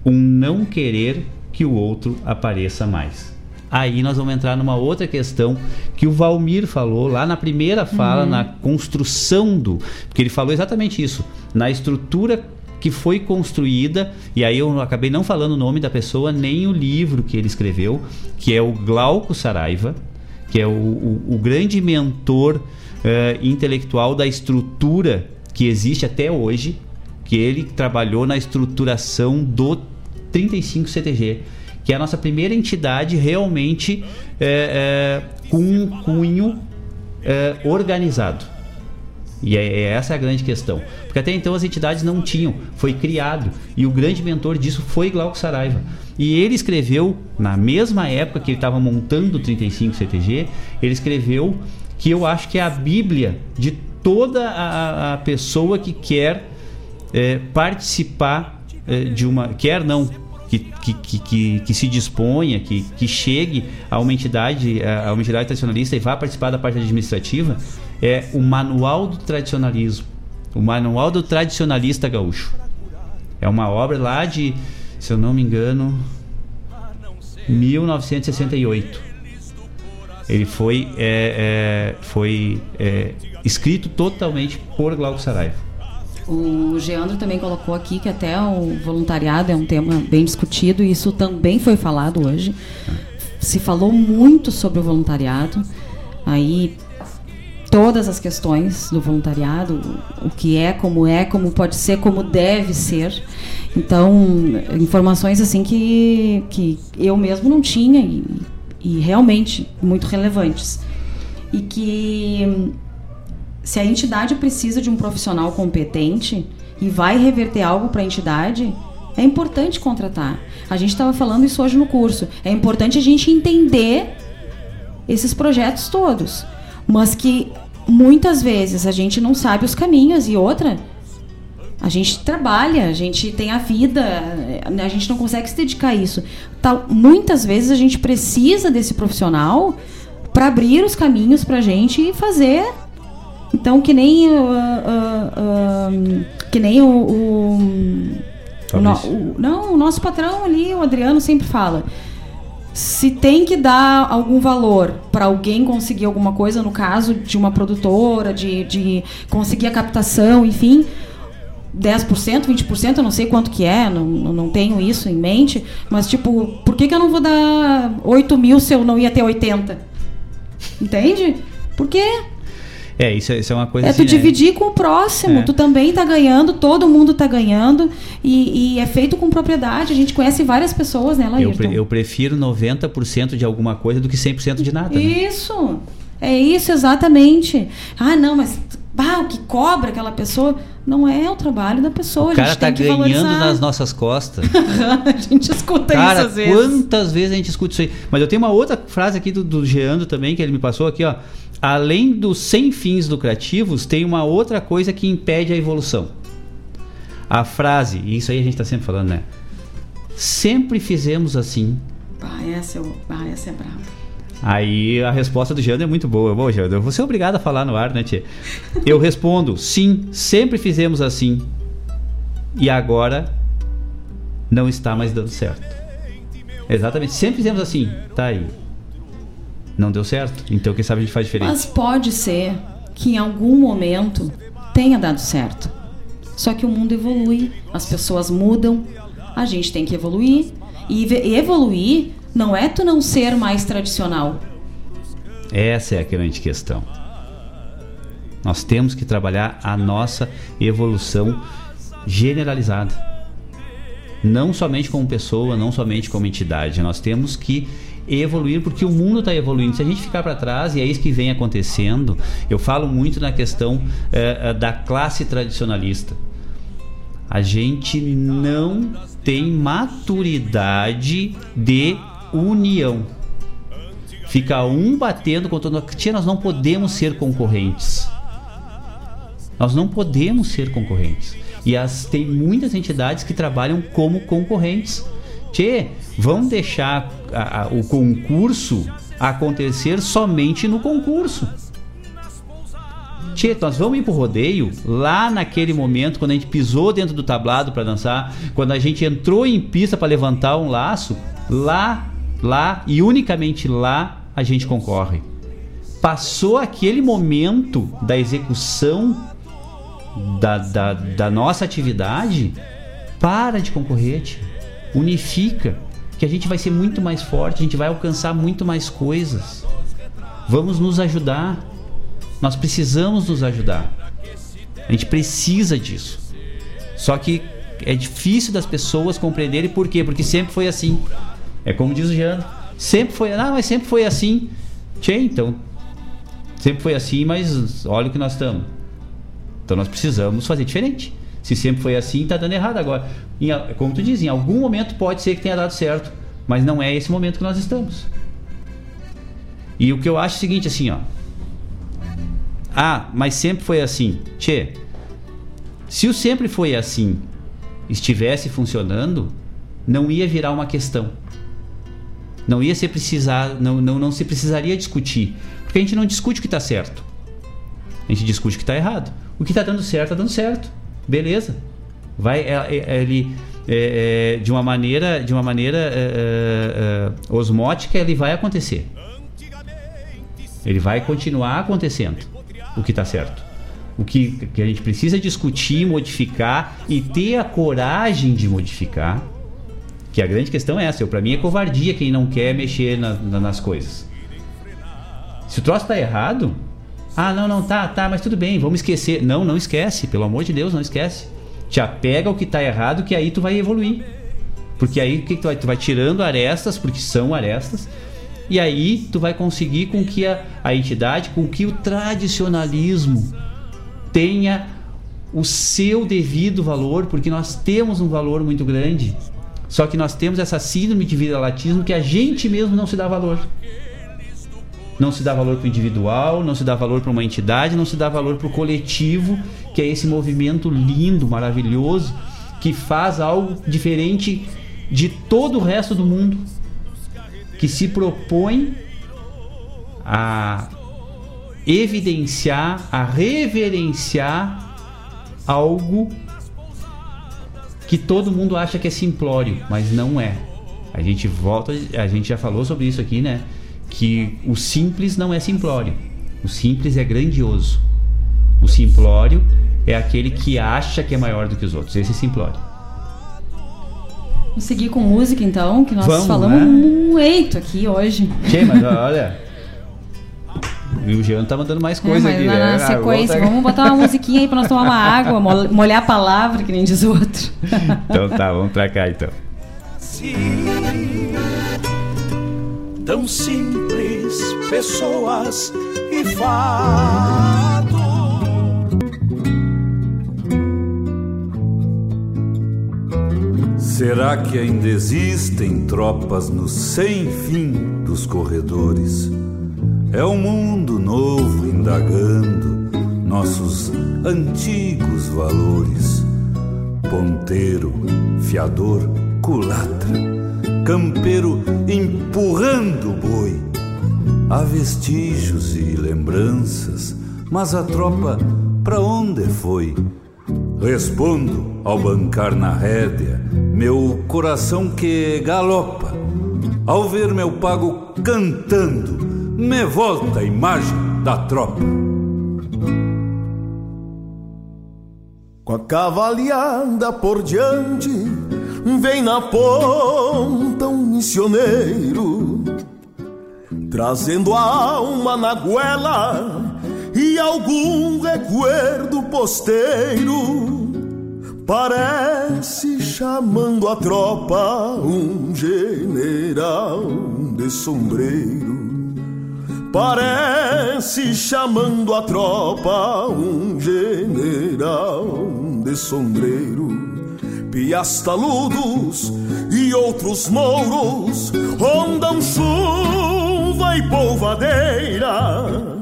Um não querer que o outro apareça mais. Aí nós vamos entrar numa outra questão que o Valmir falou lá na primeira fala, uhum. na construção do. Porque ele falou exatamente isso. Na estrutura que foi construída, e aí eu acabei não falando o nome da pessoa, nem o livro que ele escreveu, que é o Glauco Saraiva, que é o, o, o grande mentor uh, intelectual da estrutura que existe até hoje, que ele trabalhou na estruturação do 35 CTG, que é a nossa primeira entidade realmente é, é, com um cunho é, organizado. E é, é, essa a grande questão. Porque até então as entidades não tinham, foi criado. E o grande mentor disso foi Glauco Saraiva. E ele escreveu, na mesma época que ele estava montando o 35 CTG, ele escreveu que eu acho que é a Bíblia de toda a, a pessoa que quer é, participar é, de uma. Quer não, que, que, que, que, se disponha, que, que chegue a uma entidade, a uma entidade tradicionalista e vá participar da parte administrativa, é o Manual do Tradicionalismo. O Manual do Tradicionalista Gaúcho. É uma obra lá de, se eu não me engano, 1968. Ele foi, é, é, foi é, escrito totalmente por Glauco Saraiva. O Geandro também colocou aqui que até o voluntariado é um tema bem discutido e isso também foi falado hoje. Se falou muito sobre o voluntariado. Aí todas as questões do voluntariado, o que é, como é, como pode ser, como deve ser. Então, informações assim que, que eu mesmo não tinha e, e realmente muito relevantes. E que se a entidade precisa de um profissional competente e vai reverter algo para a entidade, é importante contratar. A gente estava falando isso hoje no curso. É importante a gente entender esses projetos todos, mas que muitas vezes a gente não sabe os caminhos e outra a gente trabalha, a gente tem a vida, a gente não consegue se dedicar a isso. Tá, muitas vezes a gente precisa desse profissional para abrir os caminhos para a gente e fazer então, que nem, uh, uh, uh, que nem o, o, o, no, o, Não, o nosso patrão ali, o Adriano, sempre fala. Se tem que dar algum valor para alguém conseguir alguma coisa, no caso de uma produtora, de, de conseguir a captação, enfim, 10%, 20%, eu não sei quanto que é, não, não tenho isso em mente, mas tipo, por que, que eu não vou dar 8 mil se eu não ia ter 80? Entende? Por quê? É, isso, é, isso é uma coisa É assim, tu né? dividir com o próximo. É. Tu também tá ganhando, todo mundo tá ganhando. E, e, é feito com propriedade. A gente conhece várias pessoas, né, Laírton? Eu, pre, eu prefiro 90% de alguma coisa do que 100% de nada. Isso. Né? É isso exatamente. Ah, não, mas bah, o que cobra aquela pessoa não é o trabalho da pessoa. O cara a gente tá ganhando valorizar. nas nossas costas. a gente escuta Cara, isso às vezes. quantas vezes a gente escuta isso aí? Mas eu tenho uma outra frase aqui do, do Geando também, que ele me passou aqui, ó. Além dos sem fins lucrativos, tem uma outra coisa que impede a evolução. A frase, e isso aí a gente tá sempre falando, né? Sempre fizemos assim. Bah, essa, eu, bah, essa é brava. Aí a resposta do Geando é muito boa. Bom, eu vou ser obrigado a falar no ar, né, Tia? Eu respondo, sim, sempre fizemos assim. E agora não está mais dando certo. Exatamente, sempre fizemos assim. Tá aí. Não deu certo. Então quem sabe a gente faz diferente. Mas pode ser que em algum momento tenha dado certo. Só que o mundo evolui, as pessoas mudam, a gente tem que evoluir. E evoluir não é tu não ser mais tradicional. Essa é a grande questão. Nós temos que trabalhar a nossa evolução generalizada. Não somente como pessoa, não somente como entidade. Nós temos que evoluir porque o mundo está evoluindo. Se a gente ficar para trás, e é isso que vem acontecendo, eu falo muito na questão eh, da classe tradicionalista. A gente não tem maturidade de união. Fica um batendo contra o outro. Tia, nós não podemos ser concorrentes. Nós não podemos ser concorrentes. E as, tem muitas entidades que trabalham como concorrentes. Tchê, vamos deixar a- a- o concurso acontecer somente no concurso. Tchê, nós vamos ir pro rodeio lá naquele momento, quando a gente pisou dentro do tablado para dançar, quando a gente entrou em pista para levantar um laço, lá, lá e unicamente lá a gente concorre. Passou aquele momento da execução da, da, da nossa atividade, para de concorrer, unifica, que a gente vai ser muito mais forte, a gente vai alcançar muito mais coisas. Vamos nos ajudar. Nós precisamos nos ajudar. A gente precisa disso. Só que é difícil das pessoas compreenderem por quê? Porque sempre foi assim. É como diz o Jean. Sempre foi, ah, mas sempre foi assim. Tchê, então. Sempre foi assim, mas olha o que nós estamos. Então nós precisamos fazer diferente. Se sempre foi assim, tá dando errado agora. Em como tu diz, em algum momento pode ser que tenha dado certo, mas não é esse momento que nós estamos. E o que eu acho é o seguinte, assim, ó. Ah, mas sempre foi assim. Tchê, se o sempre foi assim estivesse funcionando, não ia virar uma questão. Não ia ser precisar, não, não, não se precisaria discutir. Porque a gente não discute o que está certo. A gente discute o que está errado. O que está dando certo, está dando certo. Beleza. Vai, é- é- ele, é- é, de uma maneira, de uma maneira é, é, é, osmótica, ele vai acontecer. Ele vai continuar acontecendo. O que está certo. O que, que a gente precisa discutir, modificar e ter a coragem de modificar. Que a grande questão é essa. Para mim é covardia quem não quer mexer na- na- nas coisas. Se o troço tá errado, ah, não, não, tá, tá, mas tudo bem, vamos esquecer. Não, não esquece, pelo amor de Deus, não esquece. Te apega ao que tá errado, que aí tu vai evoluir. Porque aí o que, que tu vai? Tu vai tirando arestas, porque são arestas, e aí tu vai conseguir com que a, a entidade, com que o tradicionalismo tenha o seu devido valor, porque nós temos um valor muito grande. Só que nós temos essa síndrome de vira-latismo que a gente mesmo não se dá valor. Não se dá valor para o individual, não se dá valor para uma entidade, não se dá valor para o coletivo, que é esse movimento lindo, maravilhoso, que faz algo diferente de todo o resto do mundo, que se propõe a evidenciar, a reverenciar algo que todo mundo acha que é simplório, mas não é. A gente volta, a gente já falou sobre isso aqui, né? Que o simples não é simplório. O simples é grandioso. O simplório é aquele que acha que é maior do que os outros. Esse é simplório. Vamos seguir com música então, que nós Vamos, falamos né? muito aqui hoje. Tchê, mas olha. E o Jean tá mandando mais É, coisa mas aqui, na, né? Ah, sequência, vamos botar uma musiquinha aí pra nós tomar uma água, mol- molhar a palavra, que nem diz o outro. Então tá, vamos pra cá então. tão simples, pessoas e fato. Será que ainda existem tropas no sem fim dos corredores? É um mundo novo indagando nossos antigos valores. Ponteiro, fiador, culatra, campeiro empurrando o boi. Há vestígios e lembranças, mas a tropa pra onde foi? Respondo ao bancar na rédea, meu coração que galopa. Ao ver meu pago cantando, me volta a imagem da tropa. Com a cavalhada por diante, vem na ponta um missioneiro, trazendo a alma na goela e algum recuerdo posteiro. Parece chamando a tropa um general de sombreiro. Parece chamando a tropa um general de sombreiro. Piastaludos e outros mouros rondam chuva e polvadeira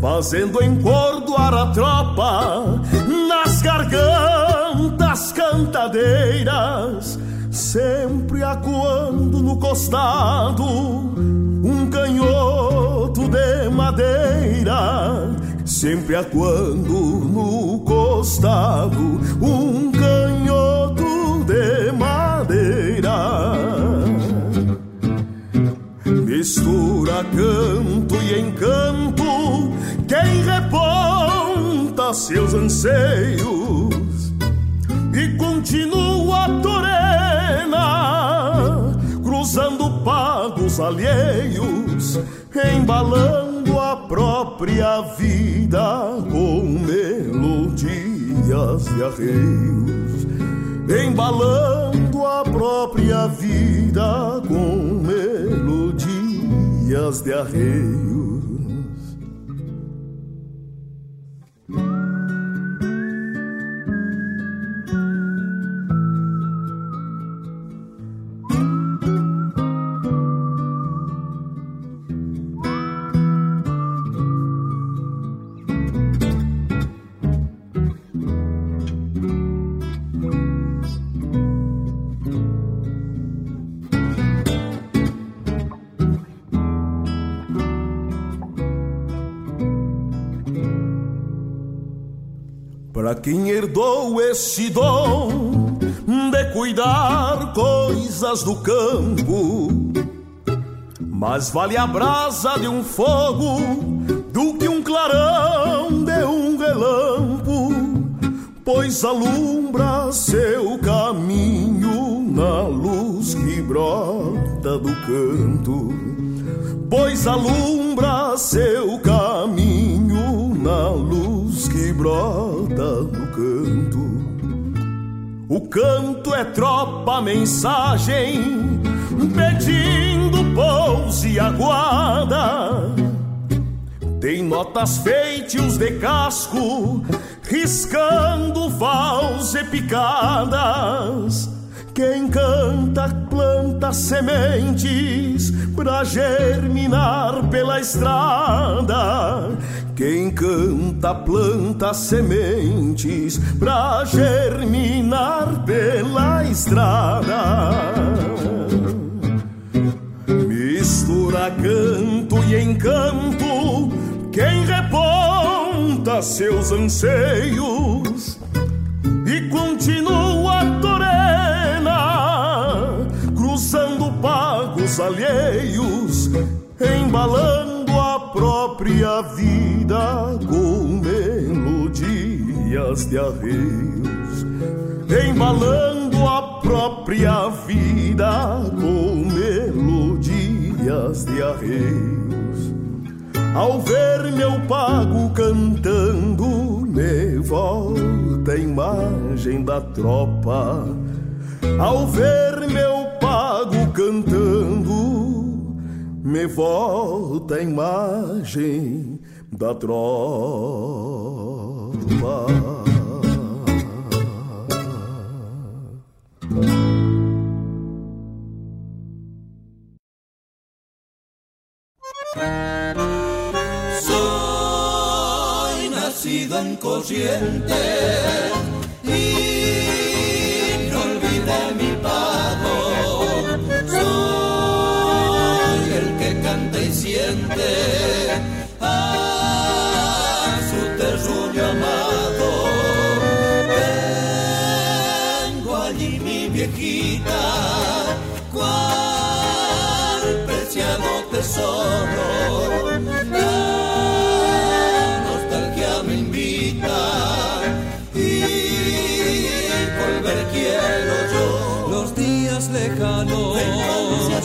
fazendo encordoar a tropa nas gargantas cantadeiras, sempre acuando no costado um canhoto de madeira, sempre acuando no costado um canhoto de madeira. Mistura canto e encanto quem reponta seus anseios e continua torena, cruzando pagos alheios, embalando a própria vida com melodias e arreios, embalando a própria vida com melodias de arreios. Para quem herdou esse dom de cuidar coisas do campo, mais vale a brasa de um fogo do que um clarão de um relampo, pois alumbra seu caminho na luz que brota do canto, pois alumbra seu caminho na luz que brota no canto. O canto é tropa, mensagem, pedindo pouso e aguarda. Tem notas feitios de casco, riscando vals e picadas. Quem canta planta sementes pra germinar pela estrada. Quem canta planta sementes pra germinar pela estrada. Mistura canto e encanto, quem reponta seus anseios e continua pagos alheios, embalando a própria vida com melodias de arreios, embalando a própria vida com melodias de arreios. Ao ver meu pago cantando, me volta a imagem da tropa. Ao ver meu pago cantando, me volta a imagem da trova. Soy nacido en corriente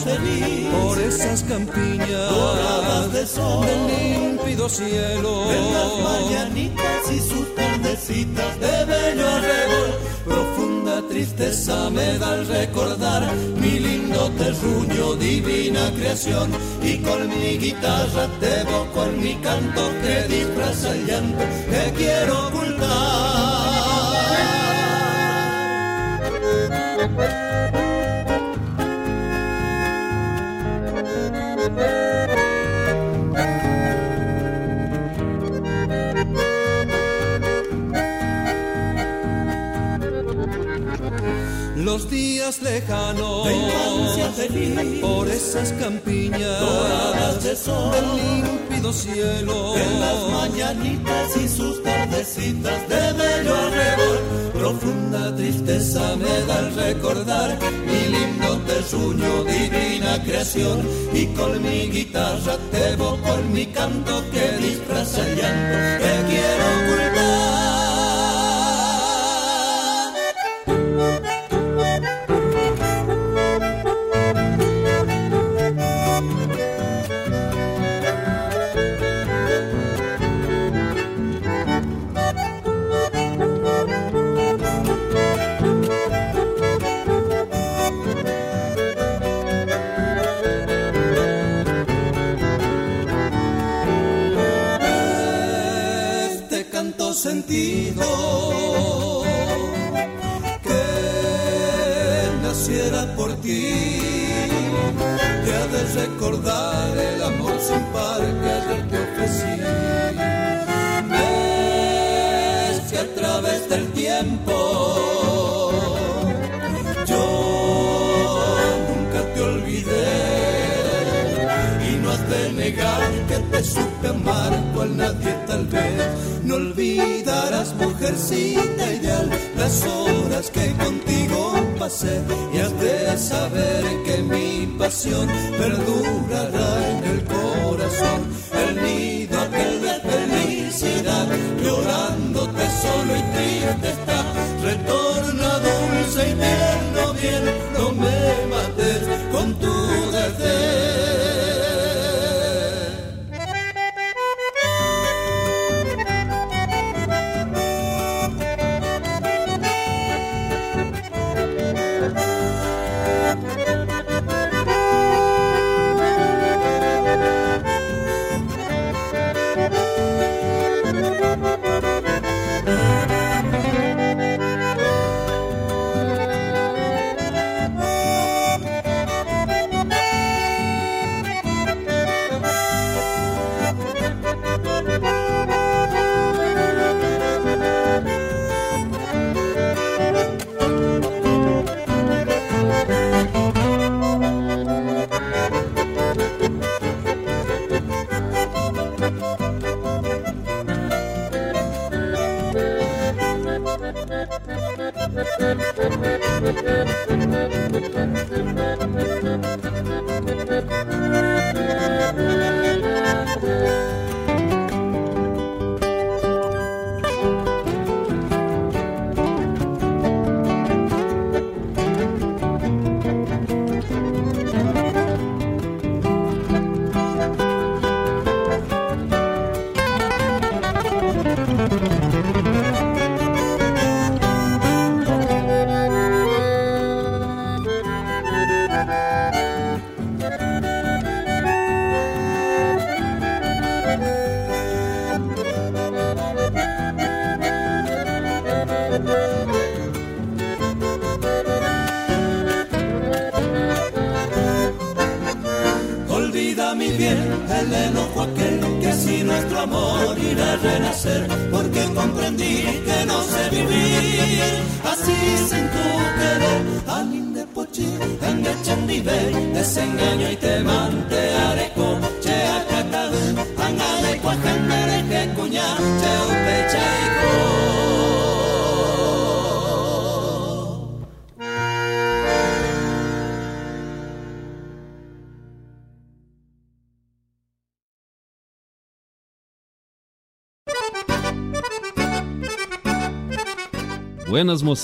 por esas campiñas doradas de sol, del límpido cielo. en las mañanitas y sus tardecitas de bello arrebol. Profunda tristeza me da al recordar mi lindo terruño, divina creación. Y con mi guitarra te evoco en mi canto que disfraza el llanto que quiero Los días lejanos. De infancia feliz, por esas campiñas. Doradas de sol, del límpido cielo. En las mañanitas y sus tardecitas de bello arrebol, profunda tristeza me da al recordar mi lindo terruño, divina creación. Y con mi guitarra te evoco en mi canto que disfraza el llanto que quiero sentido que naciera por ti te ha de recordar el amor sin par que ayer te ofrecí. Ves que a través del tiempo yo nunca te olvidé y no has de negar que te supe amar cual nadie tal vez no olvidarás mujercita ideal las horas que contigo pasé. Y has de saber que mi pasión perdurará en el corazón. El nido aquel de felicidad llorándote solo y triste está. Retorna dulce y tierno bien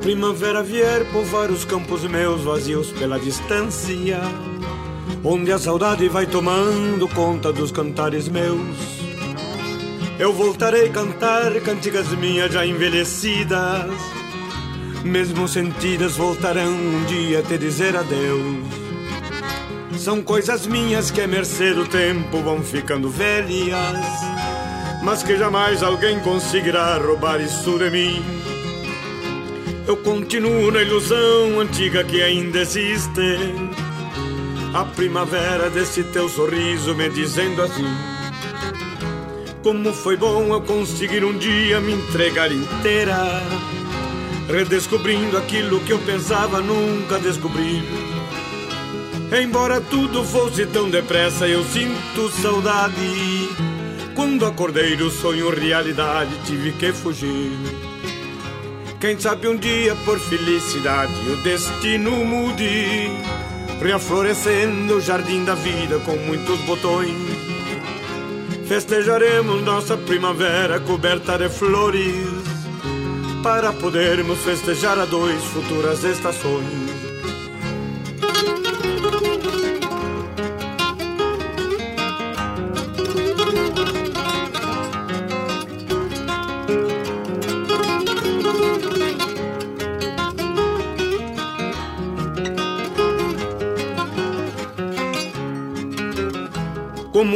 Primavera vier povoar os campos meus vazios pela distância, onde a saudade vai tomando conta dos cantares meus, eu voltarei a cantar cantigas minhas já envelhecidas, mesmo sentidas voltarão um dia a te dizer adeus. São coisas minhas que a mercê do tempo vão ficando velhas, mas que jamais alguém conseguirá roubar isso de mim. Eu continuo na ilusão antiga que ainda existe. A primavera desse teu sorriso me dizendo assim: Como foi bom eu conseguir um dia me entregar inteira, redescobrindo aquilo que eu pensava nunca descobrir. Embora tudo fosse tão depressa, eu sinto saudade. Quando acordei do sonho realidade, tive que fugir. Quem sabe um dia por felicidade o destino mude, reaflorescendo o jardim da vida com muitos botões. Festejaremos nossa primavera coberta de flores, para podermos festejar a dois futuras estações.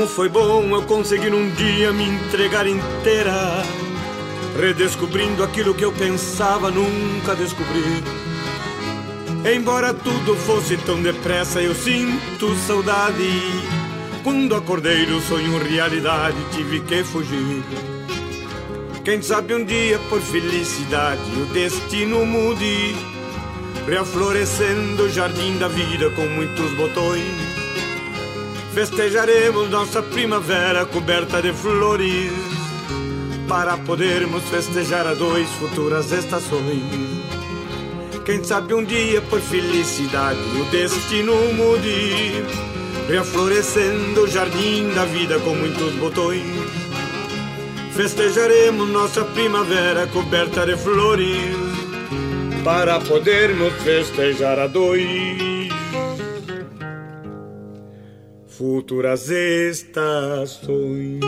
Como foi bom eu conseguir um dia me entregar inteira, redescobrindo aquilo que eu pensava nunca descobrir. Embora tudo fosse tão depressa, eu sinto saudade. Quando acordei do sonho realidade, tive que fugir. Quem sabe um dia por felicidade o destino mude, reaflorescendo o jardim da vida com muitos botões. Festejaremos nossa primavera coberta de flores para podermos festejar a dois futuras estações. Quem sabe um dia por felicidade o destino mude, reaflorescendo o jardim da vida com muitos botões. Festejaremos nossa primavera coberta de flores para podermos festejar a dois futuras estações.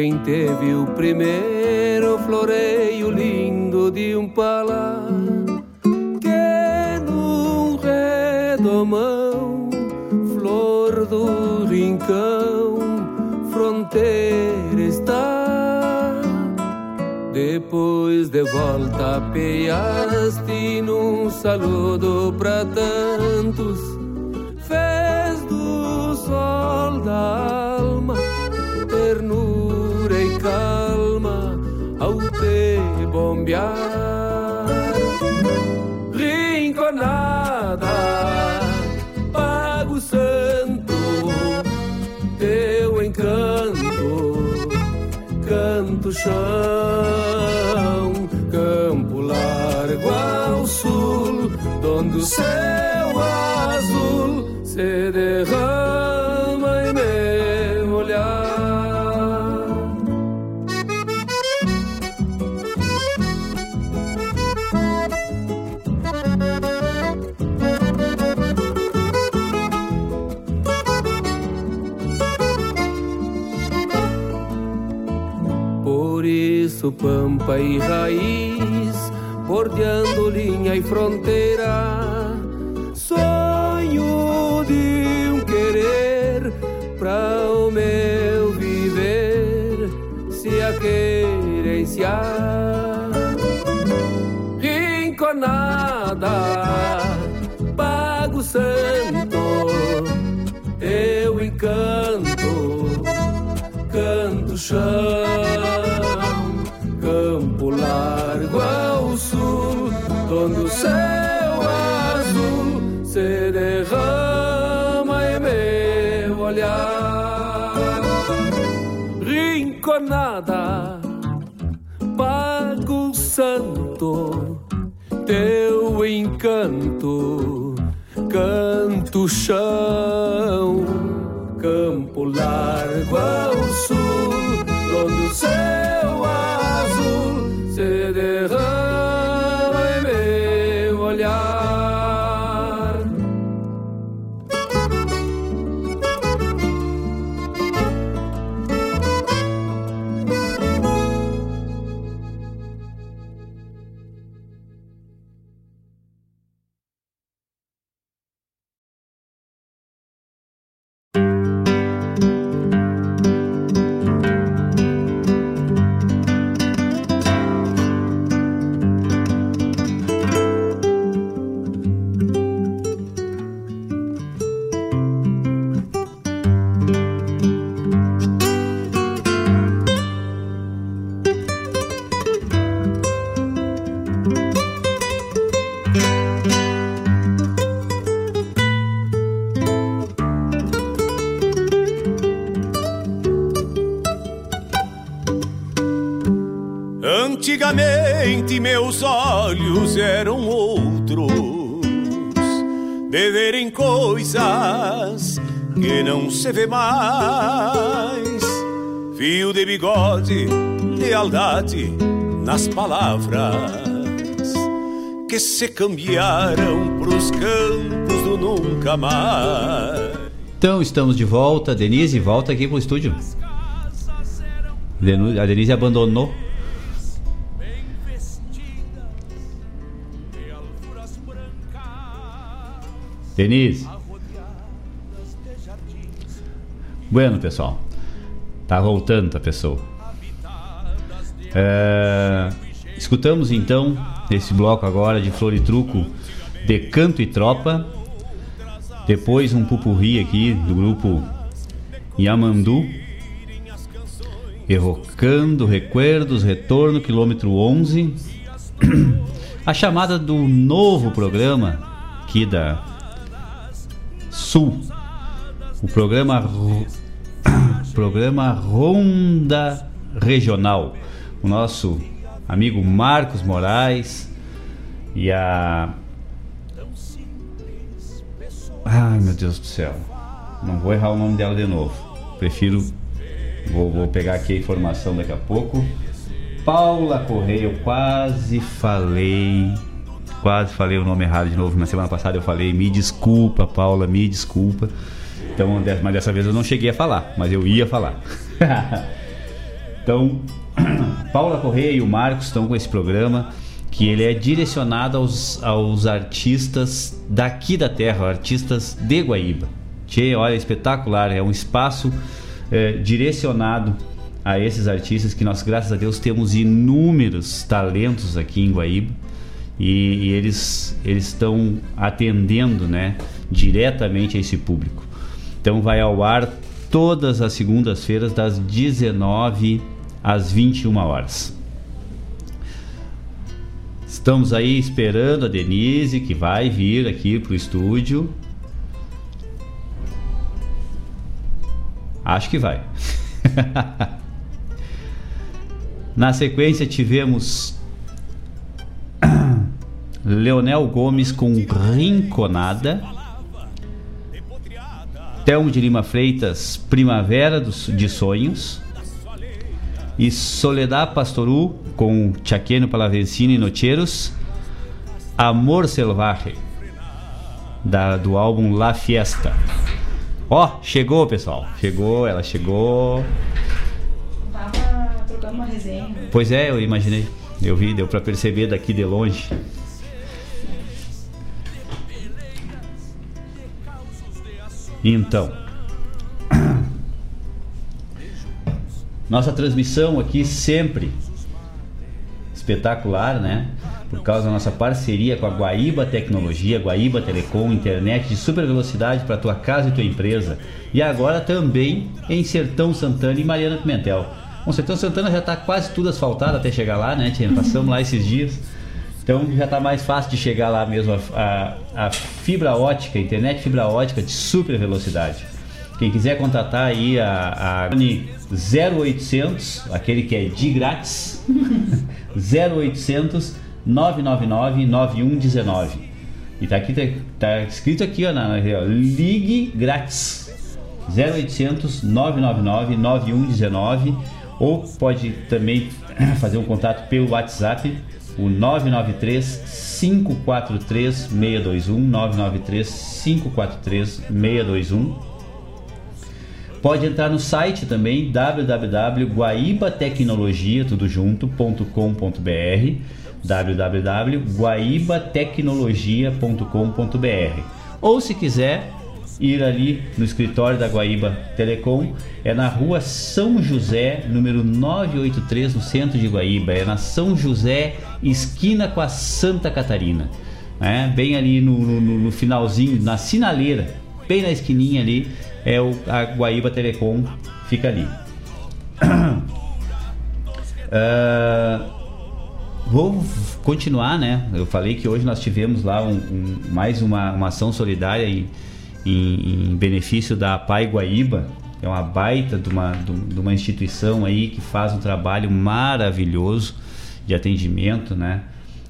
quem teve o primeiro floreio lindo de um palá que num redomão, flor do rincão, fronteira está. Depois de volta peaste num saludo pra tantos, fez do soldado. do chão, campo largo ao sul, onde o céu campa e raiz, bordeando linha e fronteira. Sonho de um querer para o meu viver, se aquele mais. Fio de bigode, lealdade nas palavras que se cambiaram pros campos do nunca mais. Então estamos de volta. Denise, volta aqui pro estúdio. A Denise abandonou. Denise. Bueno, pessoal. Tá voltando a pessoa. É, escutamos então esse bloco agora de Flor e Truco de Canto e Tropa. Depois um pupurri aqui do grupo Yamandu. Evocando Recuerdos, Retorno, quilômetro 11. A chamada do novo programa aqui da Sul. O programa Ro- programa Ronda Regional. O nosso amigo Marcos Moraes e a Ai, meu Deus do céu. Não vou errar o nome dela de novo. Prefiro vou, vou pegar aqui a informação daqui a pouco. Paula Correia, eu quase falei quase falei o nome errado de novo. Na semana passada eu falei, me desculpa, Paula, me desculpa. Então, mas dessa vez eu não cheguei a falar, mas eu ia falar. então, Paula Correia e o Marcos estão com esse programa que ele é direcionado aos, aos artistas daqui da terra, artistas de Guaíba. Tchê, olha, espetacular, é um espaço eh, direcionado a esses artistas que nós, graças a Deus, temos inúmeros talentos aqui em Guaíba e, e eles eles estão atendendo, né, diretamente a esse público. Então vai ao ar todas as segundas-feiras das 19 às 21 horas. Estamos aí esperando a Denise que vai vir aqui pro estúdio. Acho que vai. Na sequência tivemos Leonel Gomes com Rinconada. Telmo de Lima Freitas, Primavera dos, de Sonhos. E Soledad Pastoru com Chaqueno Palavencino e Nocheros. Amor Selvagem, da, do álbum La Fiesta. Ó, chegou, pessoal. Chegou, ela chegou. Tava trocando uma resenha. Pois é, eu imaginei. Eu vi, deu pra perceber daqui de longe. Então, nossa transmissão aqui sempre espetacular, né? Por causa da nossa parceria com a Guaíba Tecnologia, Guaíba Telecom, internet de super velocidade para tua casa e tua empresa. E agora também em Sertão Santana e Mariana Pimentel. Bom, Sertão Santana já está quase tudo asfaltado até chegar lá, né? Passamos lá esses dias. Então já está mais fácil de chegar lá mesmo a, a, a, fibra ótica, internet fibra ótica de super velocidade. Quem quiser contratar aí a, a 0800, aquele que é de grátis, 0800 999 9119. E tá aqui, tá, tá escrito aqui, ó, na, ó, ligue grátis. 0800 999 9119 ou pode também fazer um contato pelo WhatsApp, o 993 543 621 993 543 621 Pode entrar no site também www.guaibatecnologia tudo junto.com.br www.guaibatecnologia.com.br ou se quiser ir ali no escritório da Guaíba Telecom, é na rua São José, número 983, no centro de Guaíba. É na São José, esquina com a Santa Catarina. É, bem ali no, no, no finalzinho, na sinaleira, bem na esquininha ali, é o, a Guaíba Telecom, fica ali. uh, Vou continuar, né? Eu falei que hoje nós tivemos lá um, um, mais uma, uma ação solidária em, em, em, benefício da Pai Guaíba, é uma baita de uma, de uma instituição aí que faz um trabalho maravilhoso de atendimento, né?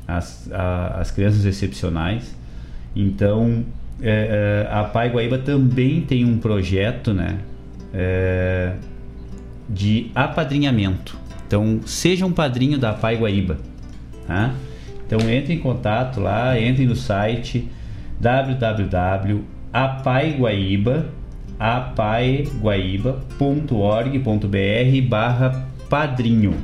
As, a, as crianças excepcionais. Então, é, é, a Pai Guaíba também tem um projeto, né? É, de apadrinhamento. Então, seja um padrinho da Pai Guaíba. Tá? Então entre em contato lá, entre no site www.apaiguaíba apaiguaíba.org.br barra padrinho.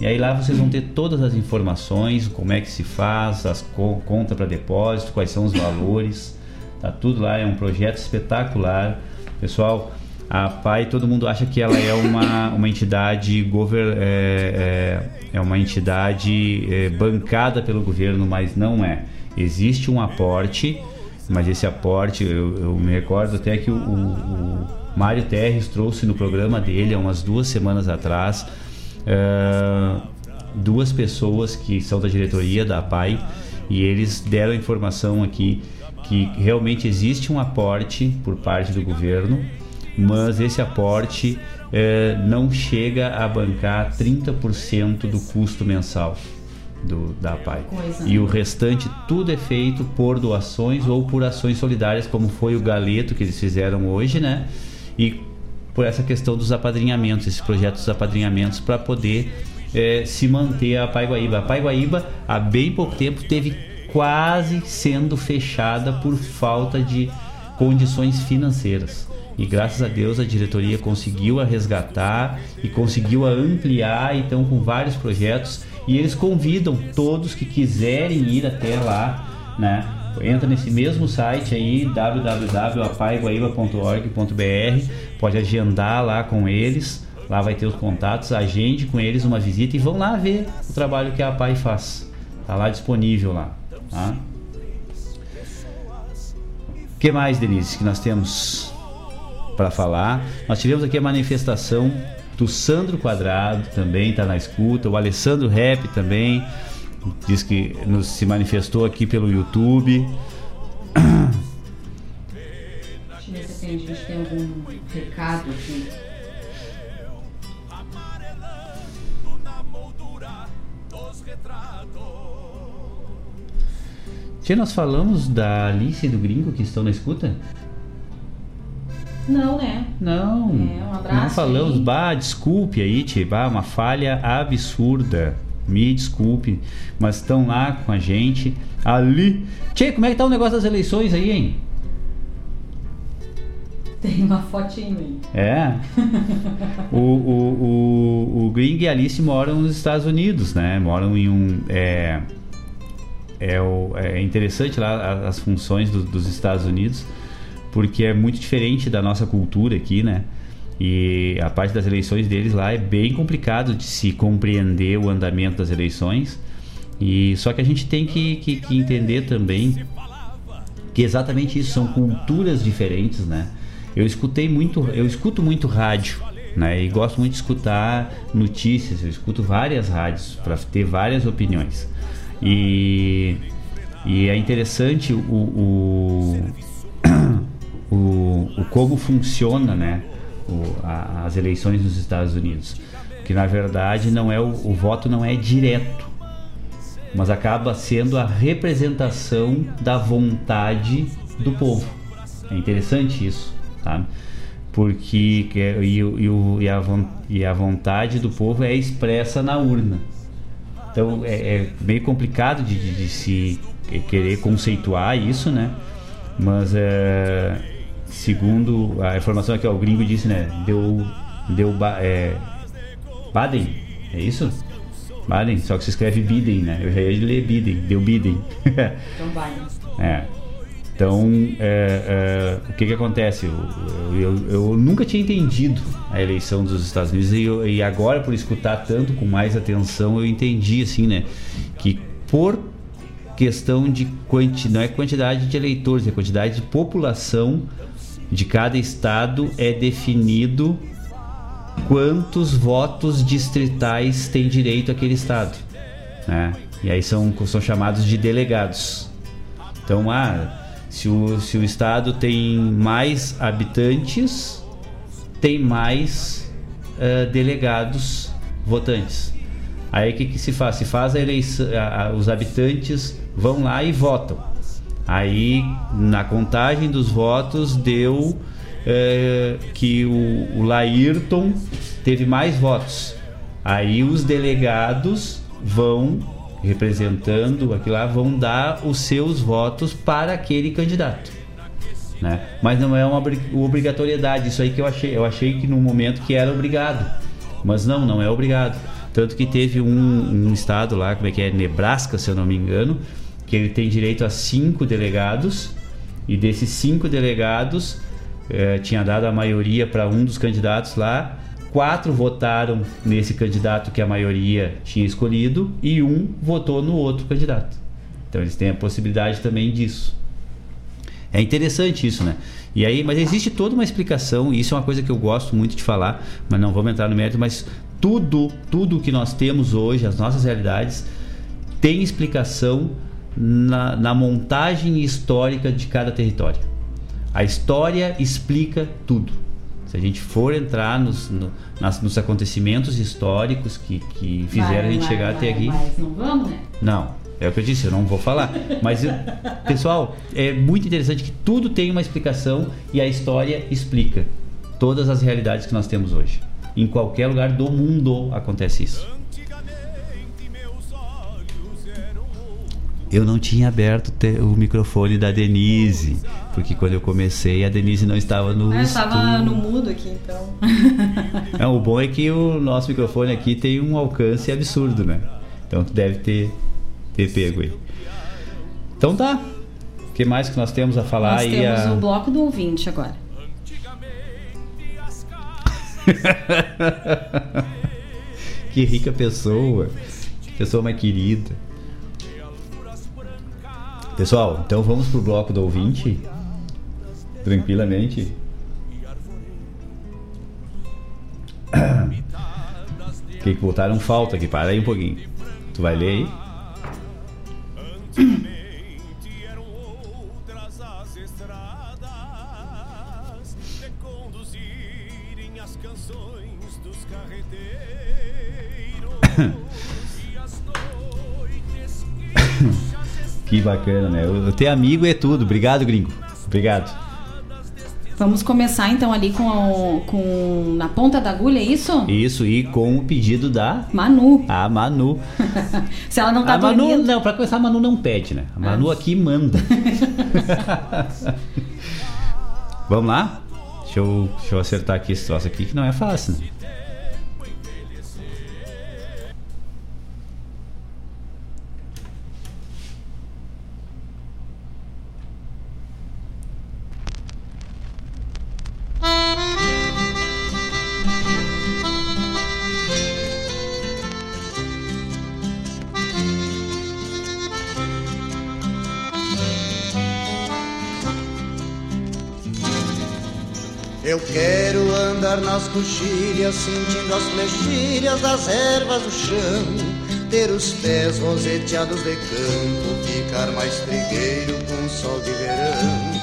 E aí lá vocês vão ter todas as informações, como é que se faz, as co conta para depósito, quais são os valores. Tá tudo lá, é um projeto espetacular. Pessoal, a PAI, todo mundo acha que ela é uma, uma entidade gover, é, é, é uma entidade é, bancada pelo governo, mas não é. Existe um aporte, mas esse aporte, eu, eu me recordo até que o, o, Mário Terres trouxe no programa dele há umas duas semanas atrás uh, duas pessoas que são da diretoria da PAI e eles deram informação aqui que realmente existe um aporte por parte do governo mas esse aporte é, não chega a bancar 30% do custo mensal do, da PAI. Coisa. E o restante tudo é feito por doações ou por ações solidárias, como foi o galeto que eles fizeram hoje, né? E por essa questão dos apadrinhamentos, esses projetos dos apadrinhamentos, para poder é, se manter a Pai Guaíba. A Pai Guaíba, há bem pouco tempo, teve quase sendo fechada por falta de condições financeiras e graças a Deus a diretoria conseguiu a resgatar e conseguiu a ampliar, então com vários projetos e eles convidam todos que quiserem ir até lá, né? Entra nesse mesmo site aí www.apaiguaíba.org.br, pode agendar lá com eles, lá vai ter os contatos, agende com eles uma visita e vão lá ver o trabalho que a APAI faz. Tá lá disponível lá, tá? O que mais, Denise, que nós temos? para falar. Nós tivemos aqui a manifestação do Sandro Quadrado também está na escuta, o Alessandro Rap também diz que nos se manifestou aqui pelo YouTube. Deixa eu ver se a gente tem algum recado aqui. Tia, nós falamos da Alice e do Gringo que estão na escuta? Não, né? Não. É, um abraço. Não falamos. Aí. Bah, desculpe aí, Tia. Bah, uma falha absurda. Me desculpe. Mas estão lá com a gente. Ali. Tia, como é que tá o negócio das eleições aí, hein? Tem uma fotinho aí. É. o, o, o, o Gring e Alice moram nos Estados Unidos, né? Moram em um. É, é, o, é interessante lá as funções do, dos Estados Unidos porque é muito diferente da nossa cultura aqui, né? E a parte das eleições deles lá é bem complicado de se compreender o andamento das eleições. E só que a gente tem que, que, que entender também que exatamente isso são culturas diferentes, né? Eu escutei muito, eu escuto muito rádio Né? E gosto muito de escutar notícias, eu escuto várias rádios para ter várias opiniões. E, e é interessante o, o, o, o como funciona né? O, a, as eleições nos Estados Unidos. Que na verdade não é o, o voto não é direto, mas acaba sendo a representação da vontade do povo. É interessante isso, sabe? Porque e, e, e, a, e a vontade do povo é expressa na urna. Então é, é meio complicado de, de, de, se querer conceituar isso, né? Mas é, segundo a informação que o gringo disse, né? Deu, deu é, Baden, é isso? Baden, só que se escreve Biden, né? Eu já ia ler Biden, deu Biden. Então Biden. é. Então, é, é, o que que acontece? Eu, eu, eu, nunca tinha entendido a eleição dos Estados Unidos e, eu, e, agora, por escutar tanto com mais atenção, eu entendi, assim, né? Que por questão de quanti, não é quantidade de eleitores, é quantidade de população de cada estado é definido quantos votos distritais tem direito aquele estado, né? E aí são, são chamados de delegados. Então, ah, se o, se o estado tem mais habitantes, tem mais uh, delegados votantes. Aí o que, que se faz? Se faz a eleição, a, a, os habitantes vão lá e votam. Aí na contagem dos votos deu uh, que o, o Laírton teve mais votos. Aí os delegados vão representando aquilo lá vão dar os seus votos para aquele candidato. Né? Mas não é uma obrigatoriedade. Isso aí que eu achei. Eu achei que no momento que era obrigado. Mas não, não é obrigado. Tanto que teve um, um estado lá, como é que é? Nebraska, se eu não me engano, que ele tem direito a cinco delegados. E desses cinco delegados, eh, tinha dado a maioria para um dos candidatos lá quatro votaram nesse candidato que a maioria tinha escolhido e um votou no outro candidato. Então eles têm a possibilidade também disso. É interessante isso, né? E aí, mas existe toda uma explicação, e isso é uma coisa que eu gosto muito de falar, mas não vamos entrar no mérito, mas tudo, tudo que nós temos hoje, as nossas realidades, tem explicação na, na montagem histórica de cada território. A história explica tudo. Se a gente for entrar nos, no, nas, nos acontecimentos históricos que, que fizeram vai, a gente vai, chegar vai, até aqui. Mas não vamos, né? Não, é o que eu disse, eu não vou falar. Mas, pessoal, é muito interessante que tudo tem uma explicação e a história explica todas as realidades que nós temos hoje. Em qualquer lugar do mundo acontece isso. Eu não tinha aberto o microfone da Denise, porque quando eu comecei a Denise não estava no ah, estava no mudo aqui, então. é, o bom é que o nosso microfone aqui tem um alcance absurdo, né? Então tu deve ter, ter pego aí. Então tá. O que mais que nós temos a falar nós? Temos a... o bloco do ouvinte agora. que rica pessoa. Que pessoa mais querida. Pessoal, então vamos pro bloco do ouvinte? Tranquilamente. Que que botaram falta aqui? Para aí um pouquinho. Tu vai ler aí? Que bacana, né? Ter amigo é tudo. Obrigado, gringo. Obrigado. Vamos começar então ali com, com na ponta da agulha, é isso? Isso, e com o pedido da Manu. A Manu. Se ela não tá a Manu, dormindo. Não, pra começar, a Manu não pede, né? A Manu ah. aqui manda. Vamos lá? Deixa eu, deixa eu acertar aqui esse troço aqui que não é fácil, né? Coxilhas, sentindo as flechilhas das ervas do chão. Ter os pés roseteados de campo, ficar mais trigueiro com o sol de verão.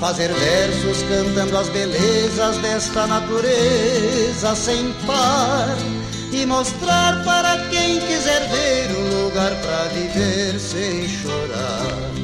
Fazer versos cantando as belezas desta natureza sem par. E mostrar para quem quiser ver um lugar para viver sem chorar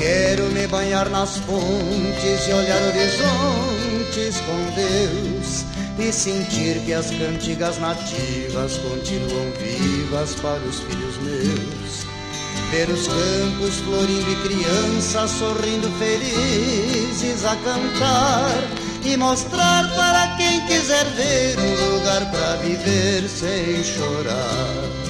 quero me banhar nas fontes e olhar horizontes com Deus e sentir que as cantigas nativas continuam vivas para os filhos meus. Ver os campos florindo e crianças sorrindo felizes a cantar e mostrar para quem quiser ver um lugar para viver sem chorar.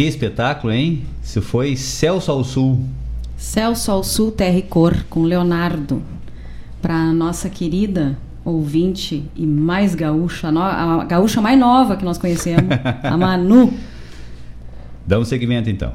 Que espetáculo, hein? Isso foi Celso ao Sul. Celso ao Sul, Terra e Cor, com Leonardo. Para nossa querida ouvinte e mais gaúcha, a, gaúcha mais nova que nós conhecemos, a Manu. Damos seguimento então.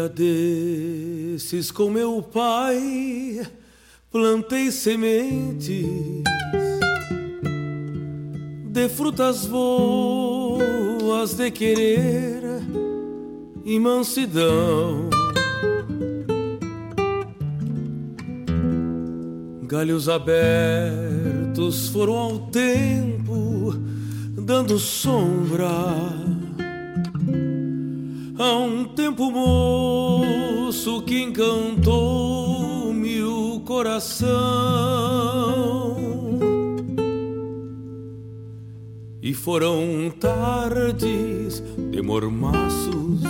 Dia desses com meu pai plantei sementes de frutas boas de querer e mansidão. Galhos abertos foram ao tempo dando sombra Há um tempo moço que encantou-me o coração E foram tardes de mormaços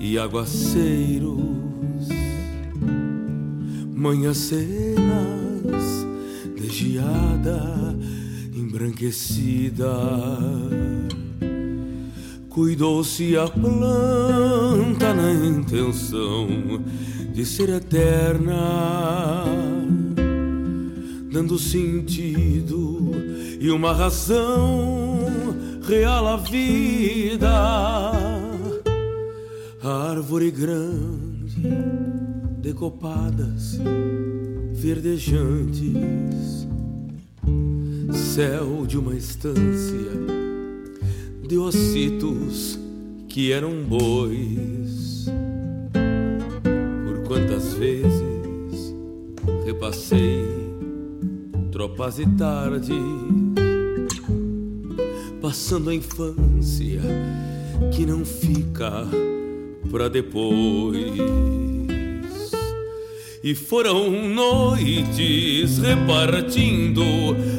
e aguaceiros, manhãs cenas de geada embranquecida. Cuidou-se a planta na intenção de ser eterna, dando sentido e uma razão real à vida. Árvore grande, decopadas, verdejantes, céu de uma estância de ossitos que eram bois. Por quantas vezes repassei tropas e tardes, passando a infância que não fica pra depois. E foram noites repartindo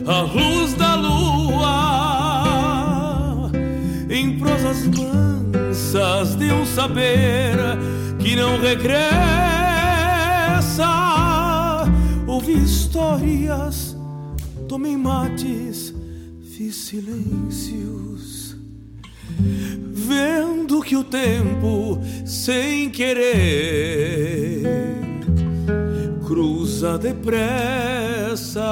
a luz da lua em prosas mansas de um saber que não regressa. Ouvi histórias, tomei mates, fiz silêncios, vendo que o tempo, sem querer, cruza depressa.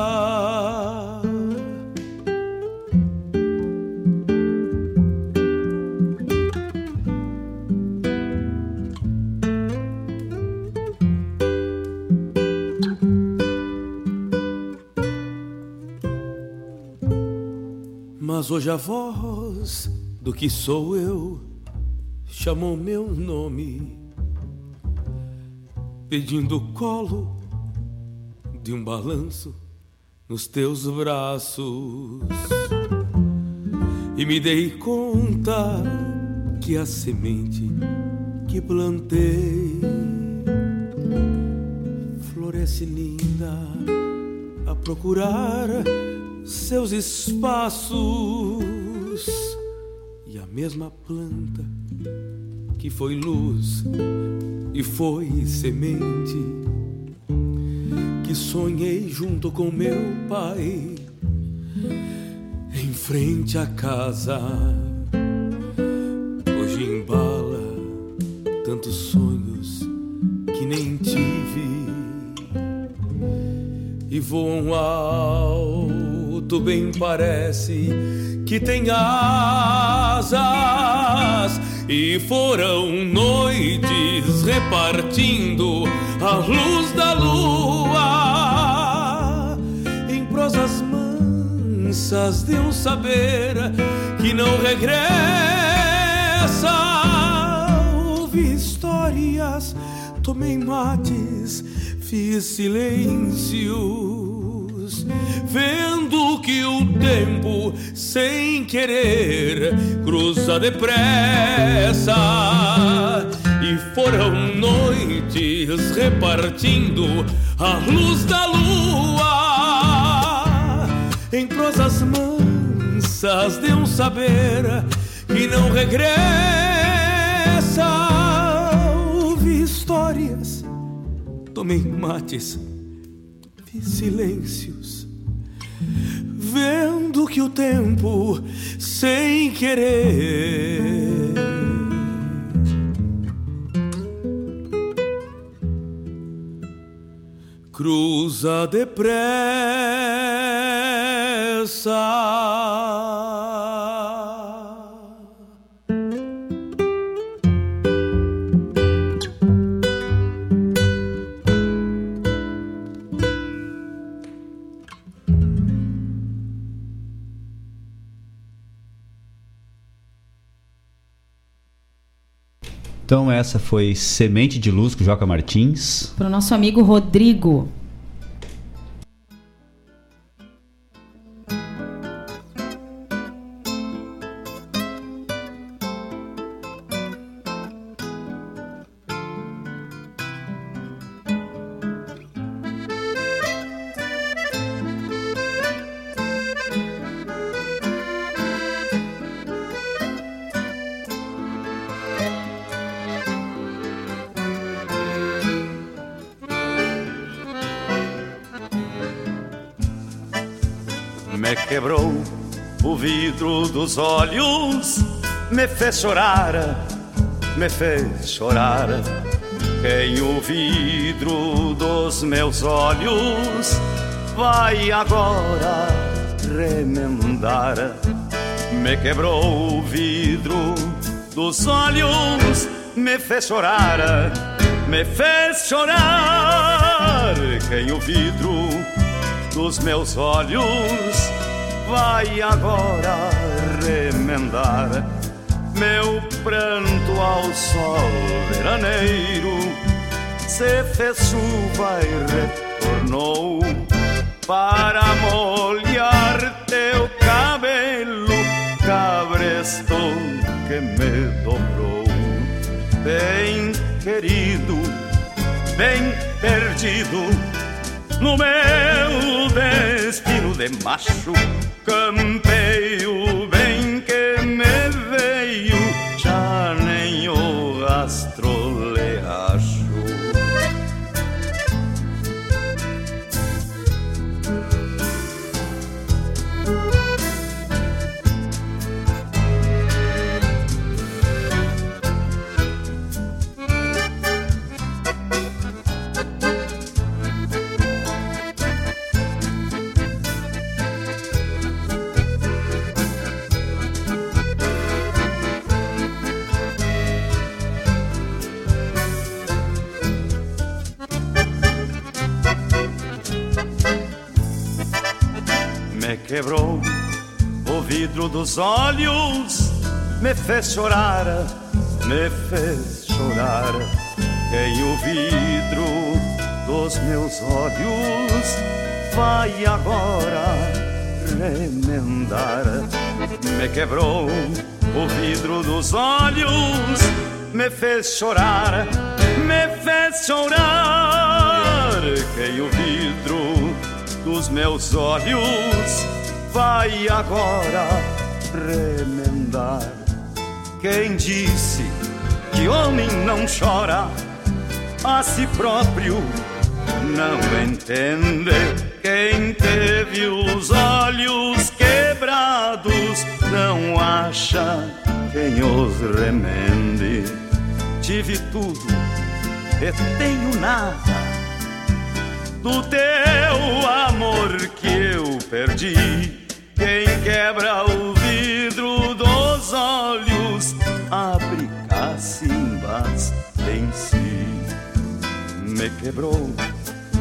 Mas hoje a voz do que sou eu chamou meu nome, pedindo colo de um balanço nos teus braços. E me dei conta que a semente que plantei floresce linda a procurar seus espaços. E a mesma planta que foi luz e foi semente que sonhei junto com meu pai em frente à casa. Hoje embala tantos sonhos que nem tive e voam alto, bem parece que tem asas. E foram noites repartindo a luz da lua em prosas mansas de um saber que não regressa. Ouvi histórias, tomei mates fiz silêncios, vendo que o tempo, sem querer, cruza depressa. E foram noites repartindo a luz da lua em prosas mansas de um saber que não regressa. Ouvi histórias tomei mates, fiz silêncios, vendo que o tempo, sem querer, cruza depressa. Então essa foi Semente de Luz com Joca Martins. Para o nosso amigo Rodrigo. Fez chorar, me fez chorar. Quem o vidro dos meus olhos vai agora remendar. Me quebrou o vidro dos olhos, me fez chorar, me fez chorar. Quem o vidro dos meus olhos vai agora remendar meu pranto ao sol veraneiro se fez chuva e retornou para molhar teu cabelo cabresto que me dobrou. Bem querido bem perdido no meu destino de macho campeio quebrou o vidro dos olhos, me fez chorar, me fez chorar. Quem o vidro dos meus olhos vai agora remendar. Me quebrou o vidro dos olhos, me fez chorar, me fez chorar. Quem o vidro dos meus olhos vai agora remendar. Quem disse que homem não chora a si próprio não entende. Quem teve os olhos quebrados não acha quem os remende. Tive tudo e tenho nada do teu amor que eu perdi. Quem quebra o vidro dos olhos abre cacimbas em si. Me quebrou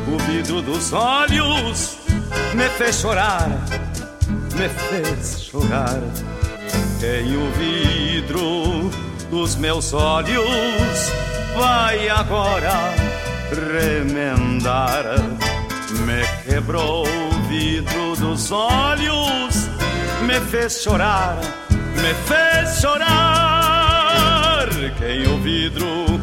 o vidro dos olhos, me fez chorar, me fez chorar. Quem o vidro dos meus olhos vai agora remendar. Me quebrou vidro dos olhos, me fez chorar, me fez chorar. Quem o vidro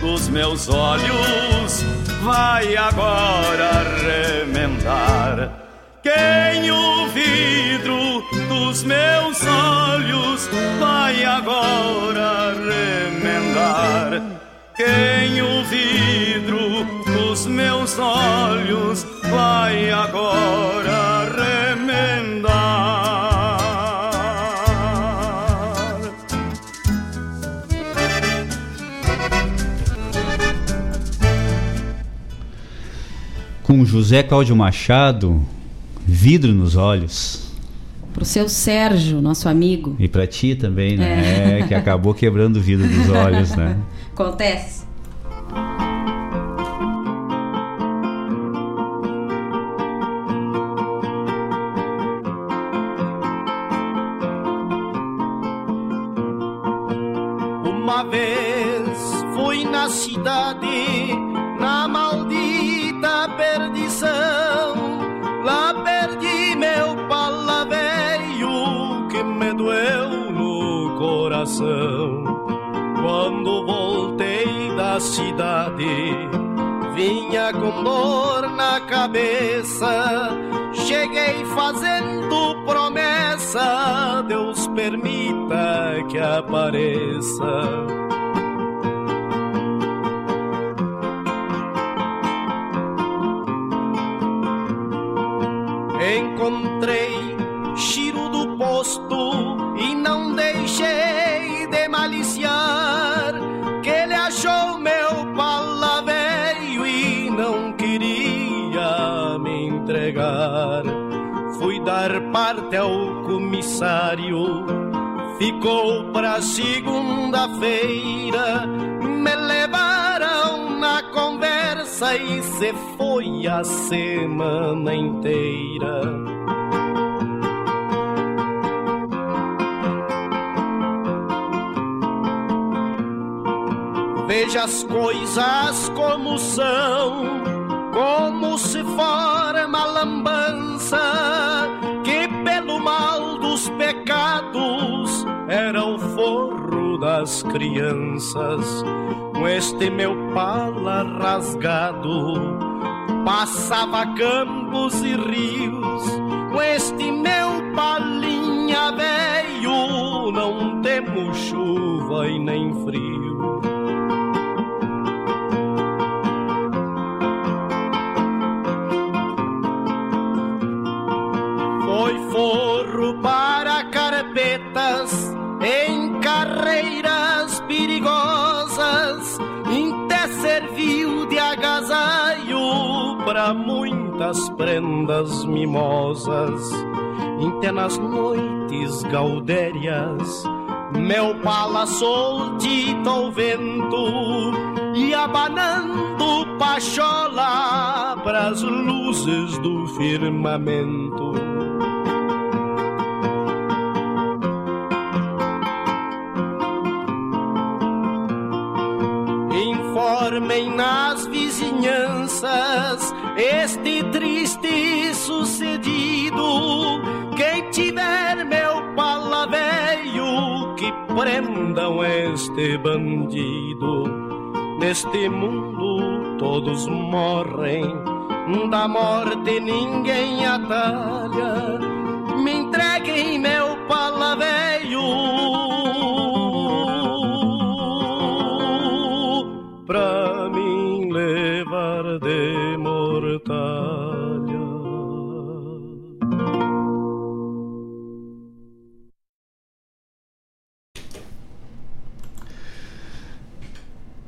dos meus olhos vai agora remendar. Quem o vidro dos meus olhos vai agora remendar. Quem o vidro dos meus olhos vai agora remendar. Com José Cláudio Machado, vidro nos olhos. Pro seu Sérgio, nosso amigo. E pra ti também, né? É. que acabou quebrando o vidro dos olhos, né? Acontece. Cidade, na maldita perdição. Lá perdi meu pala velho que me doeu no coração. Quando voltei da cidade, vinha com dor na cabeça. Cheguei fazendo promessa, Deus permita que apareça. encontrei Chiro do posto e não deixei de maliciar Que ele achou meu palavreio e não queria me entregar. Fui dar parte ao comissário Ficou pra segunda-feira me levar e se foi a semana inteira. Veja as coisas como são, como se forma a lambança, que pelo mal dos pecados era o forro das crianças. Com este meu pala rasgado, passava campos e rios, com este meu palinha velho, não temos chuva e nem frio. Muitas prendas mimosas, até nas noites gaudérias. Meu pala soltito ao vento e abanando pachola pras luzes do firmamento. informem nas vizinhanças este triste sucedido. Quem tiver meu pala velho, que prendam este bandido. Neste mundo todos morrem, da morte ninguém atalha. Me entreguem meu pala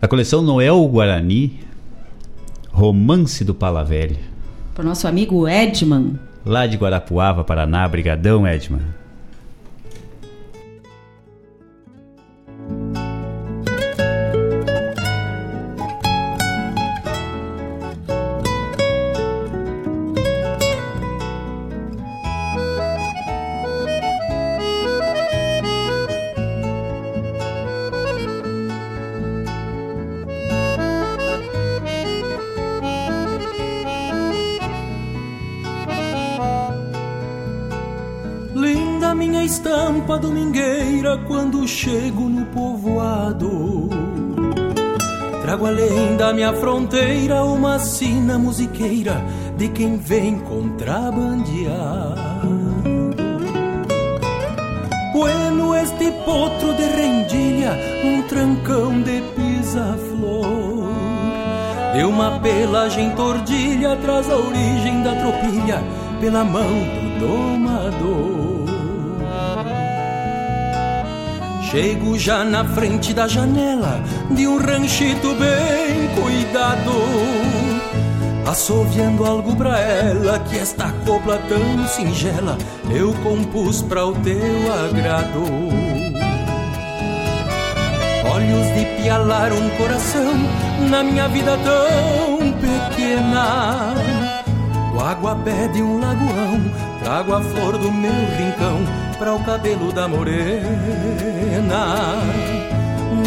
A coleção Noel Guarani, Romance do Palavelho. Para o nosso amigo Edman. Lá de Guarapuava, Paraná. Brigadão, Edman. Musiqueira de quem vem contrabandear. Bueno este potro de rendilha, um trancão de pisa-flor. De uma pelagem tordilha traz a origem da tropilha pela mão do domador. Chego já na frente da janela de um ranchito bem cuidado, assoviando algo pra ela que esta copla tão singela eu compus pra o teu agrado. Olhos de pialar um coração na minha vida tão pequena. Do aguapé de um lagoão, trago a flor do meu rincão para o cabelo da morena.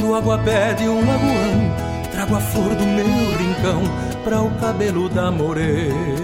Do aguapé de um lagoão, trago a flor do meu rincão para o cabelo da morena.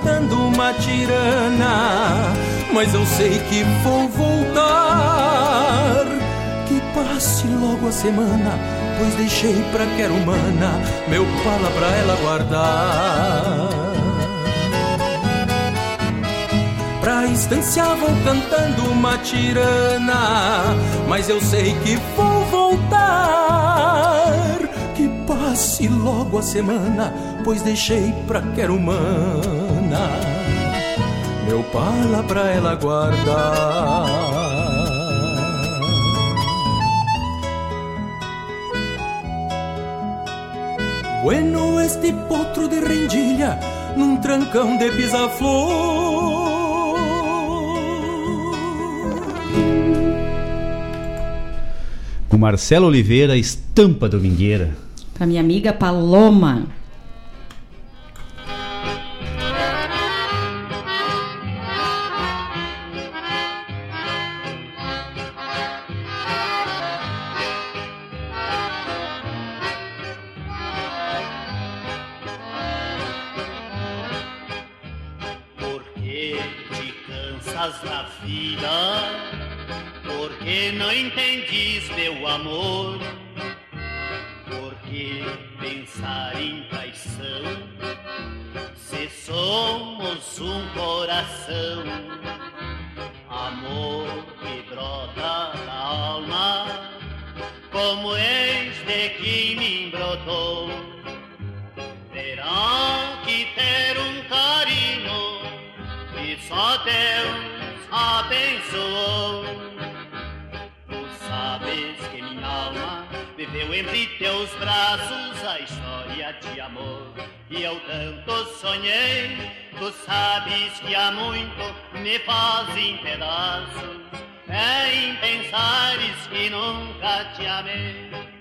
Cantando uma tirana, mas eu sei que vou voltar. Que passe logo a semana, pois deixei pra quero humana meu pala pra ela guardar. Pra estância vou cantando uma tirana, mas eu sei que vou voltar. Que passe logo a semana, pois deixei pra quero humana meu pala pra ela guardar. Bueno este potro de rendilha num trancão de pisa-flor. Com Marcelo Oliveira, Estampa Domingueira. Pra minha amiga Paloma. E eu tanto sonhei, tu sabes que há muito me fazem pedaços. É em pensares que nunca te amei.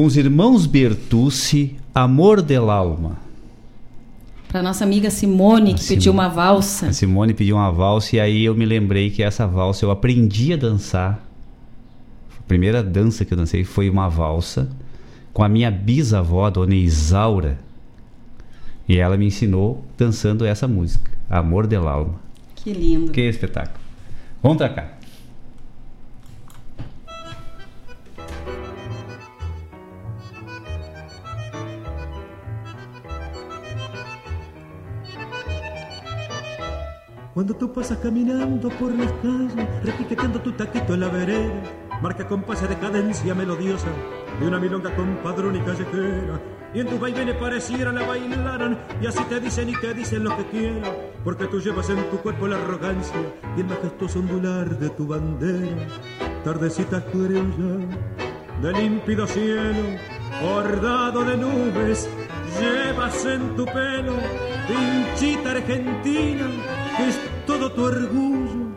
Com os irmãos Bertucci, Amor del Alma. Pra nossa amiga Simone, que pediu uma valsa. A Simone pediu uma valsa e aí eu me lembrei que essa valsa eu aprendi a dançar. A primeira dança que eu dancei foi uma valsa com a minha bisavó, Dona Isaura. E ela me ensinou dançando essa música, Amor del Alma. Que lindo. Que espetáculo. Vamos pra cá. Cuando tú pasas caminando por las calles, repiqueteando tu taquito en la vereda, marca compases de cadencia melodiosa de una milonga compadrón y callejera. Y en tus vaivenes pareciera la bailaran, y así te dicen y te dicen lo que quieran, porque tú llevas en tu cuerpo la arrogancia y el majestuoso ondular de tu bandera. Tardecita criolla de límpido cielo, bordado de nubes, llevas en tu pelo pinchita argentina, que es todo tu orgullo.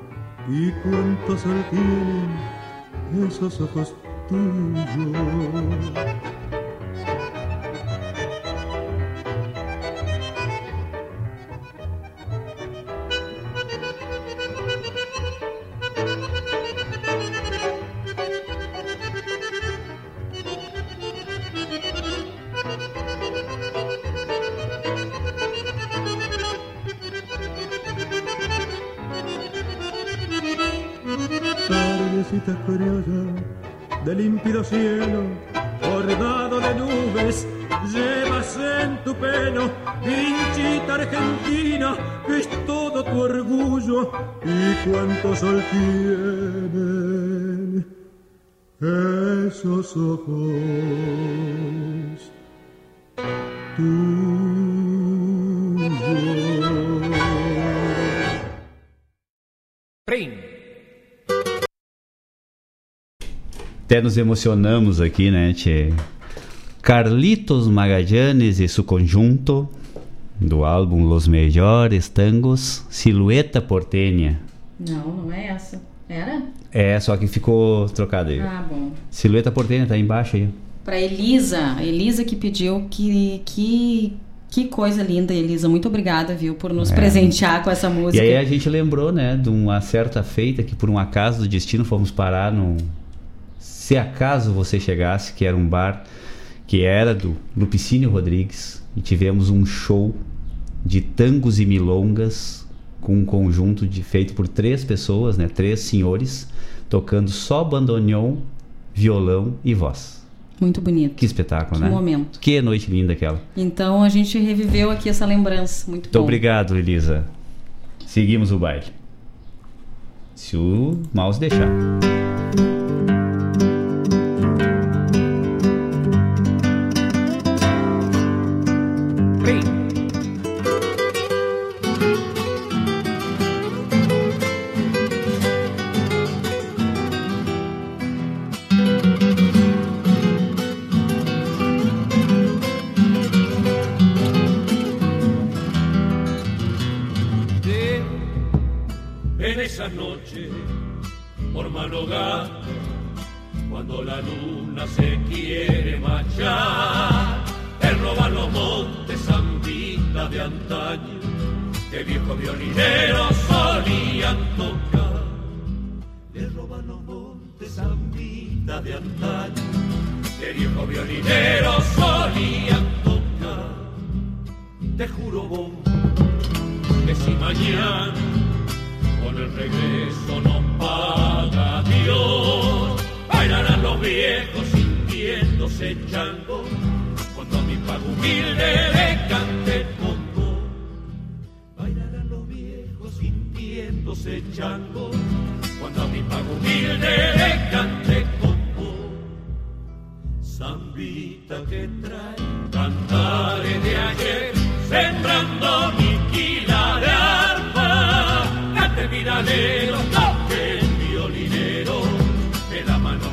Y cuánto sol tiene esos ojos tuyos. Sol tienen esos ojos tuyos. Até nos emocionamos aqui, né, Tchê? Carlitos Magallanes e seu conjunto do álbum Los Melhores Tangos, Silhueta Porteña. Não, não é essa. Era? É, só que ficou trocado aí. Ah, bom. Silhueta Porteña tá aí embaixo aí. Pra Elisa, Elisa que pediu que, que, que coisa linda, Elisa. Muito obrigada, viu, por nos É. presentear com essa E música. aí a gente lembrou, né, de uma certa feita que por um acaso do destino fomos parar num se acaso você chegasse, que era um bar que era do Lupicínio Rodrigues e tivemos um show de tangos e milongas com um conjunto de feito por três pessoas, né, três senhores tocando só bandoneon, violão e voz. Muito bonito. Que espetáculo, Que né? momento. Que noite linda aquela. Então a gente reviveu aqui essa lembrança. Muito Muito bom. obrigado, Elisa. Seguimos o baile. Se o mouse deixar. La luna se quiere marchar, él roba los montes zambita de antaño, que viejos violineros solían tocar. Le roban los montes zambita de antaño, que viejos violineros solían tocar. Te juro vos que si mañana con el regreso nos paga Dios. Bailarán los viejos sintiéndose chango, cuando a mi pago humilde le cante congo. Bailarán los viejos sintiéndose chango, cuando a mi pago humilde le cante congo. Zambita que trae cantares de ayer, sembrando mi quila de arpa. Cante viralero,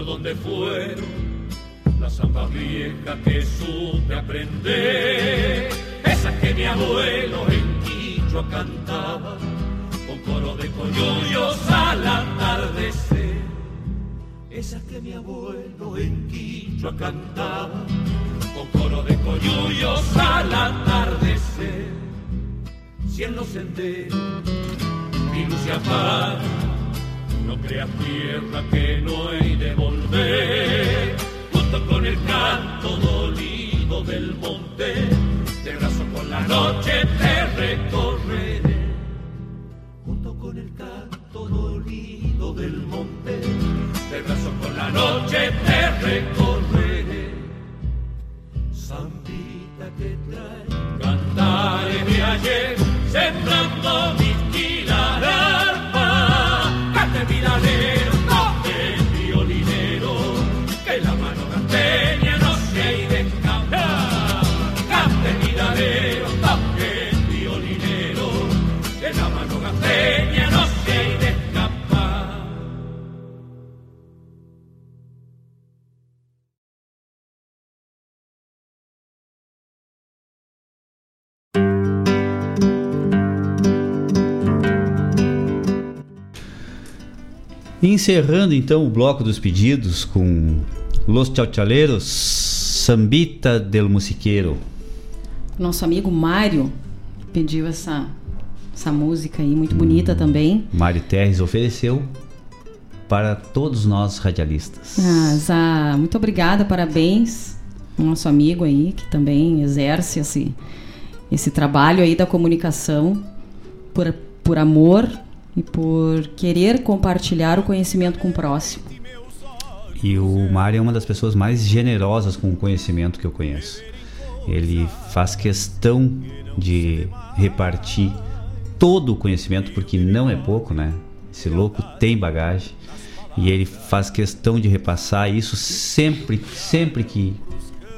por dónde fueron las zambas viejas que supe aprender esas que mi abuelo en Quichua cantaba con coro de coyuyos al atardecer esas que mi abuelo en Quichua cantaba con coro de coyuyos al atardecer si en los senderos mi luz se. No creas tierra que no he de volver. Junto con el canto dolido del monte, de brazo con la noche te recorreré. Junto con el canto dolido del monte, de brazo con la noche te recorreré. Zambita que trae cantares de ayer, sembrando mi Encerrando então o bloco dos pedidos com Los Chauchaleiros, Sambita del Musiqueiro. Nosso amigo Mário pediu essa, essa música aí, muito bonita também. Mário Terres ofereceu para todos nós radialistas. Ah, Zá, muito obrigada, parabéns. Nosso amigo aí, que também exerce esse, esse trabalho aí da comunicação por, por amor e por querer compartilhar o conhecimento com o próximo. E o Mário é uma das pessoas mais generosas com o conhecimento que eu conheço. Ele faz questão de repartir todo o conhecimento, porque não é pouco, né? Esse louco tem bagagem. E ele faz questão de repassar isso sempre, sempre que,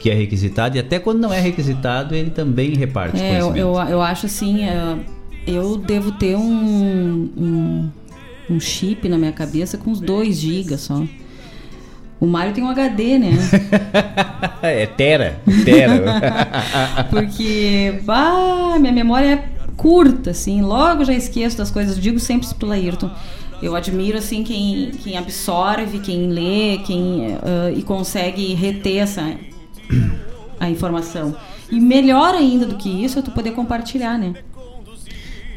que é requisitado. E até quando não é requisitado, ele também reparte É, eu, conhecimento. eu, eu acho assim, é, eu devo ter um, um, um chip na minha cabeça com uns 2 GB só. O Mário tem um HD, né? é tera, tera. Porque, bah, minha memória é curta, assim, logo já esqueço das coisas. Digo sempre isso pro Laírton. Eu admiro, assim, quem, quem absorve, quem lê, quem ah, e consegue reter essa a informação. E melhor ainda do que isso é tu poder compartilhar, né?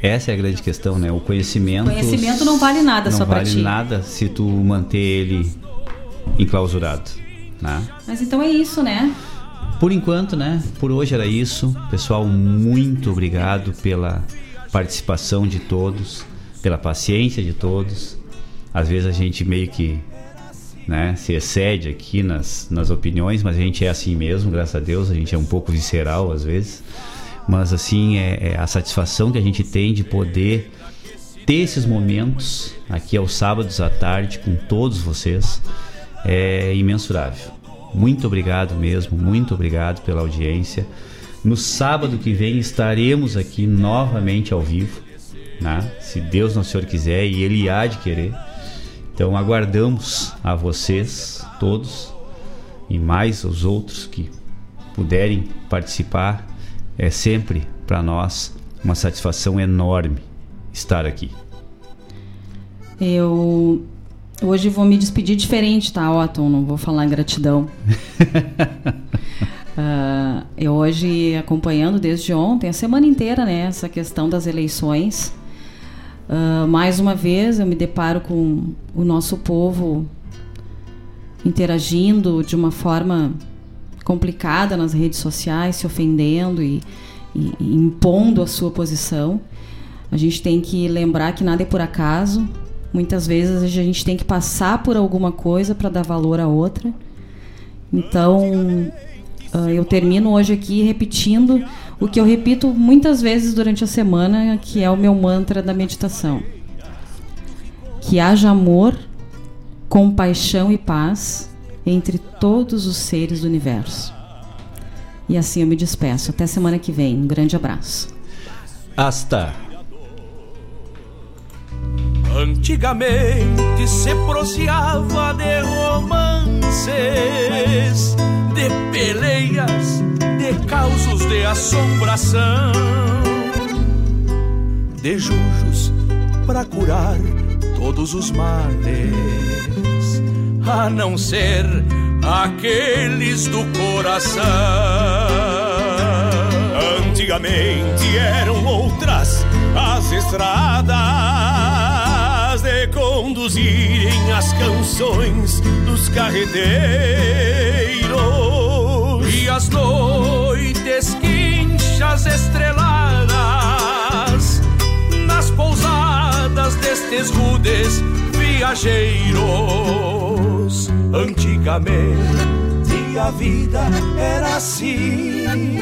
Essa é a grande questão, né? O conhecimento. Conhecimento não vale nada não só vale ti. nada se tu manter ele enclausurado, né? Mas então é isso, né? Por enquanto, né? Por hoje era isso. Pessoal, muito obrigado pela participação de todos, pela paciência de todos. Às vezes a gente meio que né, se excede aqui nas, nas opiniões, mas a gente é assim mesmo, graças a Deus. A gente é um pouco visceral às vezes. Mas assim, é, é a satisfação que a gente tem de poder ter esses momentos aqui aos sábados à tarde com todos vocês é imensurável. Muito obrigado mesmo, muito obrigado pela audiência. No sábado que vem estaremos aqui novamente ao vivo, né? se Deus Nosso Senhor quiser e Ele há de querer. Então aguardamos a vocês todos e mais os outros que puderem participar. É sempre para nós uma satisfação enorme estar aqui. Eu hoje vou me despedir diferente, tá, Otton? Não vou falar em gratidão. Ah, eu hoje acompanhando desde ontem, a semana inteira, né, essa questão das eleições. Ah, mais uma vez eu me deparo com o nosso povo interagindo de uma forma complicada nas redes sociais, se ofendendo e, e- e impondo a sua posição. A gente tem que lembrar que nada é por acaso. Muitas vezes a gente tem que passar por alguma coisa para dar valor a outra. Então, ah, eu termino hoje aqui repetindo o que eu repito muitas vezes durante a semana, que é o meu mantra da meditação. Que haja amor, compaixão e paz entre todos os seres do universo. E assim eu me despeço. Até semana que vem. Um grande abraço. Hasta. Antigamente se proseava de romances, de peleias, de causos de assombração, de jujos para curar todos os males, a não ser aqueles do coração. Antigamente eram outras as estradas de conduzirem as canções dos carreteiros. E as noites quinchas estreladas nas pousadas destes rudes viajeiros. Antigamente a vida era assim.